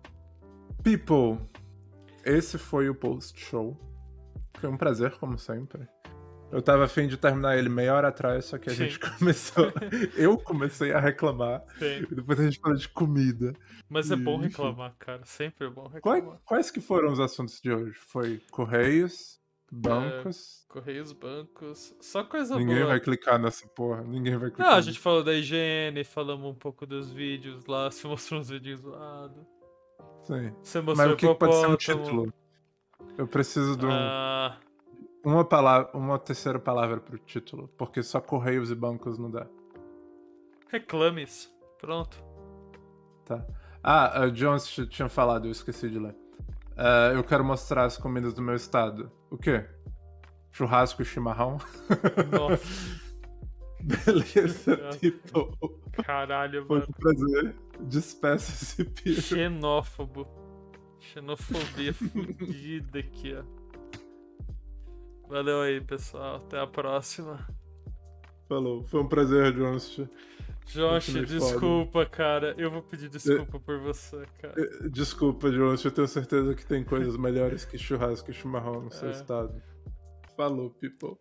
People, esse foi o post-show. Foi um prazer, como sempre. Eu tava afim de terminar ele meia hora atrás, só que a Sim. gente [laughs] começou. eu comecei a reclamar. Tem. E depois a gente falou de comida. Mas é bom Enfim. reclamar, cara. Sempre é bom Quais, reclamar. quais que foram os assuntos de hoje? Foi Correios, bancos. Correios, bancos. Só coisa Ninguém boa. vai clicar nessa porra. Ninguém vai clicar. Não, a gente falou da higiene, falamos um pouco dos vídeos lá, [laughs] você mostrou uns vídeos zoados. Sim. Você mostrou Mas o que, que pode ser um título? Eu preciso de um- Ah, uma, palavra, uma terceira palavra pro título. Porque só Correios e bancos não dá. reclames. Pronto. Tá. Ah, a Jones t- tinha falado, eu esqueci de ler. Ah, eu quero mostrar as comidas do meu estado. O quê? Churrasco e chimarrão? Nossa, [laughs] Beleza, tipo. caralho, Foi mano. um prazer. Despeça esse piro. Xenófobo. Xenofobia fudida aqui, ó. Valeu aí, pessoal. Até a próxima. Falou. Foi um prazer, Jones. Josh, desculpa, cara. Eu vou pedir desculpa por você, cara. Desculpa, Jones. Eu tenho certeza que tem coisas melhores que churrasco e chimarrão no seu É. estado. Falou, people.